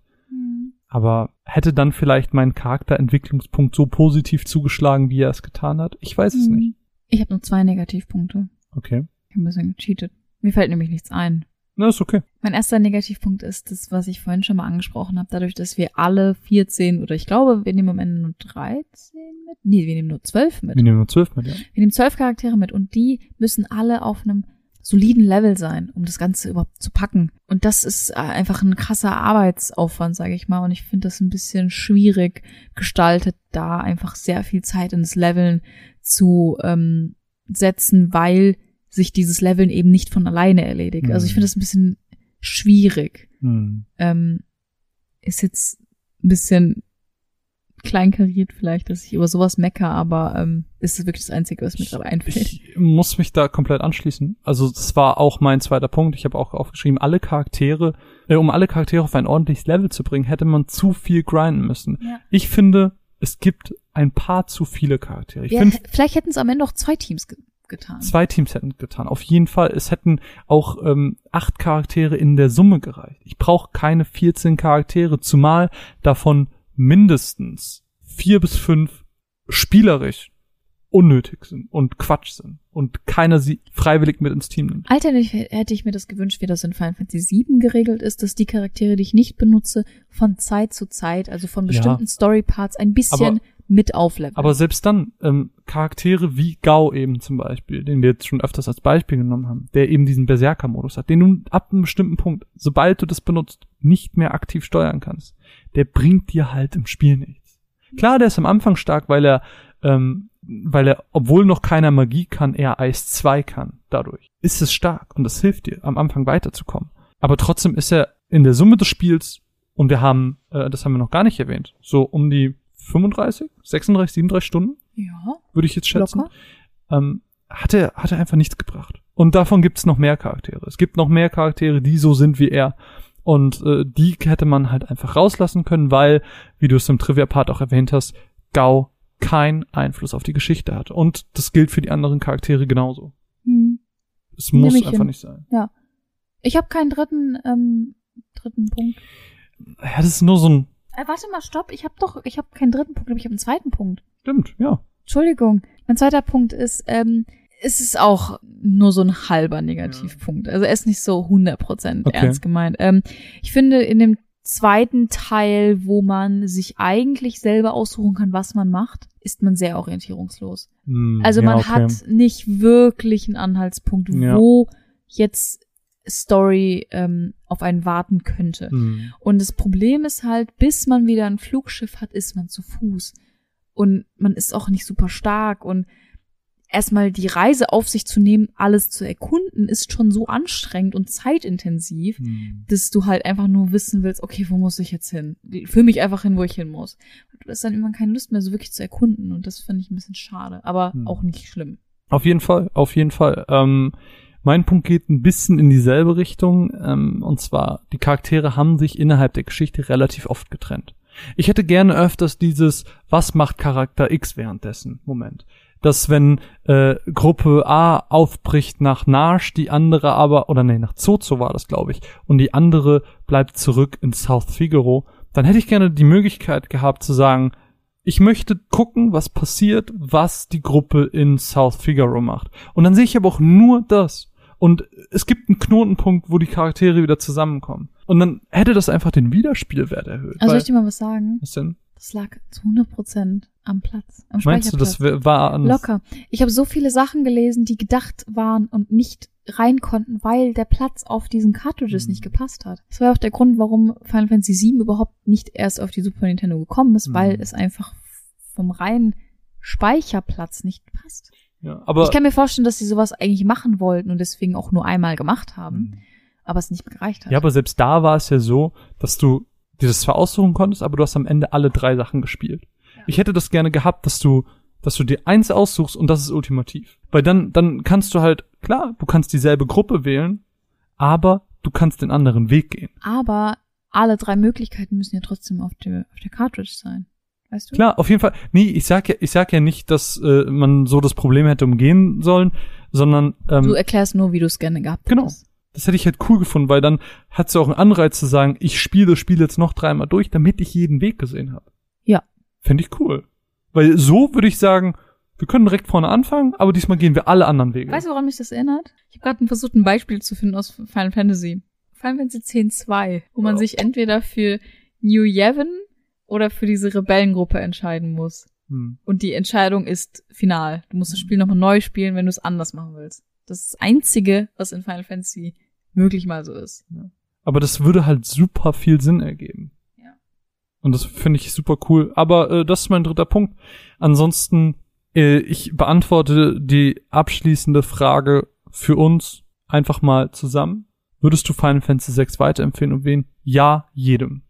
Aber hätte dann vielleicht mein Charakterentwicklungspunkt so positiv zugeschlagen, wie er es getan hat? Ich weiß es Hm. nicht. Ich habe nur zwei Negativpunkte. Okay. Ich habe ein bisschen gecheatet. Mir fällt nämlich nichts ein. Na, ist okay. Mein erster Negativpunkt ist das, was ich vorhin schon mal angesprochen habe, dadurch, dass wir alle 14 oder ich glaube, wir nehmen am Ende nur 13 mit. Nee, wir nehmen nur 12 mit. Wir nehmen nur zwölf mit, ja. Wir nehmen 12 Charaktere mit und die müssen alle auf einem soliden Level sein, um das Ganze überhaupt zu packen. Und das ist äh, einfach ein krasser Arbeitsaufwand, sage ich mal. Und ich finde das ein bisschen schwierig gestaltet, da einfach sehr viel Zeit ins Leveln zu ähm, setzen, weil sich dieses Leveln eben nicht von alleine erledigt. Also ich Mhm. finde das ein bisschen schwierig. Hm. Ähm, ist jetzt ein bisschen kleinkariert vielleicht, dass ich über sowas mecker, aber ähm, ist es wirklich das Einzige, was mir gerade einfällt. Ich muss mich da komplett anschließen. Also das war auch mein zweiter Punkt. Ich habe auch aufgeschrieben, alle Charaktere, äh, um alle Charaktere auf ein ordentliches Level zu bringen, hätte man zu viel grinden müssen. Ja. Ich finde, es gibt ein paar zu viele Charaktere. Ich Ja, finde, vielleicht hätten es am Ende auch zwei Teams ge getan. zwei Teams hätten getan. Auf jeden Fall. Es hätten auch ähm, acht Charaktere in der Summe gereicht. Ich brauche keine 14 Charaktere, zumal davon mindestens vier bis fünf spielerisch unnötig sind und Quatsch sind und keiner sie freiwillig mit ins Team nimmt. Alternativ hätte ich mir das gewünscht, wie das in Final Fantasy VII geregelt ist, dass die Charaktere, die ich nicht benutze, von Zeit zu Zeit, also von Ja. bestimmten Storyparts, ein bisschen mit aufleveln. Aber selbst dann, ähm, Charaktere wie Gao eben zum Beispiel, den wir jetzt schon öfters als Beispiel genommen haben, der eben diesen Berserker-Modus hat, den du ab einem bestimmten Punkt, sobald du das benutzt, nicht mehr aktiv steuern kannst, der bringt dir halt im Spiel nichts. Klar, der ist am Anfang stark, weil er, ähm, weil er, obwohl noch keiner Magie kann, er Eis 2 kann. Dadurch ist es stark und das hilft dir, am Anfang weiterzukommen. Aber trotzdem ist er in der Summe des Spiels und wir haben, äh, das haben wir noch gar nicht erwähnt, so um die 35, 36, 37 Stunden, ja, würde ich jetzt schätzen, ähm, hat er, hat er einfach nichts gebracht. Und davon gibt es noch mehr Charaktere. Es gibt noch mehr Charaktere, die so sind wie er. Und äh, die hätte man halt einfach rauslassen können, weil, wie du es im Trivia-Part auch erwähnt hast, Gao keinen Einfluss auf die Geschichte hat. Und das gilt für die anderen Charaktere genauso. Hm. Es muss einfach hin. nicht sein. Ich habe keinen dritten, ähm, dritten Punkt. Ja, das ist nur so ein. Äh, warte mal, stopp. Ich habe doch, ich habe keinen dritten Punkt, aber ich habe einen zweiten Punkt. Stimmt, ja. Entschuldigung. Mein zweiter Punkt ist, ähm, es ist auch nur so ein halber Negativpunkt. Also er ist nicht so 100% Okay. ernst gemeint. Ähm, ich finde, in dem zweiten Teil, wo man sich eigentlich selber aussuchen kann, was man macht, ist man sehr orientierungslos. Hm, Also ja, man okay. hat nicht wirklich einen Anhaltspunkt, Ja. wo jetzt Story ähm, auf einen warten könnte. Hm. Und das Problem ist halt, bis man wieder ein Flugschiff hat, ist man zu Fuß. Und man ist auch nicht super stark. Und erstmal die Reise auf sich zu nehmen, alles zu erkunden, ist schon so anstrengend und zeitintensiv, Hm. dass du halt einfach nur wissen willst, okay, wo muss ich jetzt hin? Fühl mich einfach hin, wo ich hin muss. Und du hast dann irgendwann keine Lust mehr, so wirklich zu erkunden. Und das finde ich ein bisschen schade, aber Hm. auch nicht schlimm. Auf jeden Fall, auf jeden Fall. Ähm, mein Punkt geht ein bisschen in dieselbe Richtung. Ähm, und zwar, die Charaktere haben sich innerhalb der Geschichte relativ oft getrennt. Ich hätte gerne öfters dieses, was macht Charakter X währenddessen Moment. Dass wenn äh, Gruppe A aufbricht nach Narsh, die andere aber, oder nee, nach Zozo war das, glaube ich, und die andere bleibt zurück in South Figaro, dann hätte ich gerne die Möglichkeit gehabt zu sagen, ich möchte gucken, was passiert, was die Gruppe in South Figaro macht. Und dann sehe ich aber auch nur das. Und es gibt einen Knotenpunkt, wo die Charaktere wieder zusammenkommen. Und dann hätte das einfach den Wiederspielwert erhöht. Also soll weil, ich dir mal was sagen? was denn? Das lag zu 100 Prozent am Platz. Am Meinst du, das war anders? Locker. Ich habe so viele Sachen gelesen, die gedacht waren und nicht rein konnten, weil der Platz auf diesen Cartridges Mhm. nicht gepasst hat. Das war auch der Grund, warum Final Fantasy VII überhaupt nicht erst auf die Super Nintendo gekommen ist, weil Mhm. es einfach vom reinen Speicherplatz nicht passt. Ja, aber ich kann mir vorstellen, dass sie sowas eigentlich machen wollten und deswegen auch nur einmal gemacht haben, Mhm. aber es nicht gereicht hat. Ja, aber selbst da war es ja so, dass du dir das zwar aussuchen konntest, aber du hast am Ende alle drei Sachen gespielt. Ja. Ich hätte das gerne gehabt, dass du, dass du dir eins aussuchst und das ist ultimativ. Weil dann, dann kannst du halt, klar, du kannst dieselbe Gruppe wählen, aber du kannst den anderen Weg gehen. Aber alle drei Möglichkeiten müssen ja trotzdem auf der, auf der Cartridge sein. Weißt du? Klar, auf jeden Fall. Nee, ich sag ja, ich sag ja nicht, dass äh, man so das Problem hätte umgehen sollen, sondern ähm, Du erklärst nur, wie du es gerne gehabt Genau. hättest. das hätte ich halt cool gefunden, weil dann hat sie auch einen Anreiz zu sagen, ich spiele das Spiel jetzt noch dreimal durch, damit ich jeden Weg gesehen habe. Ja. Fände ich cool. Weil so würde ich sagen, wir können direkt vorne anfangen, aber diesmal gehen wir alle anderen Wege. Weißt du, woran mich das erinnert? Ich habe gerade versucht, ein Beispiel zu finden aus Final Fantasy. Final Fantasy 10.2, wo man sich entweder für New Yevon oder für diese Rebellengruppe entscheiden muss. Hm. Und die Entscheidung ist final. Du musst das Spiel nochmal neu spielen, wenn du es anders machen willst. Das ist das Einzige, was in Final Fantasy wirklich mal so ist. Aber das würde halt super viel Sinn ergeben. Ja. Und das finde ich super cool. Aber äh, das ist mein dritter Punkt. Ansonsten, äh, ich beantworte die abschließende Frage für uns einfach mal zusammen. Würdest du Final Fantasy 6 weiterempfehlen und wen? Ja, jedem.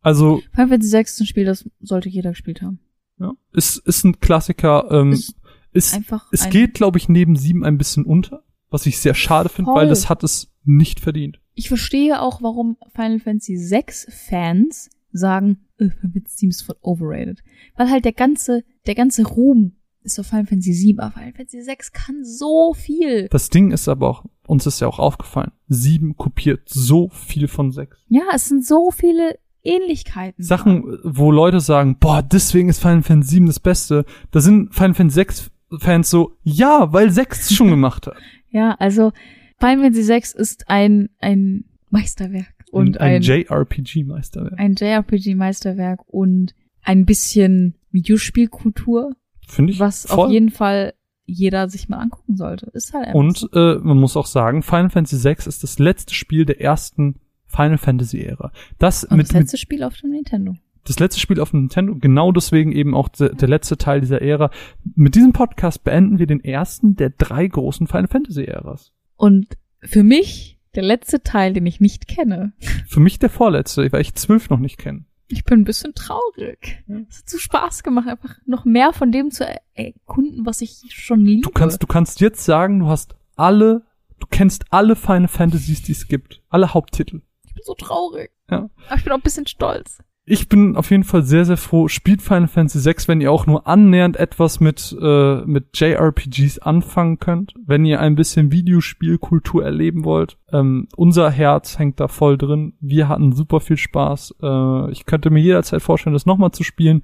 Also, Final Fantasy 6 ist ein Spiel, das sollte jeder gespielt haben. ja, ist, ist ein Klassiker. Ähm, Ist ist, Einfach es ein, geht, glaube ich, neben sieben ein bisschen unter, was ich sehr schade finde, weil das hat es nicht verdient. Ich verstehe auch, warum Final Fantasy 6 Fans sagen, äh, Final Fantasy 7 ist voll overrated. Weil halt der ganze, der ganze Ruhm ist auf Final Fantasy 7, aber Final Fantasy 6 kann so viel. Das Ding ist aber auch, uns ist ja auch aufgefallen, sieben kopiert so viel von sechs. Ja, es sind so viele Ähnlichkeiten. Sachen, wo Leute sagen, boah, deswegen ist Final Fantasy 7 das Beste. Da sind Final Fantasy 6 Fans so, ja, weil 6 es schon gemacht hat. Ja, also Final Fantasy 6 ist ein, ein Meisterwerk und ein, ein, JRPG-Meisterwerk. ein JRPG-Meisterwerk und ein bisschen Videospielkultur, Finde ich was voll. auf jeden Fall jeder sich mal angucken sollte. Ist halt einfach Und so. äh, man muss auch sagen, Final Fantasy 6 ist das letzte Spiel der ersten Final Fantasy Ära. Das Und mit, das mit letzte Spiel auf dem Nintendo. das letzte Spiel auf dem Nintendo, genau deswegen eben auch de, der letzte Teil dieser Ära. Mit diesem Podcast beenden wir den ersten der drei großen Final Fantasy Äras. Und für mich der letzte Teil, den ich nicht kenne. Für mich der vorletzte, weil ich zwölf noch nicht kenne. Ich bin ein bisschen traurig. Es hat so Spaß gemacht, einfach noch mehr von dem zu er- erkunden, was ich schon liebe. Du kannst, du kannst jetzt sagen, du hast alle, du kennst alle Final Fantasies, die es gibt. Alle Haupttitel. Ich bin so traurig. Ja. Aber ich bin auch ein bisschen stolz. Ich bin auf jeden Fall sehr, sehr froh. Spielt Final Fantasy 6, wenn ihr auch nur annähernd etwas mit, äh, mit JRPGs anfangen könnt. Wenn ihr ein bisschen Videospielkultur erleben wollt. Ähm, unser Herz hängt da voll drin. Wir hatten super viel Spaß. Äh, ich könnte mir jederzeit vorstellen, das nochmal zu spielen.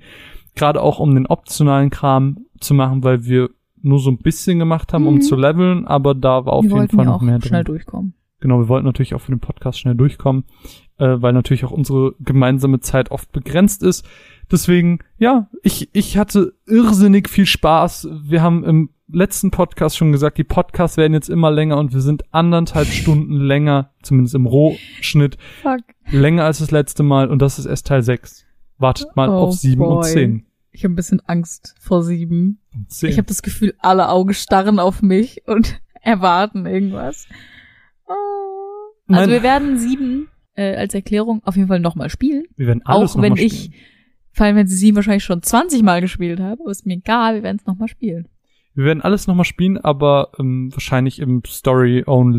Gerade auch um den optionalen Kram zu machen, weil wir nur so ein bisschen gemacht haben, um Mhm. zu leveln, aber da war auf Wir jeden Fall noch auch mehr schnell drin. durchkommen. Genau, wir wollten natürlich auch für den Podcast schnell durchkommen, äh, weil natürlich auch unsere gemeinsame Zeit oft begrenzt ist. Deswegen, ja, ich, ich hatte irrsinnig viel Spaß. Wir haben im letzten Podcast schon gesagt, die Podcasts werden jetzt immer länger und wir sind anderthalb Stunden länger, zumindest im Rohschnitt, Fuck. länger als das letzte Mal und das ist erst Teil 6. Wartet mal Oh auf 7 und boy. 10. Ich habe ein bisschen Angst vor sieben. Und 10. Ich habe das Gefühl, alle Augen starren auf mich und erwarten irgendwas. Oh. Also wir werden sieben äh, als Erklärung auf jeden Fall nochmal spielen. wir werden alles auch wenn ich spielen. Final Fantasy 7 wahrscheinlich schon 20 Mal gespielt habe, aber ist mir egal, wir werden es nochmal spielen. Wir werden alles nochmal spielen, aber ähm, wahrscheinlich im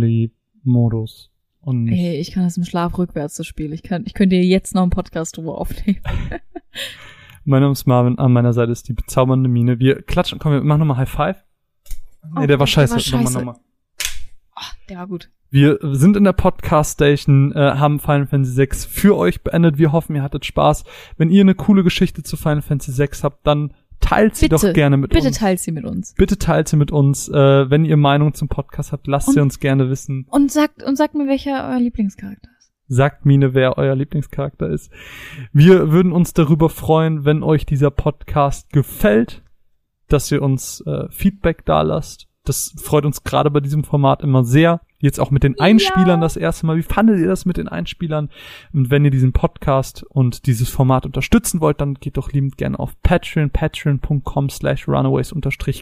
Story-Only-Modus. Und nicht Hey, ich kann das im Schlaf rückwärts das Spiel. Ich kann, ich könnte dir jetzt noch einen Podcast drüber aufnehmen. Mein Name ist Marvin, an meiner Seite ist die bezaubernde Mine. Wir klatschen, komm, wir machen nochmal High Five. Nee, Oh, der war der scheiße. war Nochmal, scheiße. nochmal. Ah, der war gut. Wir sind in der Podcast Station, äh, haben Final Fantasy 6 für euch beendet. Wir hoffen, ihr hattet Spaß. Wenn ihr eine coole Geschichte zu Final Fantasy 6 habt, dann teilt sie Bitte, doch gerne mit Bitte uns. teilt sie mit uns. Bitte teilt sie mit uns. Äh, wenn ihr Meinung zum Podcast habt, lasst sie Und- uns gerne wissen. Und sagt, und sagt mir, welcher euer Lieblingscharakter ist. Sagt Mine, wer euer Lieblingscharakter ist. Wir würden uns darüber freuen, wenn euch dieser Podcast gefällt, dass ihr uns äh, Feedback da lasst. Das freut uns gerade bei diesem Format immer sehr. Jetzt auch mit den Einspielern das erste Mal. Wie fandet ihr das mit den Einspielern? Und wenn ihr diesen Podcast und dieses Format unterstützen wollt, dann geht doch liebend gerne auf Patreon, patreon.com slash runaways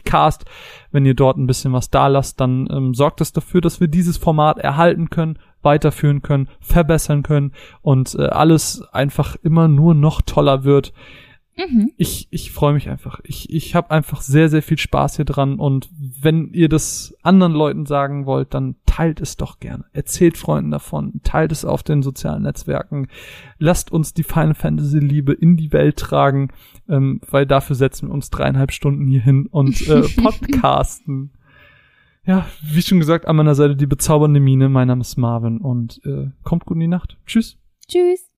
cast. Wenn ihr dort ein bisschen was da lasst, dann ähm, sorgt es dafür, dass wir dieses Format erhalten können, weiterführen können, verbessern können und äh, alles einfach immer nur noch toller wird. Mhm. ich, ich freue mich einfach. Ich, ich habe einfach sehr, sehr viel Spaß hier dran und wenn ihr das anderen Leuten sagen wollt, dann teilt es doch gerne. Erzählt Freunden davon, teilt es auf den sozialen Netzwerken. Lasst uns die Final Fantasy Liebe in die Welt tragen, ähm, weil dafür setzen wir uns dreieinhalb Stunden hier hin und äh, podcasten. Ja, wie schon gesagt, an meiner Seite die bezaubernde Mine. Mein Name ist Marvin und äh, kommt gut in die Nacht. Tschüss. Tschüss.